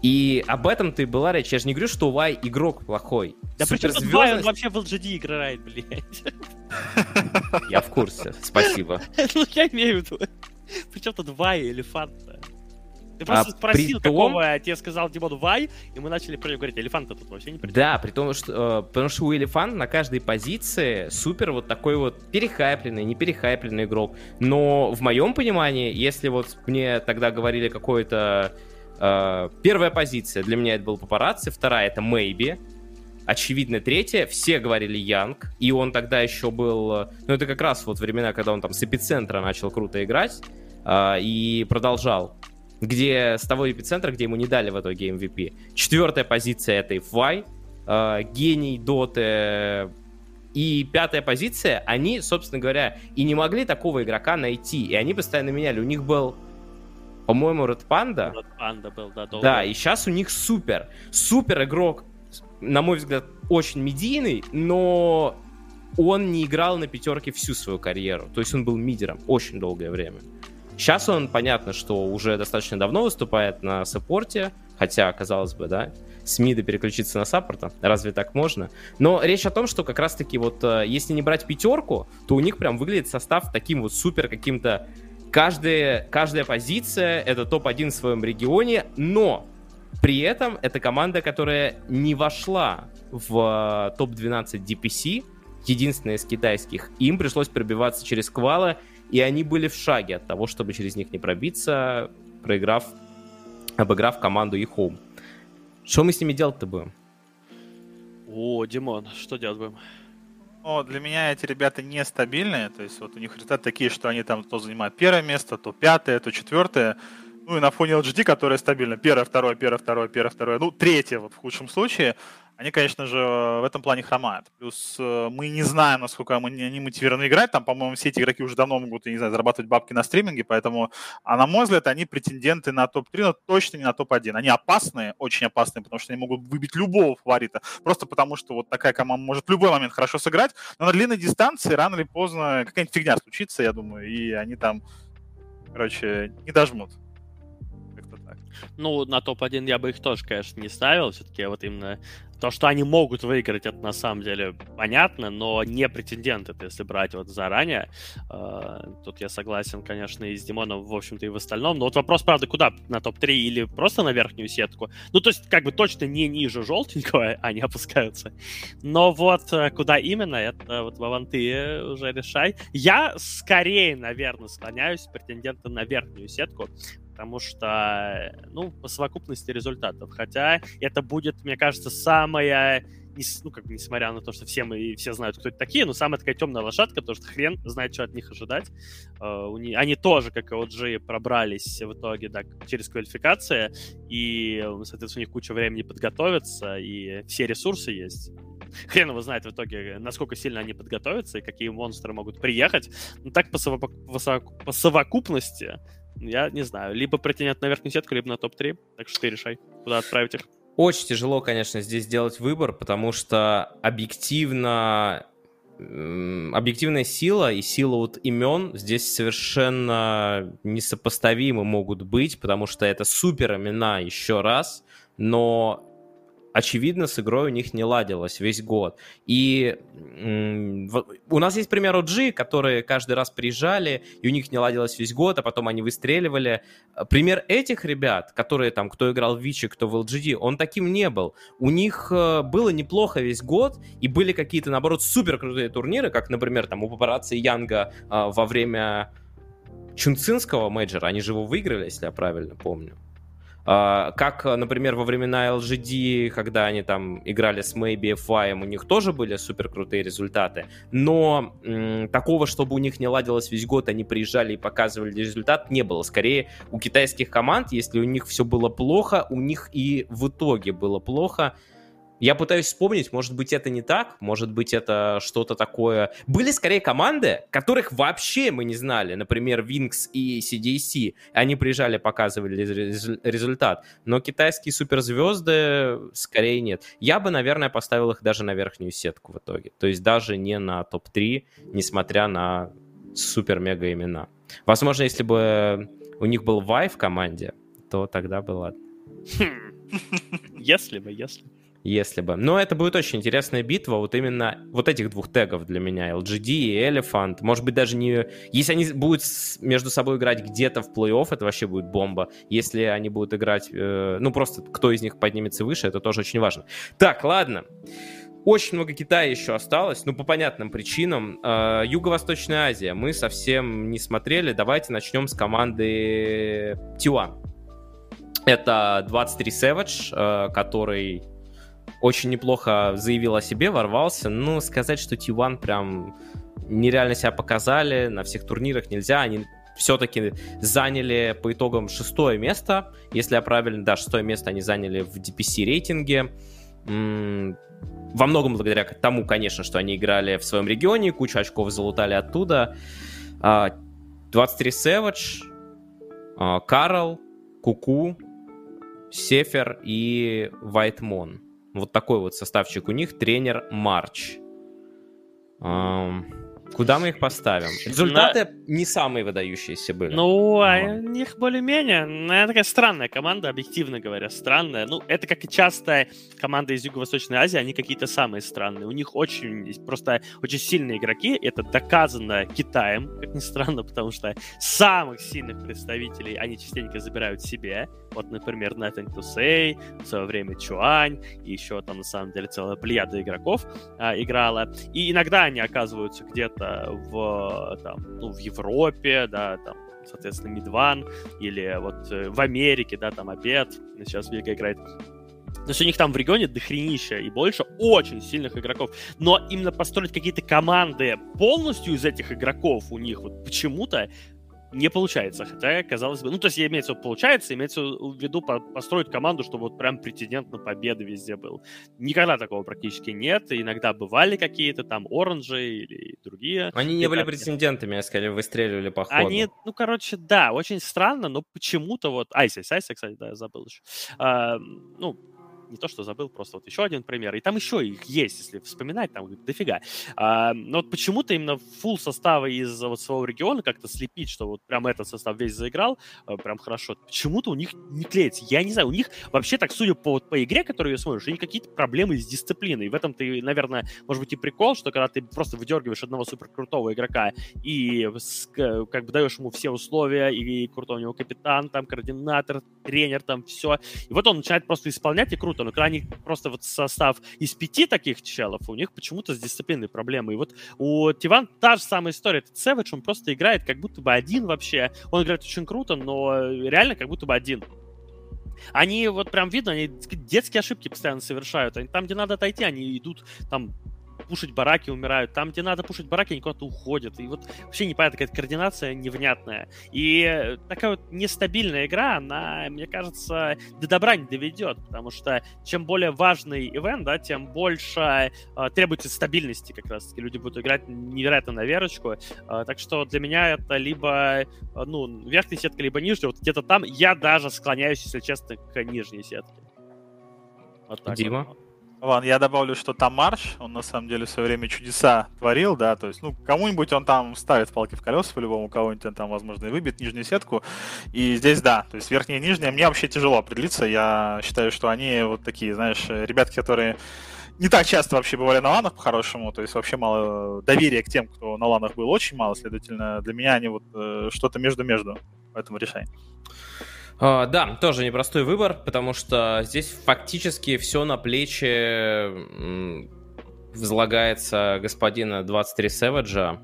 И об этом ты была речь. Я же не говорю, что Вай игрок плохой. Да причем тут Вай, он вообще в LGD играет, блядь. Я в курсе, спасибо. Ну, я имею в виду. Причем тут Вай и Элефант-то? Ты просто а спросил, том... какого тебе сказал Димон Вай, и мы начали про него говорить, элефанта тут вообще не придет. Да, при том, что, э, потому что у элефанта на каждой позиции супер вот такой вот перехайпленный, не перехайпленный игрок. Но в моем понимании, если вот мне тогда говорили какое-то... Э, первая позиция для меня это был папарацци, вторая это Maybe, очевидно, третья, все говорили Янг, и он тогда еще был, э, ну это как раз вот времена, когда он там с эпицентра начал круто играть, э, и продолжал где с того эпицентра, где ему не дали в итоге MVP. Четвертая позиция это FY, э, гений доты. И пятая позиция, они, собственно говоря, и не могли такого игрока найти. И они постоянно меняли. У них был, по-моему, Red Panda. Red Panda был, да, долго. Да, и сейчас у них супер. Супер игрок, на мой взгляд, очень медийный, но он не играл на пятерке всю свою карьеру. То есть он был мидером очень долгое время. Сейчас он, понятно, что уже достаточно давно выступает на саппорте, хотя, казалось бы, да, с мида переключиться на саппорта, разве так можно? Но речь о том, что как раз-таки вот э, если не брать пятерку, то у них прям выглядит состав таким вот супер каким-то... Каждая, каждая позиция — это топ-1 в своем регионе, но при этом это команда, которая не вошла в э, топ-12 DPC, единственная из китайских. Им пришлось пробиваться через квалы, и они были в шаге от того, чтобы через них не пробиться, проиграв, обыграв команду и Home. Что мы с ними делать-то будем? О, Димон, что делать будем? О, для меня эти ребята нестабильные, то есть вот у них результаты такие, что они там то занимают первое место, то пятое, то четвертое. Ну и на фоне LGD, которая стабильно, первое, второе, первое, второе, первое, второе, ну третье вот в худшем случае, они, конечно же, в этом плане хромают. Плюс э, мы не знаем, насколько они мотивированы играть. Там, по-моему, все эти игроки уже давно могут, я не знаю, зарабатывать бабки на стриминге, поэтому, а на мой взгляд, они претенденты на топ-3, но точно не на топ-1. Они опасные, очень опасные, потому что они могут выбить любого фаворита. Просто потому, что вот такая команда может в любой момент хорошо сыграть, но на длинной дистанции рано или поздно какая-нибудь фигня случится, я думаю, и они там, короче, не дожмут. Ну, на топ-1 я бы их тоже, конечно, не ставил. Все-таки вот именно то, что они могут выиграть, это на самом деле понятно, но не претенденты, если брать вот заранее. Э, тут я согласен, конечно, и с Димоном, в общем-то, и в остальном. Но вот вопрос, правда, куда? На топ-3 или просто на верхнюю сетку? Ну, то есть, как бы точно не ниже желтенького они опускаются. Но вот э, куда именно, это вот, Вован, ты уже решай. Я скорее, наверное, склоняюсь претендента на верхнюю сетку, потому что, ну, по совокупности результатов. Хотя это будет, мне кажется, самая ну, как бы, несмотря на то, что все мы все знают, кто это такие, но самая такая темная лошадка, потому что хрен знает, что от них ожидать. Uh, они тоже, как и OG, пробрались в итоге да, через квалификации, и, соответственно, у них куча времени подготовиться, и все ресурсы есть. Хрен его знает в итоге, насколько сильно они подготовятся и какие монстры могут приехать. Но так по, совок- по совокупности я не знаю. Либо претендент на верхнюю сетку, либо на топ-3. Так что ты решай, куда отправить их. Очень тяжело, конечно, здесь сделать выбор, потому что объективно объективная сила и сила вот имен здесь совершенно несопоставимы могут быть, потому что это супер имена еще раз, но очевидно, с игрой у них не ладилось весь год. И у нас есть пример OG, которые каждый раз приезжали, и у них не ладилось весь год, а потом они выстреливали. Пример этих ребят, которые там, кто играл в Vici, кто в LGD, он таким не был. У них э, было неплохо весь год, и были какие-то, наоборот, супер крутые турниры, как, например, там у Paparazi, Янга а, во время Чунцинского мейджора, они же его выиграли, если я правильно помню. А, как, например, во времена LGD, когда они там играли с Maybe, Fy, у них тоже были супер крутые результаты, но м, такого, чтобы у них не ладилось весь год, они приезжали и показывали результат, не было. Скорее, у китайских команд, если у них все было плохо, у них и в итоге было плохо, я пытаюсь вспомнить, может быть, это не так, может быть, это что-то такое. Были скорее команды, которых вообще мы не знали, например, Wings и CDC. Они приезжали, показывали результат. Но китайские суперзвезды скорее нет. Я бы, наверное, поставил их даже на верхнюю сетку в итоге. То есть даже не на топ-3, несмотря на супер-мега имена. Возможно, если бы у них был Вай в команде, то тогда бы ладно. Хм. Если бы, если если бы. Но это будет очень интересная битва, вот именно вот этих двух тегов для меня, LGD и Elephant. Может быть, даже не... Если они будут между собой играть где-то в плей-офф, это вообще будет бомба. Если они будут играть, э, ну, просто кто из них поднимется выше, это тоже очень важно. Так, ладно. Очень много Китая еще осталось, ну, по понятным причинам. Э, Юго-Восточная Азия мы совсем не смотрели. Давайте начнем с команды Тиуан. Это 23 Savage, э, который очень неплохо заявил о себе, ворвался. Ну, сказать, что T1 прям нереально себя показали, на всех турнирах нельзя. Они все-таки заняли по итогам шестое место. Если я правильно, да, шестое место они заняли в DPC рейтинге. Во многом благодаря тому, конечно, что они играли в своем регионе, кучу очков залутали оттуда. 23 а, Savage, а, Карл, Куку, Сефер и Вайтмон. Вот такой вот составчик у них. Тренер Марч. Куда мы их поставим? Результаты На... не самые выдающиеся были. Ну, а у них более-менее. Ну, это такая странная команда, объективно говоря, странная. Ну, это как и часто команда из Юго-Восточной Азии, они какие-то самые странные. У них очень, просто очень сильные игроки. Это доказано Китаем, как ни странно, потому что самых сильных представителей они частенько забирают себе. Вот, например, to Say, в свое время Чуань, и еще там, на самом деле, целая плеяда игроков а, играла. И иногда они оказываются где-то где в, там, ну, в Европе, да, там, соответственно, Мидван, или вот э, в Америке, да, там обед, сейчас Вильга играет. То есть у них там в регионе дохренища и больше очень сильных игроков. Но именно построить какие-то команды полностью из этих игроков у них вот почему-то не получается. Хотя, казалось бы, ну, то есть, имеется в виду, получается, имеется в виду построить команду, чтобы вот прям претендент на победы везде был. Никогда такого практически нет. Иногда бывали какие-то там оранжи или другие. Они не были претендентами, а скорее выстреливали по ходу. Они, ну, короче, да, очень странно, но почему-то вот... Айсис, Айсис, кстати, да, я забыл еще. А, ну, не то, что забыл, просто вот еще один пример. И там еще их есть, если вспоминать, там дофига. А, но вот почему-то именно фул состава из вот своего региона как-то слепить, что вот прям этот состав весь заиграл, а, прям хорошо. Почему-то у них не клеится. Я не знаю, у них вообще так, судя по, по игре, которую я смотришь, у них какие-то проблемы с дисциплиной. В этом ты, наверное, может быть и прикол, что когда ты просто выдергиваешь одного суперкрутого игрока и как бы даешь ему все условия, и крутой у него капитан, там, координатор, тренер, там, все. И вот он начинает просто исполнять, и круто но когда они просто вот состав из пяти таких челов, у них почему-то с дисциплиной проблемы. И вот у Тиван та же самая история. Этот Сэвидж, он просто играет как будто бы один вообще. Он играет очень круто, но реально как будто бы один. Они вот прям видно, они детские ошибки постоянно совершают. Они, там, где надо отойти, они идут там пушить бараки, умирают. Там, где надо пушить бараки, они куда-то уходят. И вот вообще непонятно, какая-то координация невнятная. И такая вот нестабильная игра, она, мне кажется, до добра не доведет, потому что чем более важный ивент, да, тем больше э, требуется стабильности как раз-таки. Люди будут играть невероятно на верочку. Э, так что для меня это либо, э, ну, верхняя сетка, либо нижняя. Вот где-то там я даже склоняюсь, если честно, к нижней сетке. Вот так Дима? Вот. Ладно, я добавлю, что там Марш, он на самом деле в свое время чудеса творил, да, то есть, ну, кому-нибудь он там ставит палки в колеса по-любому, кого-нибудь он там, возможно, и выбьет нижнюю сетку. И здесь, да, то есть верхняя и нижняя, мне вообще тяжело определиться, я считаю, что они вот такие, знаешь, ребятки, которые не так часто вообще бывали на ланах по-хорошему, то есть вообще мало доверия к тем, кто на ланах был, очень мало, следовательно, для меня они вот э, что-то между-между, поэтому решай. Uh, да, тоже непростой выбор, потому что здесь фактически все на плечи возлагается господина 23 Сэвиджа.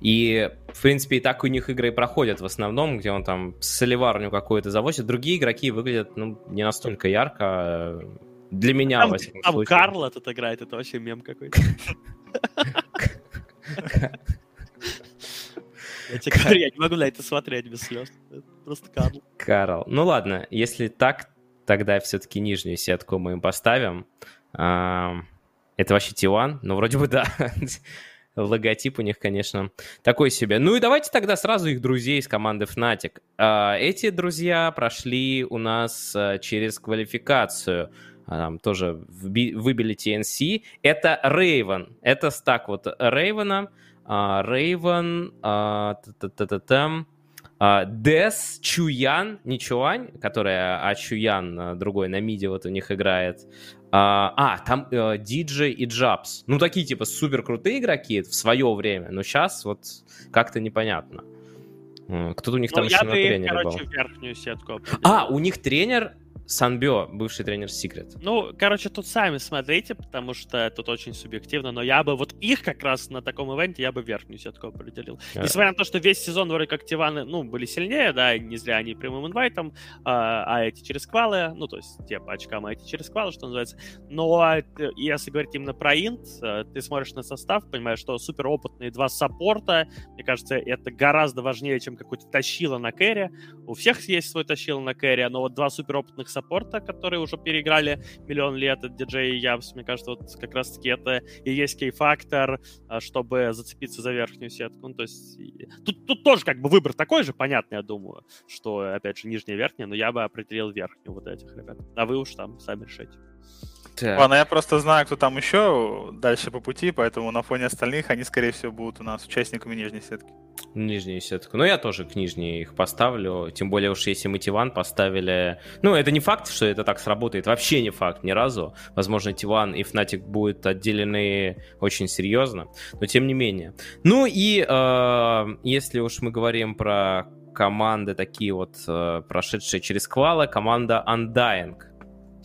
И, в принципе, и так у них игры и проходят в основном, где он там соливарню какую-то завозит. Другие игроки выглядят, ну, не настолько ярко. Для меня, там, во всяком там случае. Карл тут играет, это вообще мем какой-то. Я тебе говорю, я не могу на это смотреть без слез. Просто Карл. Карл. Ну ладно, если так, тогда все-таки нижнюю сетку мы им поставим. Это вообще Тиуан? Ну, вроде бы да. Логотип у них, конечно, такой себе. Ну и давайте тогда сразу их друзей из команды Fnatic. А, эти друзья прошли у нас а, через квалификацию. Там тоже выбили TNC. Это Рейвен. Это стак вот Рейвена. Рейвен, Дес, Чуян, не Чуань, которая, а Чуян а, другой на миде вот у них играет. А, а там э, Диджей и Джабс. Ну, такие, типа, супер крутые игроки в свое время, но сейчас вот как-то непонятно. Кто-то у них ну, там еще на тренере был. верхнюю сетку А, у них тренер Санбё, бывший тренер Secret. Ну, короче, тут сами смотрите, потому что тут очень субъективно, но я бы вот их как раз на таком ивенте я бы верхнюю сетку определил. Yeah. Несмотря на то, что весь сезон вроде как Тиваны, ну, были сильнее, да, не зря они прямым инвайтом, а, а эти через квалы, ну, то есть те по очкам, а эти через квалы, что называется. Но э, если говорить именно про инт, э, ты смотришь на состав, понимаешь, что супер опытные два саппорта, мне кажется, это гораздо важнее, чем какой-то тащила на кэре. У всех есть свой тащил на кэре, но вот два супер опытных саппорта саппорта, которые уже переиграли миллион лет, от диджей Ябс, мне кажется, вот как раз-таки это и есть кей-фактор, а, чтобы зацепиться за верхнюю сетку. Ну, то есть тут, тут тоже как бы выбор такой же, понятный, я думаю, что, опять же, нижняя верхняя, но я бы определил верхнюю вот этих ребят. А вы уж там сами решите. Так. Ладно, я просто знаю, кто там еще дальше по пути, поэтому на фоне остальных они, скорее всего, будут у нас участниками нижней сетки. Нижнюю сетку. Ну, я тоже к нижней их поставлю. Тем более уж если мы Тиван поставили... Ну, это не факт, что это так сработает. Вообще не факт ни разу. Возможно, Тиван и Фнатик будут отделены очень серьезно. Но тем не менее. Ну и э, если уж мы говорим про команды такие вот, э, прошедшие через квалы, команда Undying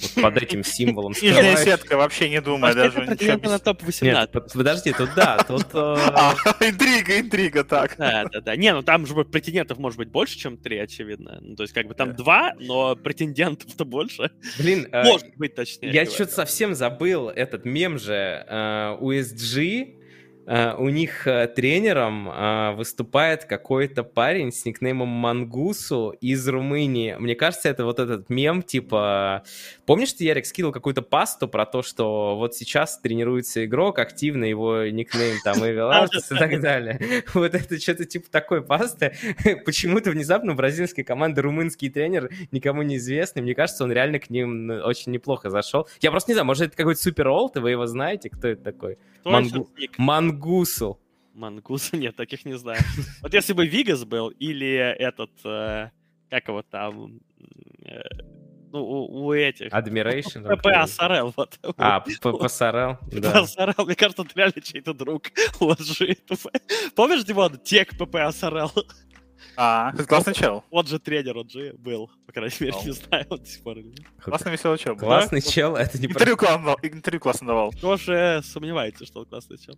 вот под этим символом Нижняя сетка, вообще не думаю. даже ничего. на топ-18. подожди, тут да, тут... Э, а, интрига, интрига, так. Да, да, да. Не, ну там же претендентов может быть больше, чем три, очевидно. Ну, то есть как бы там два, но претендентов-то больше. Блин, э, может быть точнее. Я что-то совсем забыл этот мем же. USG Uh, у них uh, тренером uh, выступает какой-то парень с никнеймом Мангусу из Румынии. Мне кажется, это вот этот мем, типа... Помнишь, ты, Ярик, скинул какую-то пасту про то, что вот сейчас тренируется игрок, активно его никнейм там Evil Artist и так далее. Вот это что-то типа такой пасты. Почему-то внезапно бразильская команда румынский тренер никому не известный. Мне кажется, он реально к ним очень неплохо зашел. Я просто не знаю, может, это какой-то супер олд, и вы его знаете? Кто это такой? Мангу... Мангусу. Мангусу? Нет, таких не знаю. Вот если бы Вигас был, или этот, э, как его там, э, ну, у, у этих. Admiration. ПП. Вот. А, ПП Асарел, да. Асарел, мне кажется, это реально чей-то друг ложит. Помнишь, Димон, тек ПП Асарел? А, классный чел. Вот же тренер, он же был. По крайней мере, не знаю, он до сих пор. Классный веселый чел. Классный чел, это не Интервью классно, интервью классно давал. Кто же сомневается, что он классный чел?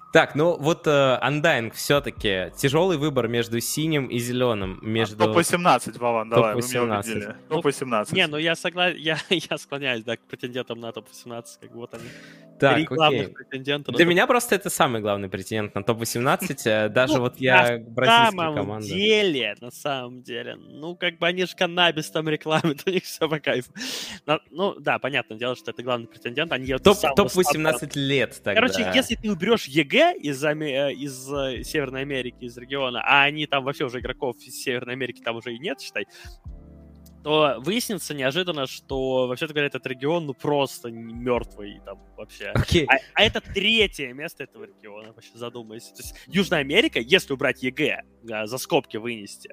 Так, ну вот uh, Undying все-таки тяжелый выбор между синим и зеленым. Между... А, топ-18, Вован, давай, топ вы меня убедили. Топ-18. Не, ну я согласен, я, я склоняюсь, да, к претендентам на топ-18, как вот они. Так, Три главных претендента. Для меня просто это самый главный претендент на топ-18, э, даже вот я бразильская команда. На самом деле, на самом деле, ну как бы они же каннабис там рекламят, у них все по кайфу. Ну да, понятное дело, что это главный претендент, они Топ-18 лет тогда. Короче, если ты уберешь EG, из, э, из э, Северной Америки, из региона, а они там вообще уже игроков из Северной Америки там уже и нет, считай, то выяснится неожиданно, что, вообще-то говоря, этот регион, ну, просто мертвый там вообще. Okay. А, а это третье место этого региона, вообще задумайся. То есть Южная Америка, если убрать EG, да, за скобки вынести,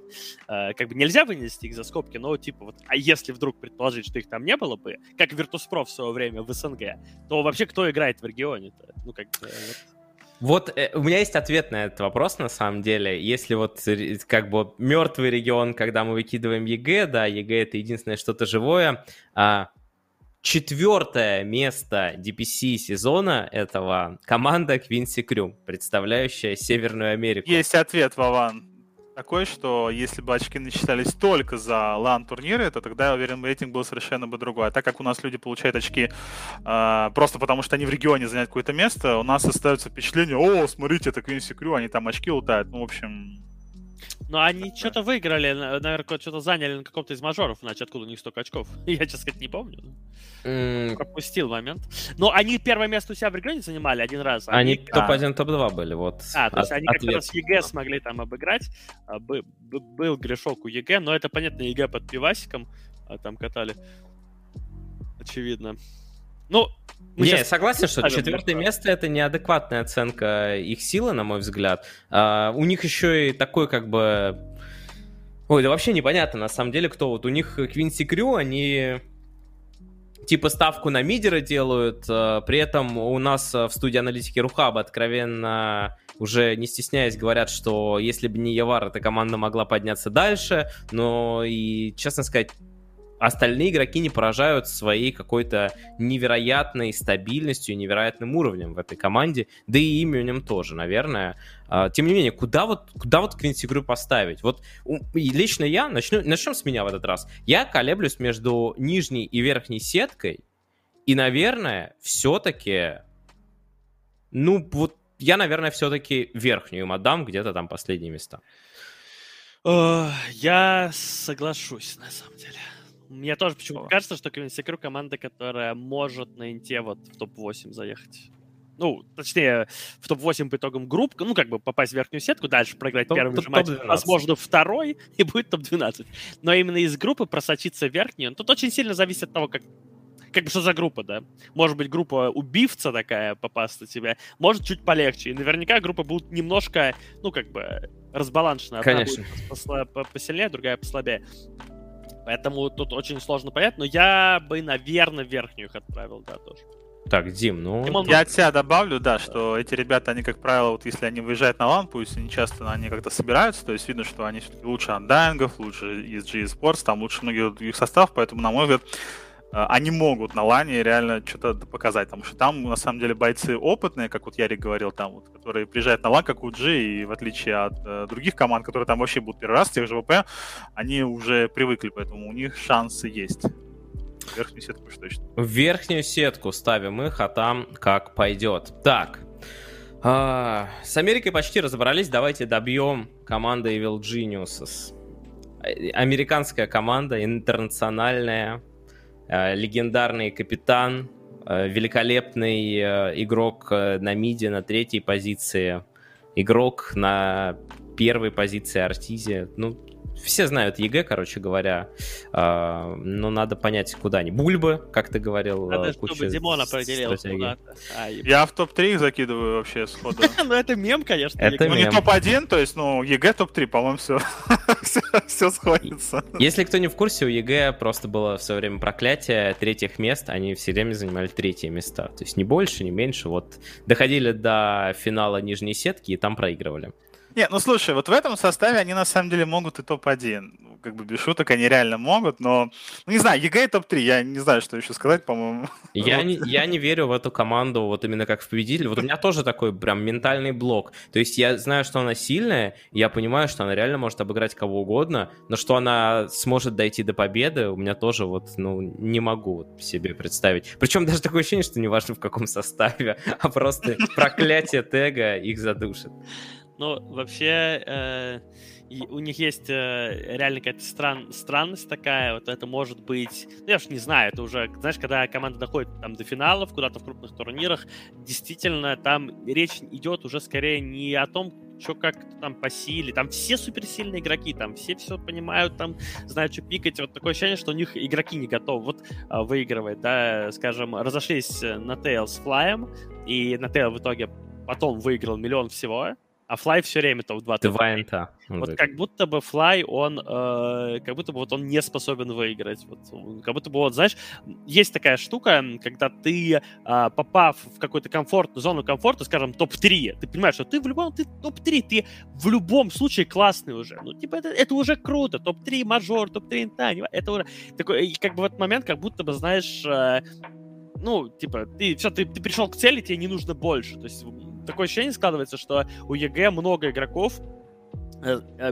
э, как бы нельзя вынести их за скобки, но типа вот, а если вдруг предположить, что их там не было бы, как Virtus.pro в свое время в СНГ, то вообще кто играет в регионе-то? Ну, как бы... Вот вот э, у меня есть ответ на этот вопрос, на самом деле. Если вот как бы мертвый регион, когда мы выкидываем EG, да, EG это единственное что-то живое, а четвертое место DPC сезона этого команда Quincy Crew, представляющая Северную Америку. Есть ответ, Вован такой, что если бы очки начислялись только за лан-турниры, то тогда, я уверен, рейтинг был совершенно бы другой. А так как у нас люди получают очки э, просто потому, что они в регионе заняют какое-то место, у нас остается впечатление, о, смотрите, это Quincy Crew, они там очки лутают. Ну, в общем, но они что-то выиграли, наверное, что-то заняли на каком-то из мажоров, значит, откуда у них столько очков. Я, честно сказать, не помню. Mm. Пропустил момент. Но они первое место у себя в регионе занимали один раз. Они, они топ-1, топ-2 были, вот. А, то есть они как раз EG смогли там обыграть. А, был грешок у EG, но это, понятно, EG под пивасиком а, там катали. Очевидно. Ну, мы не, согласен, что четвертое место это неадекватная оценка их силы, на мой взгляд. А, у них еще и такой как бы... Ой, да вообще непонятно, на самом деле, кто вот. У них Квинси Крю, они типа ставку на мидера делают, а, при этом у нас в студии аналитики Рухаба откровенно уже не стесняясь говорят, что если бы не Явар, эта команда могла подняться дальше, но и, честно сказать, остальные игроки не поражают своей какой-то невероятной стабильностью, невероятным уровнем в этой команде, да и именем тоже, наверное. А, тем не менее, куда вот, куда вот Квинси игру поставить? Вот лично я, начну, начнем с меня в этот раз. Я колеблюсь между нижней и верхней сеткой, и, наверное, все-таки, ну, вот я, наверное, все-таки верхнюю им отдам, где-то там последние места. Я соглашусь, на самом деле. Мне тоже почему-то кажется, что Квинсекру команда, которая может на инте вот в топ-8 заехать. Ну, точнее, в топ-8 по итогам групп, ну, как бы попасть в верхнюю сетку, дальше проиграть топ, первый топ, матч, возможно, второй, и будет топ-12. Но именно из группы просочиться в верхнюю, ну, тут очень сильно зависит от того, как как бы что за группа, да? Может быть, группа убивца такая попасть на тебя, может, чуть полегче. И наверняка группа будет немножко, ну, как бы, разбаланшена. Конечно. Одна будет посильнее, другая послабее. Поэтому тут очень сложно понять, но я бы, наверное, верхнюю их отправил, да, тоже. Так, Дим, ну... Димон, я от себя добавлю, да, что эти ребята, они, как правило, вот если они выезжают на лан, пусть они часто они как-то собираются, то есть видно, что они лучше Undying ов, лучше SG esports, там лучше многих других составов, поэтому, на мой взгляд, они могут на лане реально что-то показать, потому что там, на самом деле, бойцы опытные, как вот Ярик говорил, там вот, которые приезжают на лан, как EG, и в отличие от э, других команд, которые там вообще будут первый раз, тех же ВП, они уже привыкли, поэтому у них шансы есть. Верхнюю сетку уж точно. В верхнюю сетку ставим их, а там как пойдет. Так, А, с Америкой почти разобрались. Давайте добьем команды Evil Geniuses. Э, американская команда, интернациональная, э, легендарный капитан, э, великолепный игрок на миде на третьей позиции, игрок на первой позиции Артизе. Ну, все знают EG, короче говоря, а, но надо понять, куда они. Бульбы, как ты говорил, надо, куча чтобы Димон определил а, Я в топ-3 закидываю вообще сходу. Ну, это мем, конечно. Это Ну, не топ-1, то есть, ну, EG топ-3, по-моему, все. все сходится. Если кто не в курсе, у EG просто было все время проклятие третьих мест, они все время занимали третьи места. То есть, не больше, не меньше. Вот доходили до финала нижней сетки и там проигрывали. Не, ну слушай, вот в этом составе они на самом деле могут и топ-1. Ну, как бы без шуток они реально могут, но, ну не знаю, EG топ-3, я не знаю, что еще сказать, по-моему. Я, не, я не верю в эту команду вот именно как в победитель. Вот у меня тоже такой прям ментальный блок. То есть я знаю, что она сильная, я понимаю, что она реально может обыграть кого угодно, но что она сможет дойти до победы, у меня тоже вот, ну, не могу вот себе представить. Причем даже такое ощущение, что не важно в каком составе, а просто проклятие тега их задушит. Ну, вообще, э, у них есть э, реально какая-то стран, странность такая, вот это может быть, ну, я уж не знаю, это уже, знаешь, когда команда доходит там до финалов, куда-то в крупных турнирах, действительно, там речь идет уже скорее не о том, что как там по силе, там все суперсильные игроки, там все все понимают, там знают, что пикать, вот такое ощущение, что у них игроки не готовы, вот а, выигрывает, да, скажем, разошлись на Тейл с Флаем, и на Тейл в итоге потом выиграл миллион всего, а Fly все время топ-2. Твайнта. Вот как будто бы Fly, он, э, как будто бы вот он не способен выиграть. Вот, как будто бы, вот, знаешь, есть такая штука, когда ты, э, попав в какую-то комфортную зону комфорта, скажем, топ-3, ты понимаешь, что ты в любом, ты топ-3, ты в любом случае классный уже. Ну, типа, это, это уже круто. Топ-3 мажор, топ-3 инта, это уже такой, как бы в этот момент, как будто бы, знаешь, э, ну, типа, ты все, ты, ты пришел к цели, тебе не нужно больше. То есть такое ощущение складывается, что у EG много игроков,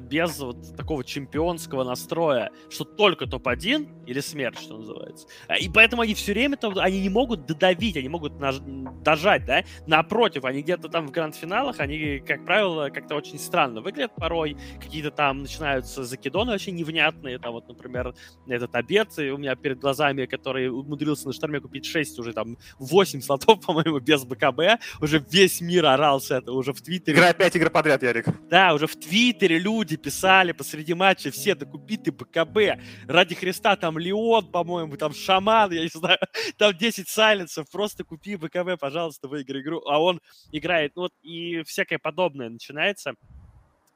без вот такого чемпионского настроя, что только топ-1 или смерть, что называется. Э, и поэтому они все время там, они не могут додавить, они могут наж- дожать, да. Напротив, они где-то там в гранд-финалах, они, как правило, как-то очень странно выглядят порой. Какие-то там начинаются закидоны очень невнятные. Там вот, например, этот обед у меня перед глазами, который умудрился на шторме купить 6, уже там 8 слотов, по-моему, без БКБ. Уже весь мир орался это уже в Твиттере. Игра 5 игр подряд, Ярик. Да, уже в Твиттере Твиттере люди писали посреди матча, все, да купи ты БКБ. Ради Христа, там Леон, по-моему, там Шаман, я не знаю, там 10 сайленсов, просто купи БКБ, пожалуйста, выиграй игру. А он играет, ну вот, и всякое подобное начинается.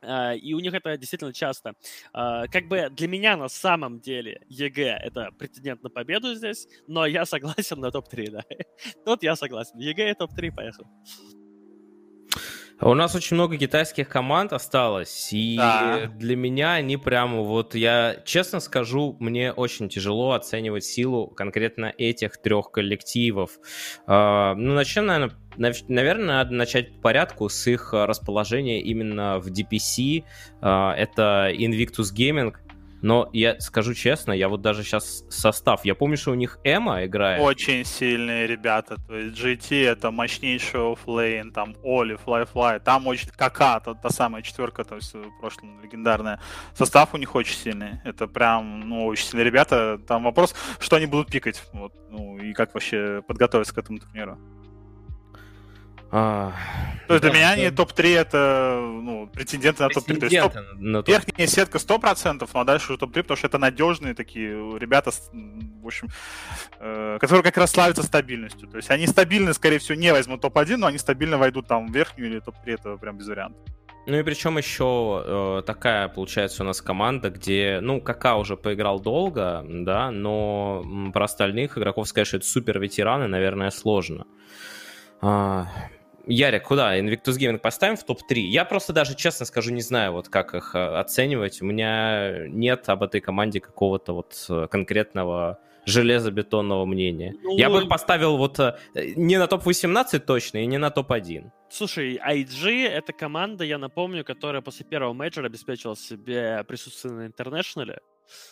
Uh, и у них это действительно часто. Uh, как бы для меня на самом деле EG это претендент на победу здесь, но я согласен на топ-3, да. Тут я согласен. EG топ-3, поехали. У нас очень много китайских команд осталось, и да. для меня они прямо вот, я честно скажу, мне очень тяжело оценивать силу конкретно этих трех коллективов. Uh, ну, начнем, наверное, наверное, надо начать по порядку с их расположения именно в DPC. Это Invictus Gaming, но я скажу честно, я вот даже сейчас состав, я помню, что у них Эма играет. Очень сильные ребята, то есть GT это мощнейший оффлейн, там Оли, Fly Fly, там очень Кака, та, та самая четверка, то есть в прошлом легендарная. Состав у них очень сильный, это прям, ну, очень сильные ребята. Там вопрос, что они будут пикать, вот, ну, и как вообще подготовиться к этому турниру. А, то есть да, для меня они топ-3 это ну, претенденты на топ-3. То есть топ... топ... верхняя сетка 100%, ну а дальше уже топ-3, потому что это надежные такие ребята, в общем, э, которые как раз славятся стабильностью. То есть они стабильно, скорее всего, не возьмут топ-1, но они стабильно войдут там в верхнюю или топ-3, это прям без вариантов. Ну и причем еще э, такая получается у нас команда, где, ну, Кака уже поиграл долго, да, но про остальных игроков сказать, что это супер ветераны, наверное, сложно. А, Ярик, куда? Invictus Gaming поставим в топ-3? Я просто даже, честно скажу, не знаю, вот как их э, оценивать. У меня нет об этой команде какого-то вот э, конкретного железобетонного мнения. Ну, я бы их поставил вот э, не на топ-18 точно и не на топ-1. Слушай, IG — это команда, я напомню, которая после первого мейджора обеспечила себе присутствие на интернешнале.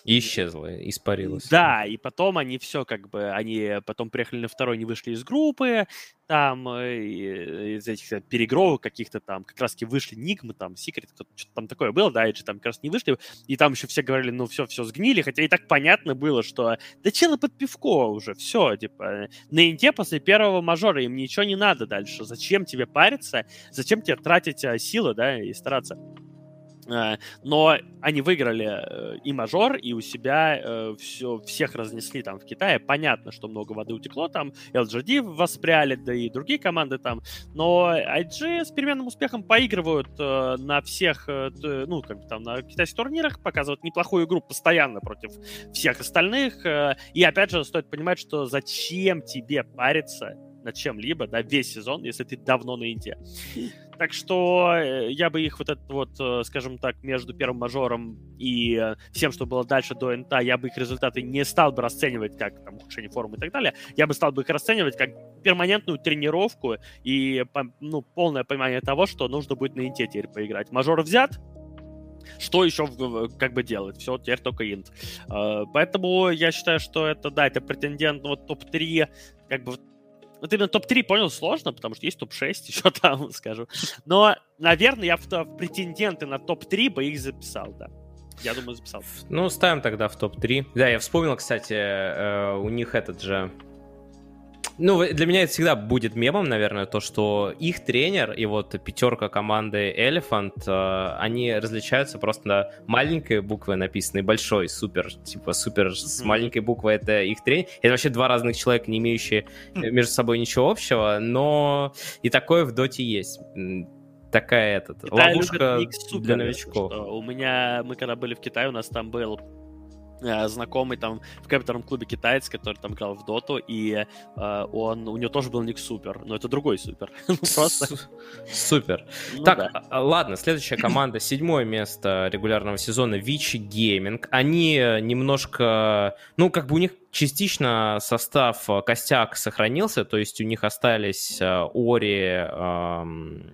И исчезла, испарилась. Да, и потом они все как бы, они потом приехали на второй, не вышли из группы, там э, из этих перегровок каких-то там как раз-таки вышли Нигмы, там, Секрет, что-то там такое было, да, Эджи там как раз не вышли, и там еще все говорили, ну все, все сгнили, хотя и так понятно было, что да челы под пивко уже, все, типа, на инте после первого мажора им ничего не надо дальше, зачем тебе париться, зачем тебе тратить а, силы, да, и стараться. Э, но они выиграли э, и мажор, и у себя э, все, всех разнесли там в Китае. Понятно, что много воды утекло там, LGD воспряли, да и другие команды там. Но IG с переменным успехом поигрывают на всех, ну, как бы там на китайских турнирах, показывают неплохую игру постоянно против всех остальных. И опять же, стоит понимать, что зачем тебе париться над чем-либо, да, весь сезон, если ты давно на Инте. Так что э, я бы их вот этот вот, э, скажем так, между первым мажором и э, всем, что было дальше до НТ, я бы их результаты не стал бы расценивать как там ухудшение формы и так далее. Я бы стал бы их расценивать как перманентную тренировку и ну, полное понимание того, что нужно будет на инте теперь поиграть. Мажор взят, что еще как бы делать? Все, теперь только инт. Поэтому я считаю, что это, да, это претендент вот топ-3, как бы вот именно топ-3, понял, сложно, потому что есть топ-6, еще там, скажу. Но, наверное, я в, в претенденты на топ-3 бы их записал, да. Я думаю, записал. Ну, ставим тогда в топ-3. Да, я вспомнил, кстати, э, у них этот же ну, для меня это всегда будет мемом, наверное, то, что их тренер и вот пятерка команды Elephant, э, они различаются просто на маленькой буквы написанной большой, супер, типа супер с маленькой буквы это их тренер. Это вообще два разных человека, не имеющие хм. между собой ничего общего, но и такое в доте есть такая этот, Китай ловушка для новичков. У меня, мы когда были в Китае, у нас там был Э, знакомый там в компьютерном клубе китаец, который там играл в доту, и э, он, у него тоже был ник Супер, но это другой Супер. Ну, просто... Супер. Ну, так, да. А, ладно, следующая команда, седьмое место регулярного сезона, Vici Gaming. Они немножко, ну, как бы у них частично состав э, костяк сохранился, то есть у них остались э, Ori, эм,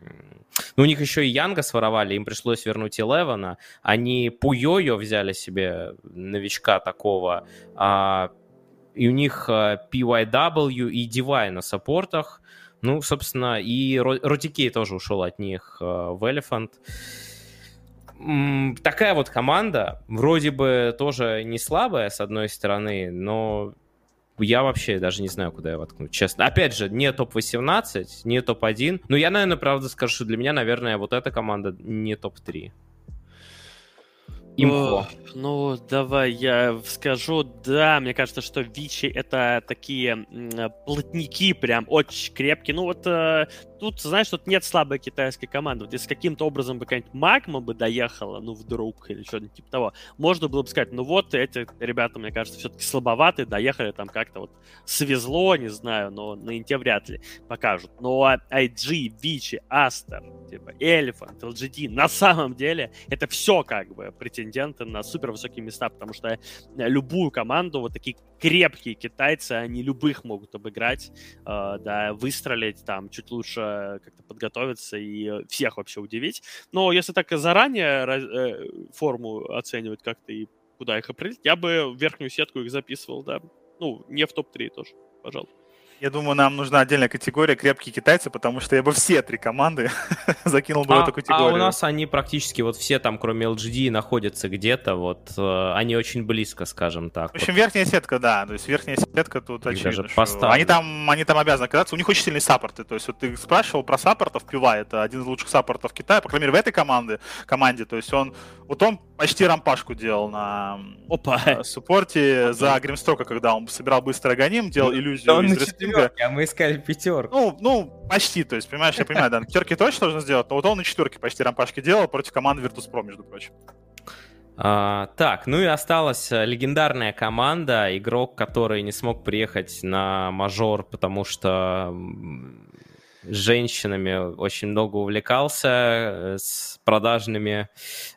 ну, у них еще и Yang а своровали, им пришлось вернуть Eleven а. Они Poyoyo взяли себе новичка такого, а, и у них PYW и DY на саппортах. Ну, собственно, и Ротикей тоже ушел от них в Elephant такая вот команда, вроде бы тоже не слабая, с одной стороны, но я вообще даже не знаю, куда я воткнуть, честно. Опять же, не топ-18, не топ-1, но я, наверное, правда скажу, что для меня, наверное, вот эта команда не топ-3. Имхо. Ну, давай я скажу. Да, мне кажется, что Вичи это такие плотники прям очень крепкие. Ну вот э, тут, знаешь, тут нет слабой китайской команды. Вот если каким-то образом бы какая-нибудь Магма бы доехала, ну вдруг, или что-нибудь типа того, можно было бы сказать, ну вот эти ребята, мне кажется, все-таки слабоваты, доехали там как-то вот свезло, не знаю, но на Инте вряд ли покажут. Но IG, Вичи, Астер, типа Elephant, LGD, на самом деле это все как бы претенденты на супер высокие места, потому что э, любую команду, вот такие крепкие китайцы, они любых могут обыграть, э, да, выстрелить, там, чуть лучше как-то подготовиться и всех вообще удивить. Но если так заранее э, форму оценивать как-то и куда их определить, я бы верхнюю сетку их записывал, да. Ну, не в топ-3 тоже, пожалуй. Я думаю, нам нужна отдельная категория крепкие китайцы, потому что я бы все три команды закинул бы а, в эту категорию. А у нас они практически вот все там, кроме LGD, находятся где-то, вот э, они очень близко, скажем так. В общем, вот. верхняя сетка, да, то есть верхняя сетка тут Их очевидно, что они там, они там обязаны оказаться, у них очень сильные саппорты, то есть вот ты спрашивал про саппортов, Пива, это один из лучших саппортов Китая, по крайней мере, в этой команде, команде, то есть он, вот он почти рампашку делал на Опа. Э, суппорте за Гримстрока, когда он собирал быстро агоним, делал иллюзию да он из на а мы искали пятерку. Ну, ну, почти, то есть, понимаешь, я понимаю, да, на пятерке точно нужно сделать, но вот он на четверке почти рампашки делал против команды Virtus.pro, между прочим. А, так, ну и осталась э, легендарная команда, игрок, который не смог приехать на мажор, потому что женщинами очень много увлекался, э, с продажными,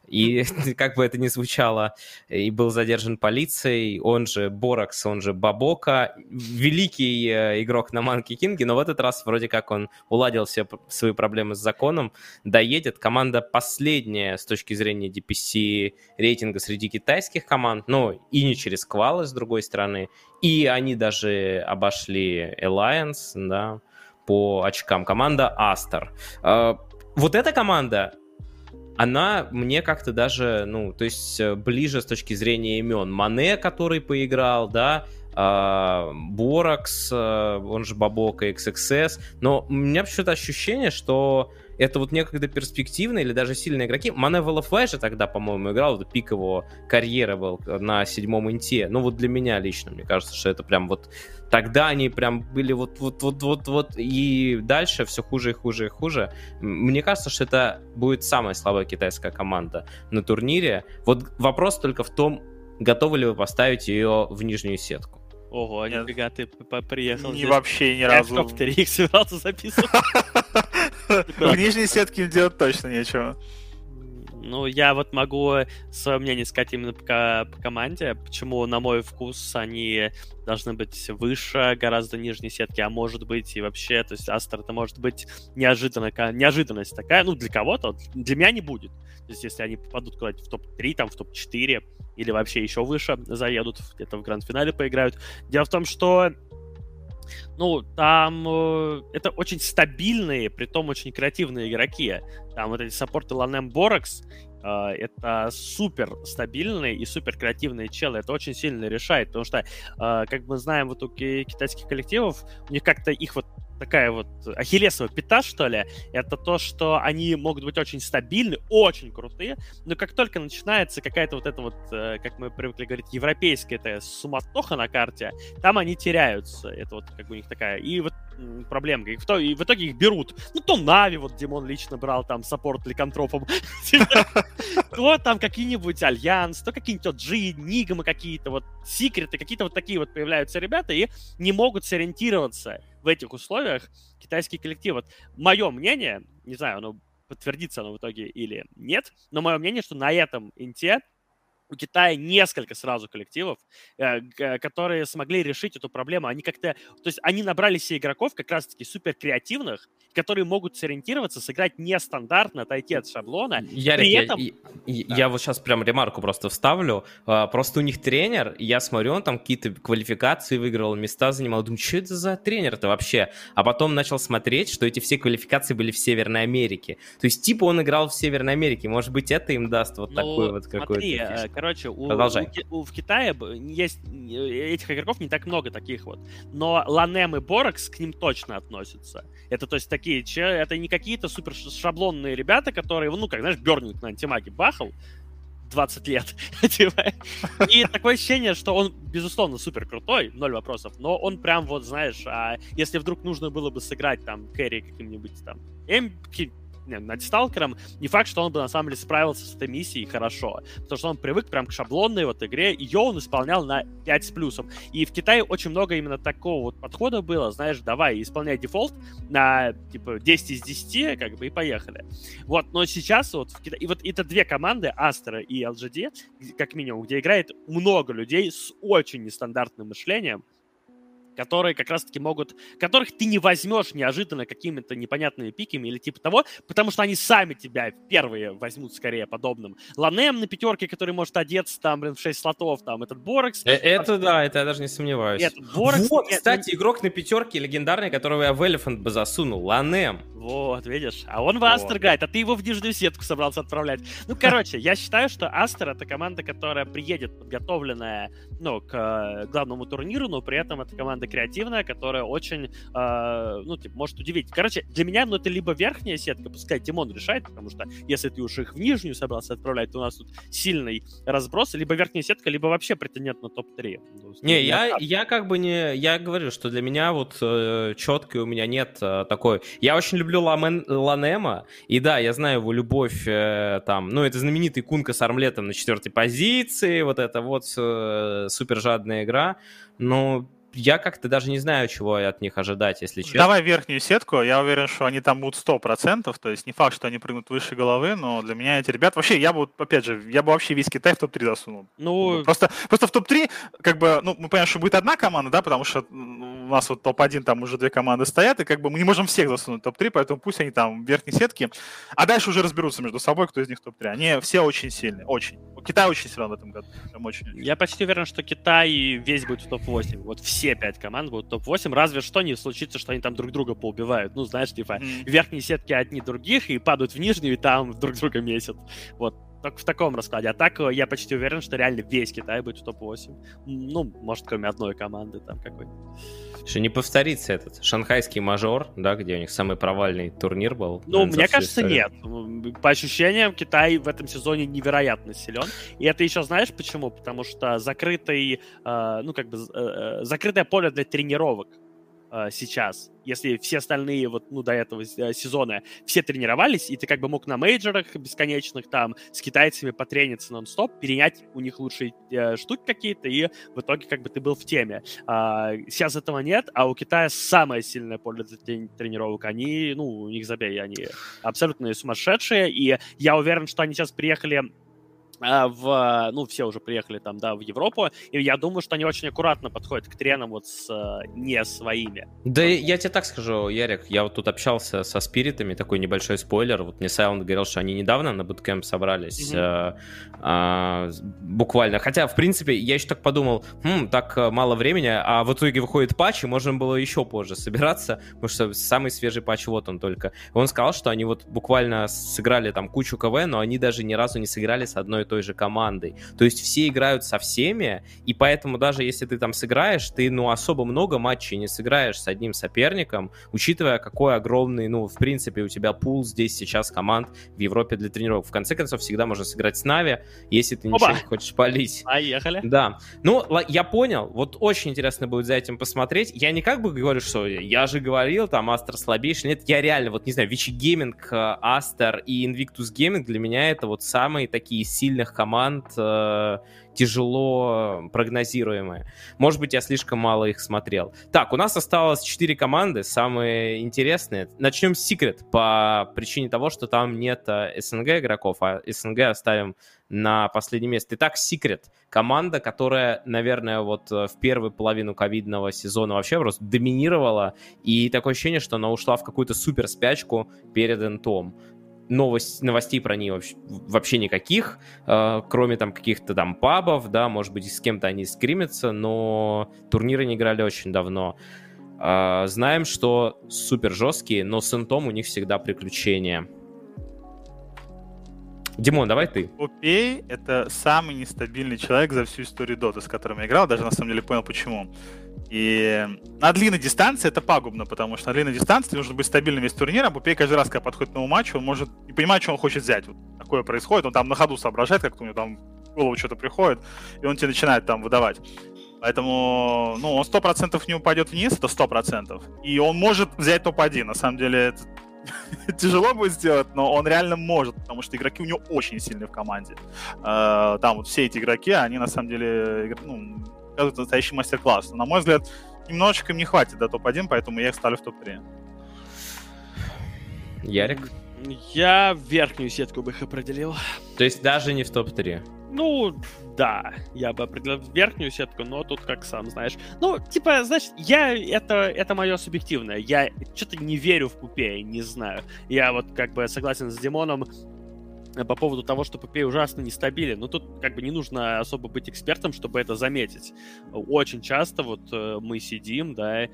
и как бы это ни звучало, и был задержан полицией, он же Боракс, он же Бабока, великий э, игрок на Манки Кинге, но в этот раз вроде как он уладил все свои проблемы с законом, доедет. Команда последняя с точки зрения DPC рейтинга среди китайских команд, но и не через квалы, с другой стороны, и они даже обошли Alliance, да, по очкам. Команда Астер. А, вот эта команда, она мне как-то даже, ну, то есть э, ближе с точки зрения имен. Мане, который поиграл, да, а, Боракс, э, он же Бабока, XXS, но у меня почему-то ощущение, что это вот некогда перспективные или даже сильные игроки. Мане в LFY же тогда, по-моему, играл, вот пик его карьеры был на седьмом инте. Ну вот для меня лично, мне кажется, что это прям вот тогда они прям были вот вот вот вот вот и дальше все хуже и хуже и хуже. Мне кажется, что это будет самая слабая китайская команда на турнире. Вот вопрос только в том, готовы ли вы поставить ее в нижнюю сетку. Ого, нифига ты приехал. Не вообще ни разу. Я в топ-3 их собирался записывать. В нижней сетке делать точно нечего. Ну, я вот могу свое мнение сказать именно по, по команде, почему, на мой вкус, они должны быть выше гораздо нижней сетки, а может быть и вообще, то есть Астер это может быть неожиданно, неожиданность такая, ну, для кого-то, для меня не будет. То есть если они попадут куда-нибудь в топ-3, там, в топ-4, или вообще еще выше заедут, где-то в гранд-финале поиграют. Дело в том, что ну, там э, это очень стабильные, при том очень креативные игроки. Там вот эти саппорты Ланем Боракс, э, это супер стабильные и супер креативные челы. Это очень сильно решает, потому что, э, как мы знаем, вот у китайских коллективов, у них как-то их вот такая вот ахиллесова пята, что ли, это то, что они могут быть очень стабильны, очень крутые, но как только начинается какая-то вот эта вот, э, как мы привыкли говорить, европейская эта суматоха на карте, там они теряются. Это вот как бы у них такая. И вот проблемка. И в, то, и в итоге их берут. Ну, то Navi, вот Димон лично брал там support ликантропом. То там какие-нибудь Альянс, то какие-нибудь OG, Нигмы какие-то, вот Секреты, какие-то вот такие вот появляются ребята и не могут сориентироваться в этих условиях китайский коллектив. Вот мое мнение, не знаю, оно подтвердится оно в итоге или нет, но мое мнение, что на этом инте у Китая несколько сразу коллективов, э, которые смогли решить эту проблему. Они как-то, то есть они набрали себе игроков как раз-таки супер креативных, которые могут сориентироваться, сыграть нестандартно, отойти от шаблона. Ярик, При этом... я, я, да. я вот сейчас прям ремарку просто вставлю. А, просто у них тренер, я смотрю, он там какие-то квалификации выиграл, места занимал. Думаю, что это за тренер-то вообще? А потом начал смотреть, что эти все квалификации были в Северной Америке. То есть, типа, он играл в Северной Америке. Может быть, это им даст вот ну, такой вот какой-то... Короче, у, у, у, в Китае есть э, этих игроков не так много таких вот. Но Ланем и Боракс к ним точно относятся. Это, то есть, такие, это не какие-то супер шаблонные ребята, которые, ну, как, знаешь, Бернинг на антимаге бахал, 20 лет. Типа. И такое ощущение, что он, безусловно, супер крутой, ноль вопросов, но он прям вот, знаешь, а если вдруг нужно было бы сыграть там Кэрри каким-нибудь там над Сталкером, не факт, что он бы на самом деле справился с этой миссией хорошо, потому что он привык прям к шаблонной вот игре, ее он исполнял на 5 с плюсом. И в Китае очень много именно такого вот подхода было, знаешь, давай, исполняй дефолт на, типа, 10 из 10, как бы, и поехали. Вот, но сейчас вот в Китае, и вот это две команды, Астера и LGD, как минимум, где играет много людей с очень нестандартным мышлением, которые как раз-таки могут, которых ты не возьмешь неожиданно какими-то непонятными пиками или типа того, потому что они сами тебя первые возьмут скорее подобным. Ланем на пятерке, который может одеться там, блин, в 6 слотов, там, этот Борекс. Э, это да, это я даже не сомневаюсь. Этот Борекс, вот, кстати, игрок на пятерке легендарный, которого я в Elephant бы засунул, Ланем. Вот, видишь, а он в Астер гайд, а ты его в нижнюю сетку собрался отправлять. Ну, короче, я считаю, что Астер это команда, которая приедет подготовленная, ну, к э, главному турниру, но при этом это команда креативная, которая очень, э, ну, типа, может удивить. Короче, для меня, ну, это либо верхняя сетка, пускай Тимон решает, потому что если ты уж их в нижнюю собрался отправлять, то у нас тут сильный разброс, либо верхняя сетка, либо вообще претендент на топ-3. Ну, не, я, я как бы не... Я говорю, что для меня вот э, четкой у меня нет э, такой... Я очень люблю Ламен, Ланема, и да, я знаю его любовь э, там, ну, это знаменитый Кунка с армлетом на четвертой позиции, вот это вот э, супер жадная игра, но я как-то даже не знаю, чего от них ожидать, если честно. Давай верхнюю сетку, я уверен, что они там будут 100%, то есть не факт, что они прыгнут выше головы, но для меня эти ребята... Вообще, я бы, опять же, я бы вообще весь Китай в топ-3 засунул. Ну... Просто, просто в топ-3, как бы, ну, мы понимаем, что будет одна команда, да, потому что у нас вот топ-1, там уже две команды стоят, и как бы мы не можем всех засунуть в топ-3, поэтому пусть они там в верхней сетке, а дальше уже разберутся между собой, кто из них топ-3. Они все очень сильные, очень. Китай очень силен в этом году. Прям очень. Я почти уверен, что Китай весь будет в топ-8. Вот все пять команд будут топ-8, разве что не случится, что они там друг друга поубивают. Ну, знаешь, типа, mm. верхние сетки одни других и падают в нижнюю, и там друг друга месят. Вот только в таком раскладе. А так э, я почти уверен, что реально весь Китай будет в топ-8. Ну, может, кроме одной команды там какой-то. Что не повторится этот шанхайский мажор, да, где у них самый провальный турнир был? Ну, мне кажется, историю. нет. По ощущениям, Китай в этом сезоне невероятно силен. И это еще знаешь почему? Потому что закрытый, э, ну, как бы, э, э закрытое поле для тренировок э, сейчас. Если все остальные вот, ну, до этого э, сезона все тренировались, и ты как бы мог на мейджорах бесконечных там с китайцами потрениться нон-стоп, перенять у них лучшие э, штуки какие-то, и в итоге как бы ты был в теме. А, сейчас этого нет, а у Китая самое сильное поле для тренировок. Они, ну, у них забей, они абсолютно сумасшедшие, и я уверен, что они сейчас приехали в, ну, все уже приехали там, да, в Европу, и я думаю, что они очень аккуратно подходят к тренам вот с э, не своими. Да я тебе так скажу, Ярик, я вот тут общался со спиритами, такой небольшой спойлер, вот мне Сайлент говорил, что они недавно на буткемп собрались, mm-hmm. э, э, буквально, хотя, в принципе, я еще так подумал, хм, так мало времени, а в итоге выходит патч, и можно было еще позже собираться, потому что самый свежий патч вот он только. Он сказал, что они вот буквально сыграли там кучу КВ, но они даже ни разу не сыграли с одной той же командой. То есть все играют со всеми, и поэтому даже если ты там сыграешь, ты, ну, особо много матчей не сыграешь с одним соперником, учитывая, какой огромный, ну, в принципе, у тебя пул здесь сейчас команд в Европе для тренировок. В конце концов, всегда можно сыграть с Navi, если ты Опа! ничего не хочешь палить. Поехали. Да. Ну, я понял. Вот очень интересно будет за этим посмотреть. Я не как бы говорю, что я же говорил, там, Aster слабейший. Нет, я реально, вот, не знаю, Vici Gaming, Aster и Invictus Gaming для меня это вот самые такие сильные сильных команд э, тяжело прогнозируемые. Может быть, я слишком мало их смотрел. Так, у нас осталось 4 команды, самые интересные. Начнем с Secret по причине того, что там нет э, СНГ игроков, а СНГ оставим на последнее место. Итак, Secret. Команда, которая, наверное, вот э, в первую половину ковидного сезона вообще просто доминировала. И такое ощущение, что она ушла в какую-то супер спячку перед Энтом новость, новостей про нее вообще, вообще никаких, э, кроме там каких-то там пабов, да, может быть, с кем-то они скримятся, но турниры не играли очень давно. Э, знаем, что супер жесткие, но с интом у них всегда приключения. Димон, давай ты. Попей — это самый нестабильный человек за всю историю Доты, с которым я играл, даже на самом деле понял, почему. И на длинной дистанции это пагубно, потому что на длинной дистанции нужно быть стабильным весь турнир, а Бупей каждый раз, когда подходит к новому матчу, он может не понимать, что он хочет взять. Вот такое происходит, он там на ходу соображает, как-то у него там в голову что-то приходит, и он тебе начинает там выдавать. Поэтому, ну, он сто процентов не упадет вниз, это сто процентов. И он может взять топ-1. На самом деле, это тяжело будет сделать, но он реально может, потому что игроки у него очень сильные в команде. Э, там вот все эти игроки, они на самом деле ну, показывают настоящий мастер-класс. На мой взгляд, немножечко им не хватит до топ-1, поэтому я их ставлю в топ-3. Ярик? Я верхнюю сетку бы их определил. То есть даже не в топ-3? Ну, да, я бы определил верхнюю сетку, но тут как сам знаешь. Ну, типа, знаешь, я это, это мое субъективное. Я что-то не верю в Пупе, не знаю. Я вот как бы согласен с Димоном, по поводу того, что Puppey ужасно нестабилен. Ну, тут как бы не нужно особо быть экспертом, чтобы это заметить. Очень часто вот э, мы сидим, да, э,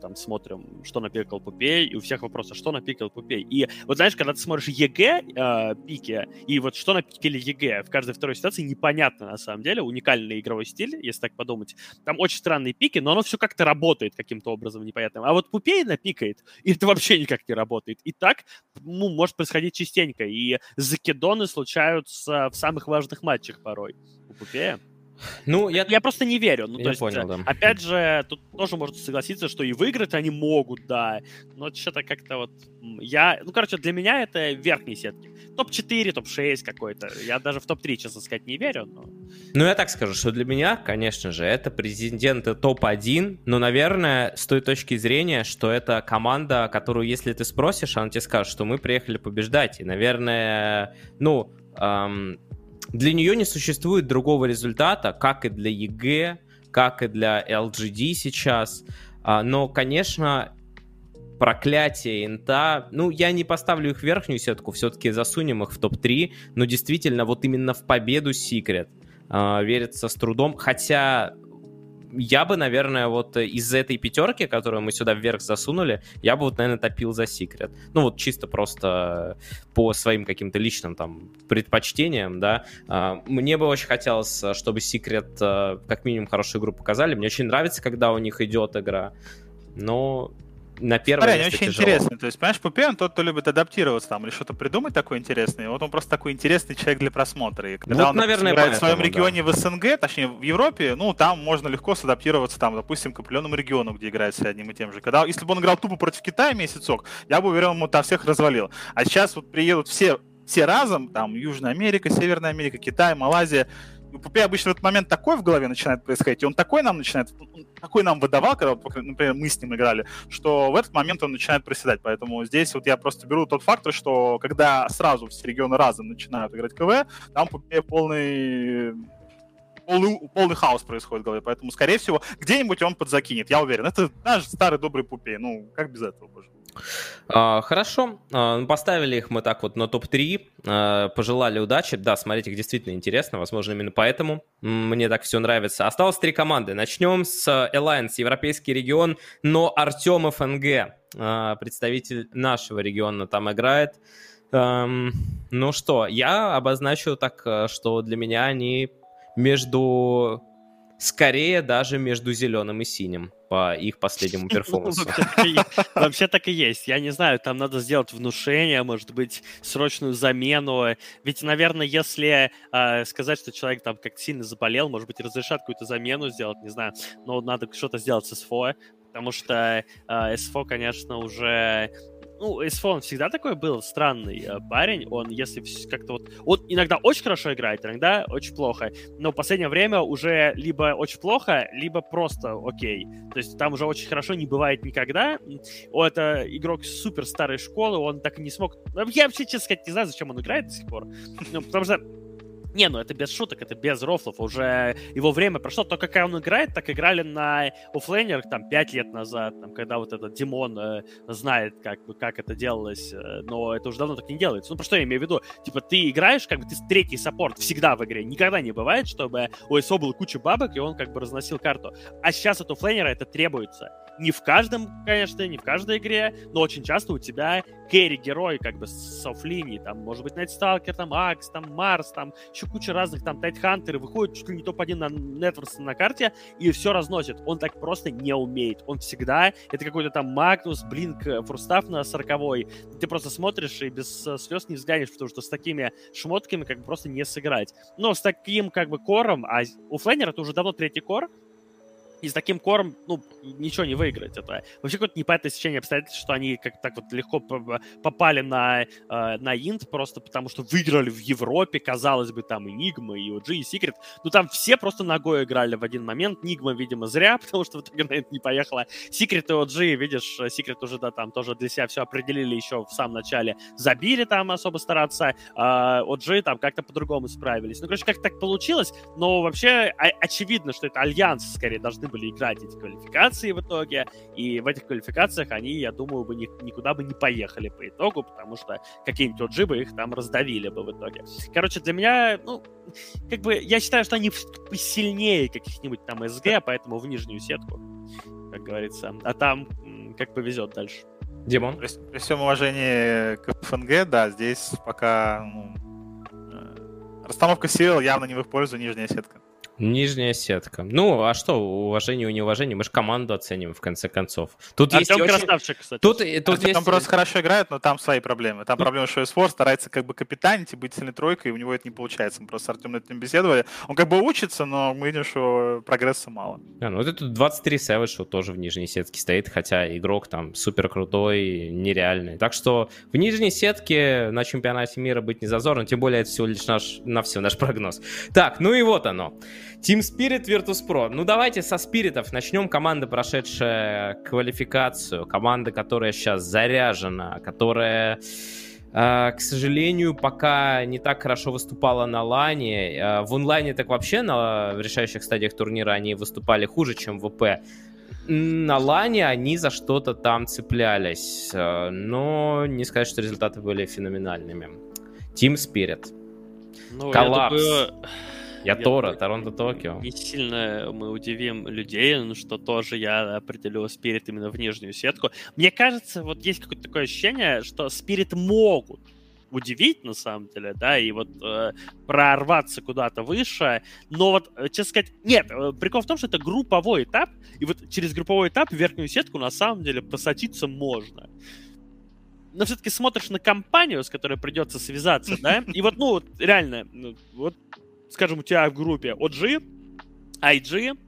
там смотрим, что напикал Puppey, и у всех вопросы, что напикал Puppey. И вот знаешь, когда ты смотришь EG э, пики, и вот что напикали EG, в каждой второй ситуации непонятно на самом деле, уникальный игровой стиль, если так подумать. Там очень странные пики, но оно все как-то работает каким-то образом непонятным. А вот Puppey напикает, и это вообще никак не работает. И так, ну, может происходить частенько. И закид закидоны случаются в самых важных матчах порой у Пупея. Ну, я... я просто не верю. Ну, я то есть, понял, да. Опять же, тут тоже можно согласиться, что и выиграть они могут, да. Но что-то как-то вот... Я... Ну, короче, для меня это верхние сетки. Топ-4, топ-6 какой-то. Я даже в топ-3, честно сказать, не верю. Но... Ну, я так скажу, что для меня, конечно же, это президенты топ-1. Но, наверное, с той точки зрения, что это команда, которую, если ты спросишь, она тебе скажет, что мы приехали побеждать. И, наверное, ну... Эм для нее не существует другого результата, как и для EG, как и для LGD сейчас. А, но, конечно, проклятие инта, ну, я не поставлю их в верхнюю сетку, все-таки засунем их в топ-3, но действительно, вот именно в победу Секрет э, верится с трудом, хотя я бы, наверное, вот из этой пятерки, которую мы сюда вверх засунули, я бы вот, наверное, топил за Секрет. Ну, вот чисто просто по своим каким-то личным там предпочтениям, да. А, мне бы очень хотелось, чтобы Секрет как минимум хорошую игру показали. Мне очень нравится, когда у них идет игра. Но на первое Смотри, место очень тяжело. интересно. То есть, понимаешь, Пупе, он тот, кто любит адаптироваться там или что-то придумать такое интересное. Вот он просто такой интересный человек для просмотра. И когда вот, он наверное, играет в своем регионе да. в СНГ, точнее, в Европе, ну, там можно легко садаптироваться, там, допустим, к определенному региону, где играет с одним и тем же. Когда, если бы он играл тупо против Китая месяцок, я бы уверен, ему там всех развалил. А сейчас вот приедут все, все разом, там, Южная Америка, Северная Америка, Китай, Малайзия, у Пупе обычно в этот момент такой в голове начинает происходить, и он такой нам начинает, такой нам выдавал, когда, например, мы с ним играли, что в этот момент он начинает приседать. Поэтому здесь вот я просто беру тот фактор, что когда сразу все регионы разом начинают играть КВ, там Пупе полный полный, полный хаос происходит в голове. Поэтому, скорее всего, где-нибудь он подзакинет, я уверен. Это наш старый добрый Puppey. Ну, как без этого, боже. А, хорошо, а, ну, поставили их мы так вот на топ-3, а, пожелали удачи. Да, смотреть их действительно интересно, возможно, именно поэтому мне так все нравится. Осталось три команды. Начнем с Alliance, Европейский регион, но Артем ФНГ, представитель нашего региона, там играет. Ну что, я обозначу так, что для меня они между скорее даже между зеленым и синим по их последнему перформансу. Вообще так и есть. Я не знаю, там надо сделать внушение, может быть, срочную замену. Ведь, наверное, если э, сказать, что человек там как сильно заболел, может быть, разрешат какую-то замену сделать, не знаю, но надо что-то сделать с СФО, потому что э, СФО, конечно, уже ну, Эсфон всегда такой был странный э, парень. Он, если как-то вот... Он иногда очень хорошо играет, иногда очень плохо. Но в последнее время уже либо очень плохо, либо просто окей. То есть там уже очень хорошо не бывает никогда. Это игрок супер старой школы, он так и не смог... Я вообще, честно сказать, не знаю, зачем он играет до сих пор. Ну, потому что не, ну это без шуток, это без рофлов. Уже его время прошло. То, как он играет, так играли на оффлейнерах там 5 лет назад, там, когда вот этот Димон э, знает, как как это делалось. Э, но это уже давно так не делается. Ну, про что я имею в виду? Типа, ты играешь, как бы ты третий саппорт всегда в игре. Никогда не бывает, чтобы у СО было куча бабок, и он как бы разносил карту. А сейчас от оффлейнера это требуется. Не в каждом, конечно, не в каждой игре, но очень часто у тебя керри-герой как бы с оффлинии. Там, может быть, Night Stalker, там, Axe, там, Mars, там, еще куча разных там Тайтхантеры, выходит чуть ли не топ-1 на networth на карте и все разносит. Он так просто не умеет. Он всегда, это какой-то там Magnus, Blink, Force Staff на 40 Ты просто смотришь и без э, слез не взглянешь, потому что с такими шмотками как бы просто не сыграть. Но с таким как бы кором, а у Флейнера это уже давно третий кор, и с таким кором, ну, ничего не выиграть. Это вообще какое-то непонятное сечение обстоятельств, что они как так вот легко попали на, э, на Инт, просто потому что выиграли в Европе, казалось бы, там и Нигма, и OG, и Секрет. Ну, там все просто ногой играли в один момент. Нигма, видимо, зря, потому что в итоге на это не поехала. Секрет и OG, видишь, Секрет уже, да, там тоже для себя все определили еще в самом начале. Забили там особо стараться, а OG там как-то по-другому справились. Ну, короче, как так получилось, но вообще очевидно, что это альянс, скорее, должны были играть эти квалификации в итоге, и в этих квалификациях они, я думаю, бы ни, никуда бы не поехали по итогу, потому что какие-нибудь OG бы их там раздавили бы в итоге. Короче, для меня, ну, как бы, я считаю, что они сильнее каких-нибудь там СГ, поэтому в нижнюю сетку, как говорится. А там как повезет дальше. Димон? При, при всем уважении к ФНГ, да, здесь пока ну, э, расстановка сил явно не в их пользу нижняя сетка. Нижняя сетка. Ну, а что, уважение и неуважение, мы же команду оценим в конце концов. Тут Артем есть красавчик, очень... кстати. Тут, тут Артем есть... просто хорошо играет, но там свои проблемы. Там проблема, что Эсфор старается как бы капитанить и быть сильной тройкой, и у него это не получается. Мы просто с Артем над этим беседовали. Он как бы учится, но мы видим, что прогресса мало. А, ну вот это 23 Savage, что тоже в нижней сетке стоит, хотя игрок там супер крутой, нереальный. Так что в нижней сетке на чемпионате мира быть не зазорно, тем более это всего лишь наш, на все наш прогноз. Так, ну и вот оно. Team Spirit Virtus.pro. Ну, давайте со спиритов начнем. Команда, прошедшая квалификацию, команда, которая сейчас заряжена, которая, э, к сожалению, пока не так хорошо выступала на лане. Э, в онлайне так вообще на решающих стадиях турнира они выступали хуже, чем в ВП. На лане они за что-то там цеплялись, э, но не сказать, что результаты были феноменальными. Team Spirit. Ну, Коллапс. Я думаю я, я Тора, Торонто, Токио. Не сильно мы удивим людей, ну что тоже я определю Спирит именно в нижнюю сетку. Мне кажется, вот есть какое-то такое ощущение, что Спирит могут удивить, на самом деле, да, и вот э, прорваться куда-то выше. Но вот, э, честно сказать, нет, э, прикол в том, что это групповой этап, и вот через групповой этап верхнюю сетку на самом деле просочиться можно. Но все-таки смотришь на компанию, с которой придется связаться, да, и вот, ну, реально, ну, вот скажем, у тебя в группе OG, IG,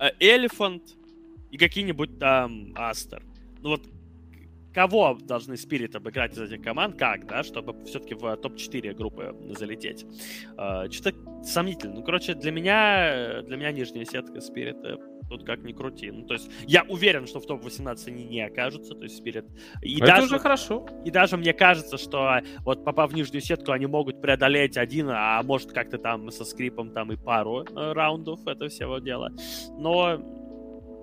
э, Elephant и какие-нибудь там Астер. Ну вот кого должны Спирит обыграть из этих команд, как, да, чтобы все-таки в топ-4 группы залететь. Uh, Что-то сомнительно. Ну, короче, для меня, для меня нижняя сетка Спирит тут как ни крути. Ну, то есть я уверен, что в топ-18 они не окажутся, то есть Спирит. И Это даже, уже хорошо. И даже мне кажется, что вот попав в нижнюю сетку, они могут преодолеть один, а может как-то там со скрипом там и пару э, раундов это всего дела. Но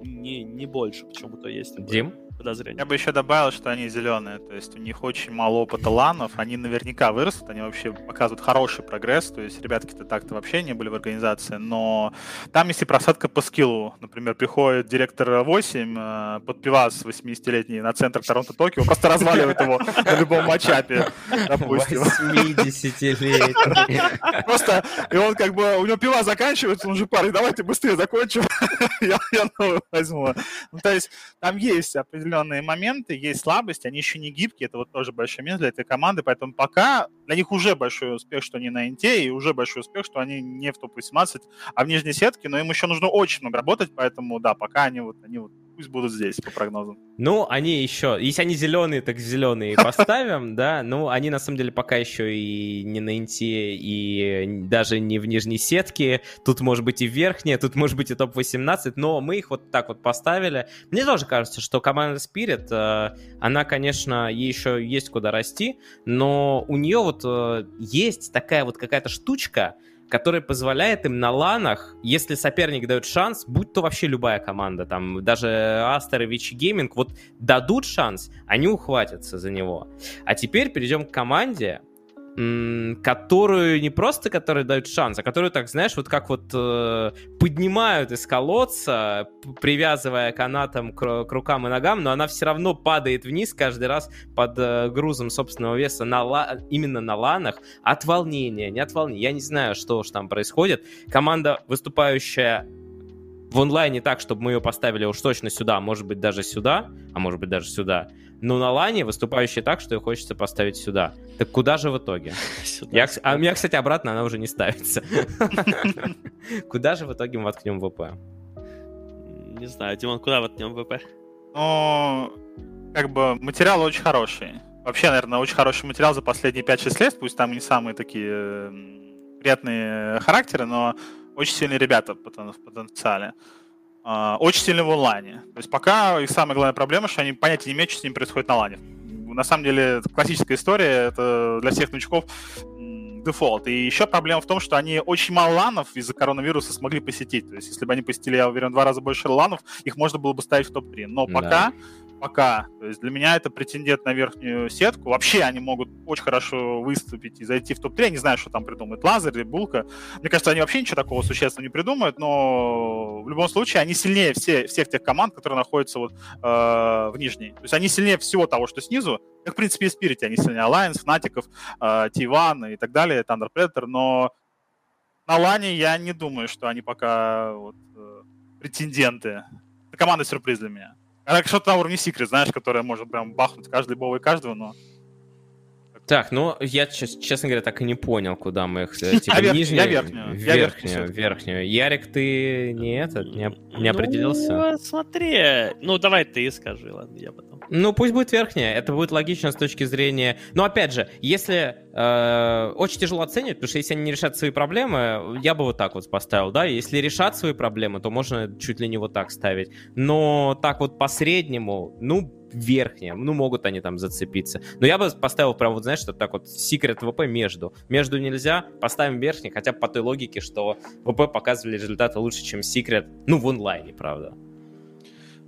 не, не больше почему-то есть. Дим? Подозрение. Я бы еще добавил, что они зеленые, то есть у них очень мало опыта ланов, они наверняка вырастут, они вообще показывают хороший прогресс, то есть ребятки-то так-то вообще не были в организации, но там если просадка по скиллу, например, приходит директор 8 э, под пивас 80-летний на центр Торонто-Токио, просто разваливает его на любом матчапе, допустим. 80-летний. Просто, и он как бы, у него пива заканчивается, он же парень, давайте быстрее закончим, я новый возьму. Ну, то есть там есть определенные моменты, есть слабости, они еще не гибкие, это вот тоже большой минус для этой команды, поэтому пока для них уже большой успех, что они на инте, и уже большой успех, что они не в топ-18, а в нижней сетке, но им еще нужно очень много работать, поэтому да, пока они вот, они вот пусть будут здесь, по прогнозам. Ну, они еще, если они зеленые, так зеленые поставим, да, ну, они на самом деле пока еще и не на инте, и даже не в нижней сетке, тут может быть и верхняя, тут может быть и топ-18, но мы их вот так вот поставили. Мне тоже кажется, что команда Spirit, э, она, конечно, еще есть куда расти, но у нее вот э, есть такая вот какая-то штучка, который позволяет им на ланах, если соперник дает шанс, будь то вообще любая команда, там даже Астер и Вичи Гейминг, вот дадут шанс, они ухватятся за него. А теперь перейдем к команде, которую не просто, которые дают шанс, а которую, так знаешь, вот как вот э, поднимают из колодца, привязывая канатом к, к рукам и ногам, но она все равно падает вниз каждый раз под э, грузом собственного веса на ла, именно на ланах от волнения, не от волнения. Я не знаю, что уж там происходит. Команда, выступающая в онлайне так, чтобы мы ее поставили уж точно сюда, может быть даже сюда, а может быть даже сюда, но на лане выступающий так, что ее хочется поставить сюда. Так куда же в итоге? Сюда, я, а у меня, кстати, обратно она уже не ставится. Куда же в итоге мы воткнем ВП? Не знаю, Димон, куда воткнем ВП? Ну, как бы материал очень хороший. Вообще, наверное, очень хороший материал за последние 5-6 лет, пусть там не самые такие приятные характеры, но очень сильные ребята в потенциале. А, очень сильно в онлайне. То есть пока их самая главная проблема, что они понятия не имеют, что с ними происходит на лане. На самом деле, классическая история, это для всех новичков дефолт. И еще проблема в том, что они очень мало ланов из-за коронавируса смогли посетить. То есть, если бы они посетили, я уверен, два раза больше ланов, их можно было бы ставить в топ-3. Но пока да пока. То есть для меня это претендент на верхнюю сетку. Вообще они могут очень хорошо выступить и зайти в топ-3. Я не знаю, что там придумает Лазер или Булка. Мне кажется, они вообще ничего такого существенного не придумают, но в любом случае они сильнее все, всех тех команд, которые находятся вот э, в нижней. То есть они сильнее всего того, что снизу. Как, в принципе, и Spirit, они сильнее Alliance, Fnatic, э, T1 и так далее, Thunder Predator, но на лане я не думаю, что они пока вот, э, претенденты. Это команда сюрприз для меня. Она что-то на уровне Секрет, знаешь, которая может прям бахнуть каждый бой каждого, но так, ну, я, честно говоря, так и не понял, куда мы их... Э, типа, я, нижнюю, я верхнюю. Я верхнюю, верхнюю. Ярик, ты не этот, не, не определился? Ну, смотри. Ну, давай ты скажи, ладно, я потом. Ну, пусть будет верхняя. Это будет логично с точки зрения... Но, опять же, если... Э, очень тяжело оценивать, потому что если они не решат свои проблемы, я бы вот так вот поставил, да? Если решат свои проблемы, то можно чуть ли не вот так ставить. Но так вот по среднему, ну, верхняя. Ну, могут они там зацепиться. Но я бы поставил прям, вот знаешь, что так вот секрет ВП между. Между нельзя, поставим верхний, хотя по той логике, что ВП показывали результаты лучше, чем секрет. Ну, в онлайне, правда.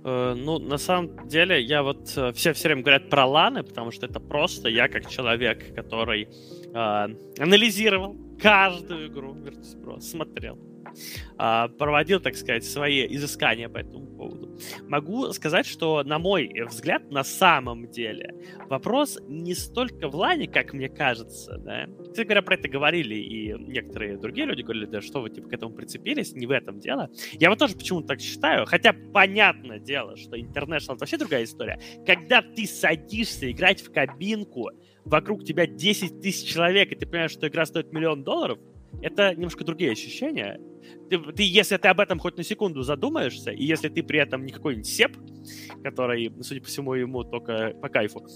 Э, ну, на самом деле, я вот э, все все время говорят про ланы, потому что это просто я как человек, который э, анализировал каждую игру смотрел, проводил, так сказать, свои изыскания по этому поводу. Могу сказать, что, на мой взгляд, на самом деле вопрос не столько в лане, как мне кажется, да. Кстати говоря, про это говорили и некоторые другие люди говорили, да что вы типа к этому прицепились, не в этом дело. Я вот тоже почему-то так считаю, хотя понятное дело, что International это вообще другая история. Когда ты садишься играть в кабинку, вокруг тебя 10 тысяч человек, и ты понимаешь, что игра стоит миллион долларов, это немножко другие ощущения. Ты, ты, если ты об этом хоть на секунду задумаешься, и если ты при этом не какой-нибудь сеп, который, судя по всему, ему только по кайфу,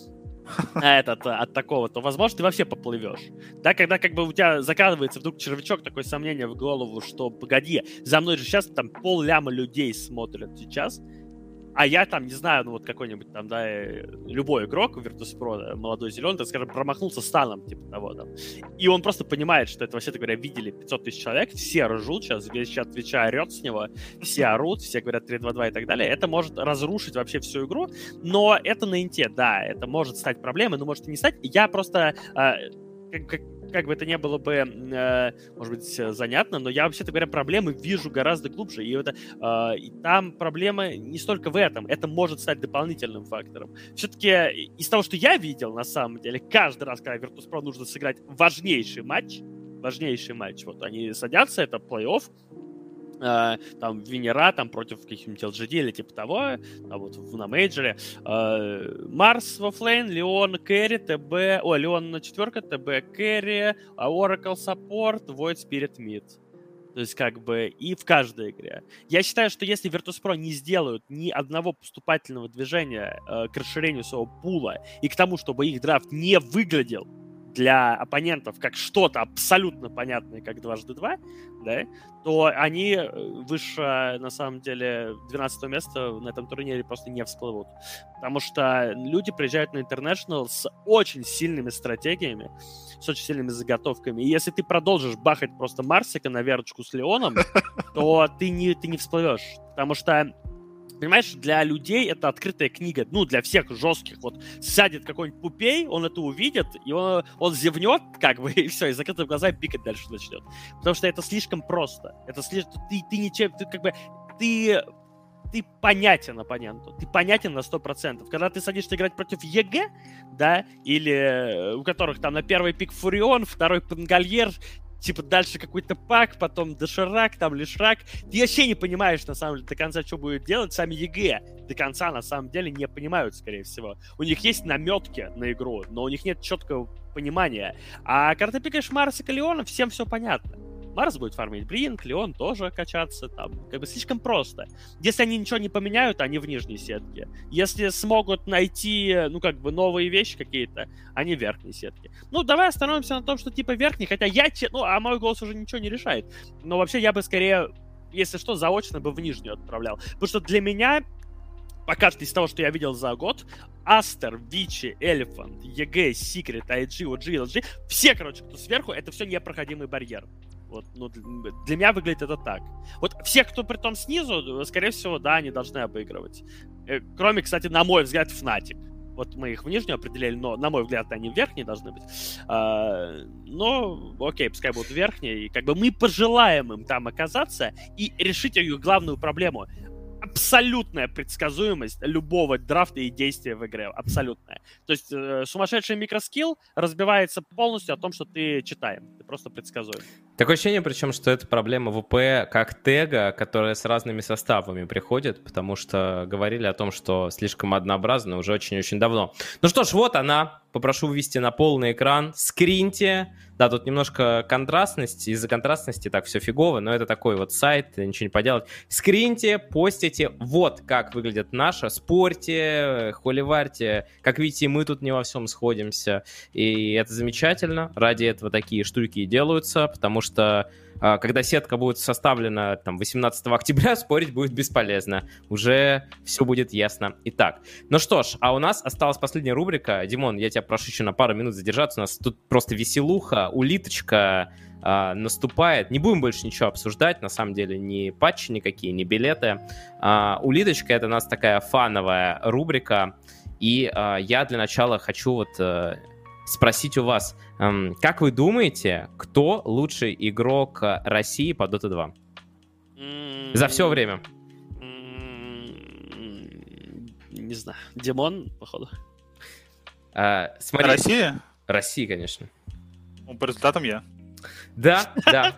а этот, от такого, то, возможно, ты вообще поплывешь. Да, когда как бы у тебя закрадывается вдруг червячок, такое сомнение в голову, что, погоди, за мной же сейчас там пол ляма людей смотрят сейчас, а я там, не знаю, ну вот какой-нибудь там, да, э, любой игрок Virtus.pro, молодой зеленый, так скажем, промахнулся станом, типа того там. И он просто понимает, что это, вообще говоря, видели 500 тысяч человек, все ржут сейчас, весь чат Твича орет с него, все орут, все говорят 3-2-2 и так далее. Это может разрушить вообще всю игру, но это на инте, да, это может стать проблемой, но может и не стать. Я просто э, как, как, бы это не было бы, э, может быть, занятно, но я, вообще-то говоря, проблемы вижу гораздо глубже. И, это, э, и там проблема не столько в этом, это может стать дополнительным фактором. Все-таки из того, что я видел, на самом деле, каждый раз, когда Virtus.pro нужно сыграть важнейший матч, важнейший матч, вот они садятся, это плей-офф, Uh, там Венера там против каких-нибудь LGD или типа того, а вот на мейджоре. Uh, Марс во флейн, Леон Кэрри, ТБ, о, Леон на четверка, ТБ Кэрри, Oracle Support, Void Spirit Mid. То есть как бы и в каждой игре. Я считаю, что если Virtus.pro не сделают ни одного поступательного движения э, к расширению своего пула и к тому, чтобы их драфт не выглядел для оппонентов как что-то абсолютно понятное, как дважды два, да, то они э, выше, на самом деле, 12 места на этом турнире просто не всплывут. Потому что люди приезжают на International с очень сильными стратегиями, с очень сильными заготовками. И если ты продолжишь бахать просто Марсика на верочку с Леоном, то ты не, ты не всплывешь. Потому что Понимаешь, для людей это открытая книга, ну, для всех жестких. Вот сядет какой-нибудь пупей, он это увидит, и он, он зевнет, как бы, и все, и закрытыми глазами пикать дальше начнет. Потому что это слишком просто. Это слишком... Ты, ты ничем... Ты как бы... Ты ты понятен оппоненту, ты понятен на 100%. Когда ты садишься играть против EG, да, или э, у которых там на первый пик Furion, второй Pangolier, типа дальше какой-то пак, потом доширак, там Leshrac. Ты вообще не понимаешь, на самом деле, до конца, что будет делать. Сами EG до конца, на самом деле, не понимают, скорее всего. У них есть наметки на игру, но у них нет четкого понимания. А ты пикаешь Марса и Леона, всем все понятно. Марс будет фармить Бринг, Леон тоже качаться, там, как бы слишком просто. Если они ничего не поменяют, они в нижней сетке. Если смогут найти, ну, как бы, новые вещи какие-то, они в верхней сетке. Ну, давай остановимся на том, что, типа, верхний, хотя я, ну, а мой голос уже ничего не решает. Но вообще я бы скорее если что, заочно бы в нижнюю отправлял. Потому что для меня пока что из того, что я видел за год, Aster, Vici, Elephant, EG, Secret, IG, OG, LGD, все, короче, кто сверху, это все непроходимый барьер. Вот, ну, для меня выглядит это так. Вот все, кто при том снизу, скорее всего, да, они должны обыгрывать. Э, кроме, кстати, на мой взгляд, Fnatic. Вот мы их в нижнюю определили, но, на мой взгляд, они в верхней должны быть. А, но, окей, пускай будут верхние. И как бы мы пожелаем им там оказаться и решить их главную проблему. Абсолютная предсказуемость любого драфта и действия в игре. Абсолютная. То есть э, сумасшедший микроскилл разбивается полностью о том, что ты читаем. Ты просто предсказуем. Такое ощущение, причем, что это проблема ВП как тега, которая с разными составами приходит, потому что говорили о том, что слишком однообразно уже очень-очень давно. Ну что ж, вот она. Попрошу вывести на полный экран. Скриньте. Да, тут немножко контрастность. Из-за контрастности так все фигово, но это такой вот сайт, ничего не поделать. Скриньте, постите. Вот как выглядит наша. Спорьте, холиварьте. Как видите, мы тут не во всем сходимся. И это замечательно. Ради этого такие штуки и делаются, потому что когда сетка будет составлена там 18 октября, спорить будет бесполезно. Уже все будет ясно. Итак, ну что ж, а у нас осталась последняя рубрика. Димон, я тебя прошу еще на пару минут задержаться. У нас тут просто веселуха, улиточка а, наступает. Не будем больше ничего обсуждать, на самом деле, ни патчи никакие, ни билеты. А, улиточка — это у нас такая фановая рубрика. И а, я для начала хочу вот а, спросить у вас, эм, как вы думаете, кто лучший игрок России по Dota 2? Mm-hmm. За все время. Не знаю. Димон, походу. А, смотри. Россия? Россия, конечно. Ну, по результатам я. Да, да.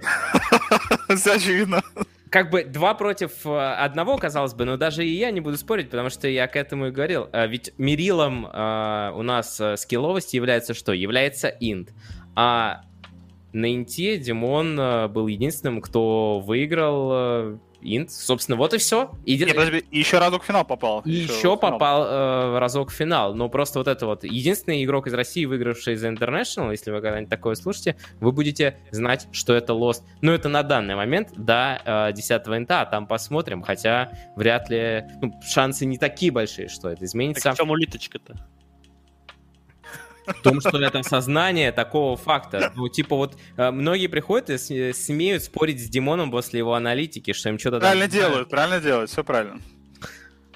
Все очевидно как бы два против э, одного, казалось бы, но даже и я не буду спорить, потому что я к этому и говорил. А ведь мерилом э, у нас э, скилловости является что? Является инт. А на инте Димон был единственным, кто выиграл Инт, собственно, вот и все. И... Нет, подожди, еще разок в финал попал. И еще, еще попал э, разок в финал. Но просто вот это вот единственный игрок из России, выигравший за International, если вы когда-нибудь такое слушаете, вы будете знать, что это Lost. Но это на данный момент до э, 10 инта, а там посмотрим. Хотя вряд ли... Ну, шансы не такие большие, что это изменится. Так в чем улиточка-то? В том, что это осознание такого факта. Ну, типа вот э, многие приходят и смеют спорить с Димоном после его аналитики, что им что-то... Правильно там... делают, правильно делают, все правильно.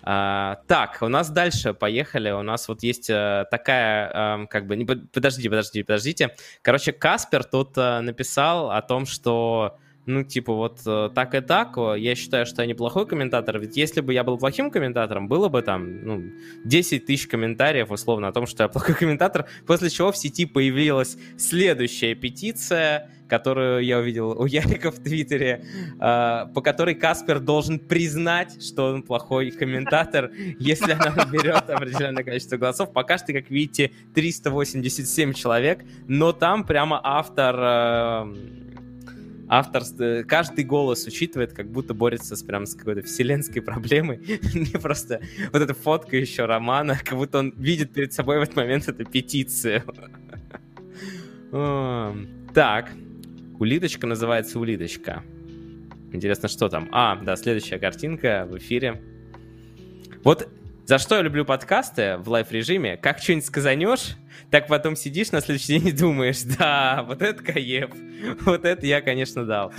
А, так, у нас дальше, поехали. У нас вот есть а, такая, а, как бы, не, подождите, подождите, подождите. Короче, Каспер тут а, написал о том, что ну, типа, вот э, так и так, я считаю, что я неплохой комментатор, ведь если бы я был плохим комментатором, было бы там, ну, 10 тысяч комментариев, условно, о том, что я плохой комментатор, после чего в сети появилась следующая петиция, которую я увидел у Ярика в Твиттере, э, по которой Каспер должен признать, что он плохой комментатор, если она наберет определенное количество голосов. Пока что, как видите, 387 человек, но там прямо автор... Э, автор каждый голос учитывает, как будто борется с прям с какой-то вселенской проблемой. Не просто вот эта фотка еще Романа, как будто он видит перед собой в этот момент эту петицию. Так, улиточка называется улиточка. Интересно, что там? А, да, следующая картинка в эфире. Вот за что я люблю подкасты в live-режиме? Как что-нибудь сказанешь, так потом сидишь на следующий день и думаешь, да, вот это кайф, вот это я, конечно, дал.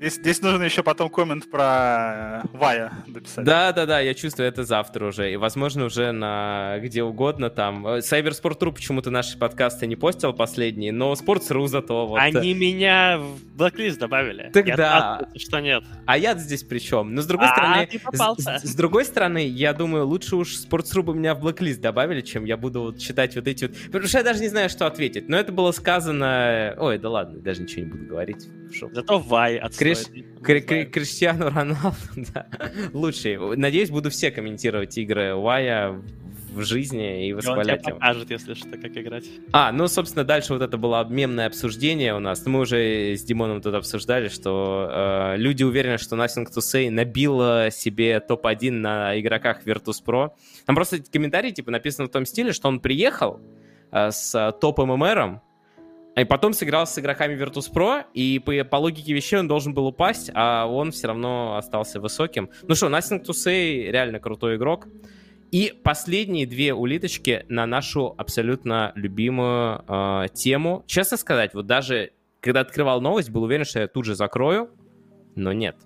Здесь, здесь нужно еще потом коммент про э, Вая дописать. Да, да, да, я чувствую это завтра уже. И, возможно, уже на где угодно там. Сайберспорт.ру почему-то наши подкасты не постил последние, но Sports.ru зато вот... Они меня в блоклист добавили. Так я да. что нет. А я здесь при чем? Но с другой а, стороны... Ты попался. С, с другой стороны, я думаю, лучше уж Sports.ru бы меня в блоклист добавили, чем я буду вот читать вот эти вот... Потому что я даже не знаю, что ответить. Но это было сказано... Ой, да ладно, даже ничего не буду говорить. Зато Вай отстой. Криш... Криштиану Роналду, да. Лучший. Надеюсь, буду все комментировать игры Вая в жизни и восхвалять его. покажет, если что, как играть. А, ну, собственно, дальше вот это было мемное обсуждение у нас. Мы уже с Димоном тут обсуждали, что э, люди уверены, что Nothing to Say набил себе топ-1 на игроках Virtus.pro. Там просто комментарий, типа, написано в том стиле, что он приехал э, с топ-ММРом, и потом сыграл с игроками Virtus.pro, и по, по логике вещей он должен был упасть, а он все равно остался высоким. Ну что, Nothing to Say реально крутой игрок. И последние две улиточки на нашу абсолютно любимую э, тему. Честно сказать, вот даже когда открывал новость, был уверен, что я тут же закрою, но нет.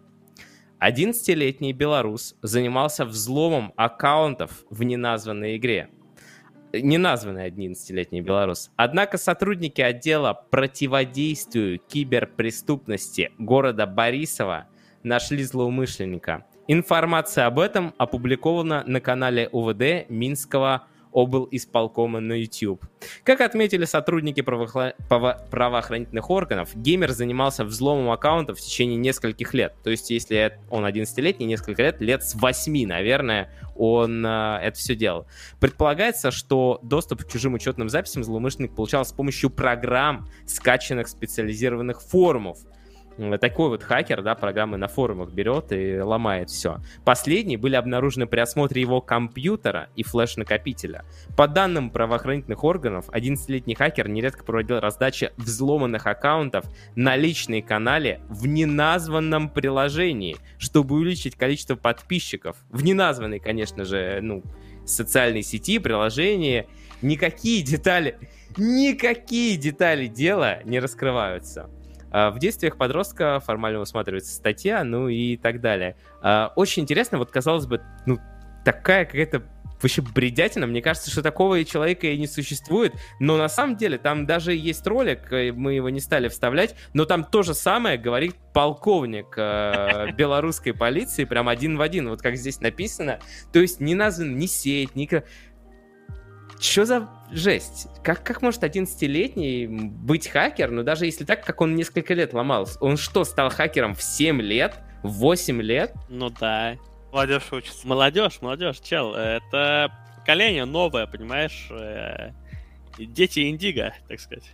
11-летний белорус занимался взломом аккаунтов в неназванной игре неназванный 11-летний белорус. Однако сотрудники отдела противодействию киберпреступности города Борисова нашли злоумышленника. Информация об этом опубликована на канале УВД Минского обл. исполкома на YouTube. Как отметили сотрудники правоохла... правоохранительных органов, геймер занимался взломом аккаунтов в течение нескольких лет. То есть, если он 11-летний, несколько лет, лет с 8, наверное, он э, это все делал. Предполагается, что доступ к чужим учетным записям злоумышленник получал с помощью программ, скачанных специализированных форумов, такой вот хакер, да, программы на форумах берет и ломает все. Последние были обнаружены при осмотре его компьютера и флеш-накопителя. По данным правоохранительных органов, 11-летний хакер нередко проводил раздачи взломанных аккаунтов на личной канале в неназванном приложении, чтобы увеличить количество подписчиков. В неназванной, конечно же, ну, социальной сети, приложении. Никакие детали, никакие детали дела не раскрываются. А, в действиях подростка формально усматривается статья, ну и так далее. А, очень интересно, вот казалось бы, ну, такая какая-то вообще бредятина. Мне кажется, что такого человека и не существует. Но на самом деле там даже есть ролик, э, мы его не стали вставлять, но там то же самое говорит полковник э, белорусской полиции, прям один в один, вот как здесь написано. То есть не назван ни сеть, ни... Что за жесть? Как, как может 11-летний быть хакер? Ну, даже если так, как он несколько лет ломал. Он что, стал хакером в 7 лет? В 8 лет? Ну да. Молодежь учится. Молодежь, молодежь, чел. Это поколение новое, понимаешь? Э, дети Индиго, так сказать.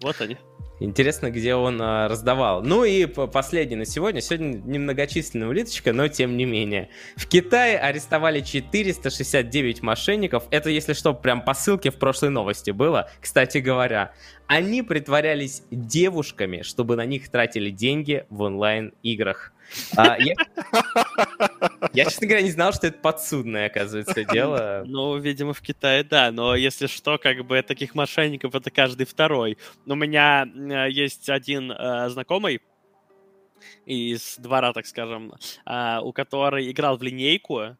Вот они. Интересно, где он а, раздавал. Ну и последний на сегодня. Сегодня немногочисленная улиточка, но тем не менее. В Китае арестовали 469 мошенников. Это, если что, прям по ссылке в прошлой новости было. Кстати говоря, они притворялись девушками, чтобы на них тратили деньги в онлайн-играх. А, я... я, честно говоря, не знал, что это подсудное, оказывается, дело. Ну, видимо, в Китае, да. Но если что, как бы таких мошенников это каждый второй. У меня э, есть один э, знакомый, из двора, так скажем, э, у которой играл в линейку,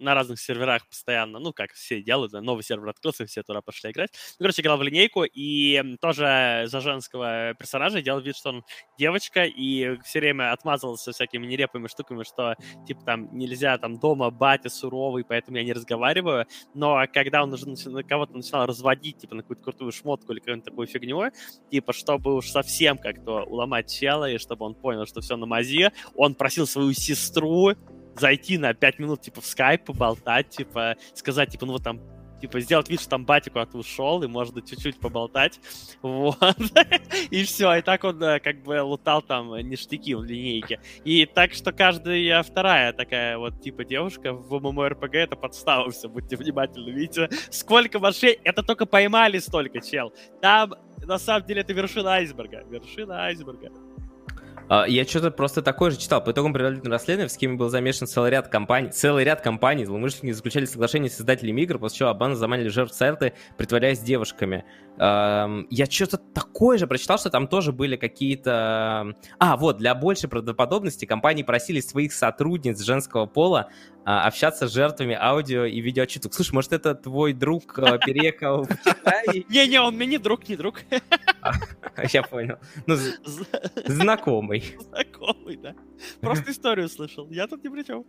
на разных серверах постоянно, ну, как все делают, да, новый сервер открылся, все туда пошли играть. Ну, короче, играл в линейку, и тоже за женского персонажа делал вид, что он девочка, и все время отмазывался всякими нерепыми штуками, что, типа, там, нельзя, там, дома батя суровый, поэтому я не разговариваю, но когда он уже на кого-то начинал разводить, типа, на какую-то крутую шмотку или какую-нибудь такую фигню, типа, чтобы уж совсем как-то уломать чела, и чтобы он понял, что все на мазе, он просил свою сестру зайти на 5 минут, типа, в скайп, поболтать, типа, сказать, типа, ну вот там типа, сделать вид, что там батя куда-то ушел, и можно чуть-чуть поболтать, вот, и все, и так он э, как бы лутал там ништяки в линейке. И так что каждая вторая такая вот, типа, девушка в MMORPG это подстава, все, будьте внимательны, видите, сколько машин, это только поймали столько, чел. Там, на самом деле, это вершина айсберга, вершина айсберга. А, я что-то просто такое же читал. По итогам предварительного расследования в схеме был замешан целый ряд компаний. Целый ряд компаний. Злоумышленники заключали соглашение с создателями игр, после чего обман заманили жертв сайта, притворяясь девушками. Я что-то такое же прочитал, что там тоже были какие-то... А, вот, для большей правдоподобности компании просили своих сотрудниц женского пола а, общаться с жертвами аудио и видеоотчетов. Слушай, может, это твой друг а, переехал в Китай? Не-не, он мне не друг, не друг. Я понял. Ну, знакомый. Знакомый, да. Просто историю слышал. Я тут ни при чем.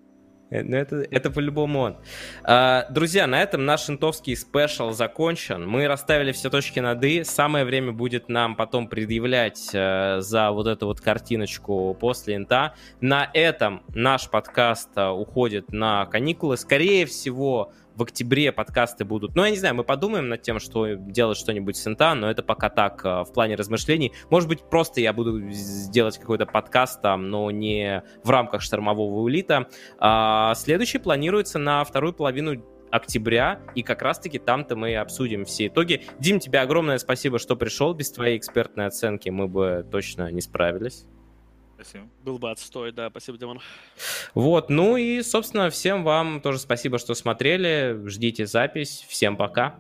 Э, ну, это, это по-любому он. А, друзья, на этом наш интовский спешл закончен. Мы расставили все точки над «и». Самое время будет нам потом предъявлять э, за вот эту вот картиночку после инта. На этом наш подкаст э, уходит на каникулы. Скорее всего, в октябре подкасты будут. Ну, я не знаю, мы подумаем над тем, что делать что-нибудь с Инта, но это пока так э, в плане размышлений. Может быть, просто я буду сделать какой-то подкаст там, но не в рамках штормового улита. А следующий планируется на вторую половину октября, и как раз-таки там-то мы обсудим все итоги. Дим, тебе огромное спасибо, что пришел. Без твоей экспертной оценки мы бы точно не справились. Спасибо. Был бы отстой, да. Спасибо, Димон. Вот, ну и, собственно, всем вам тоже спасибо, что смотрели. Ждите запись. Всем пока.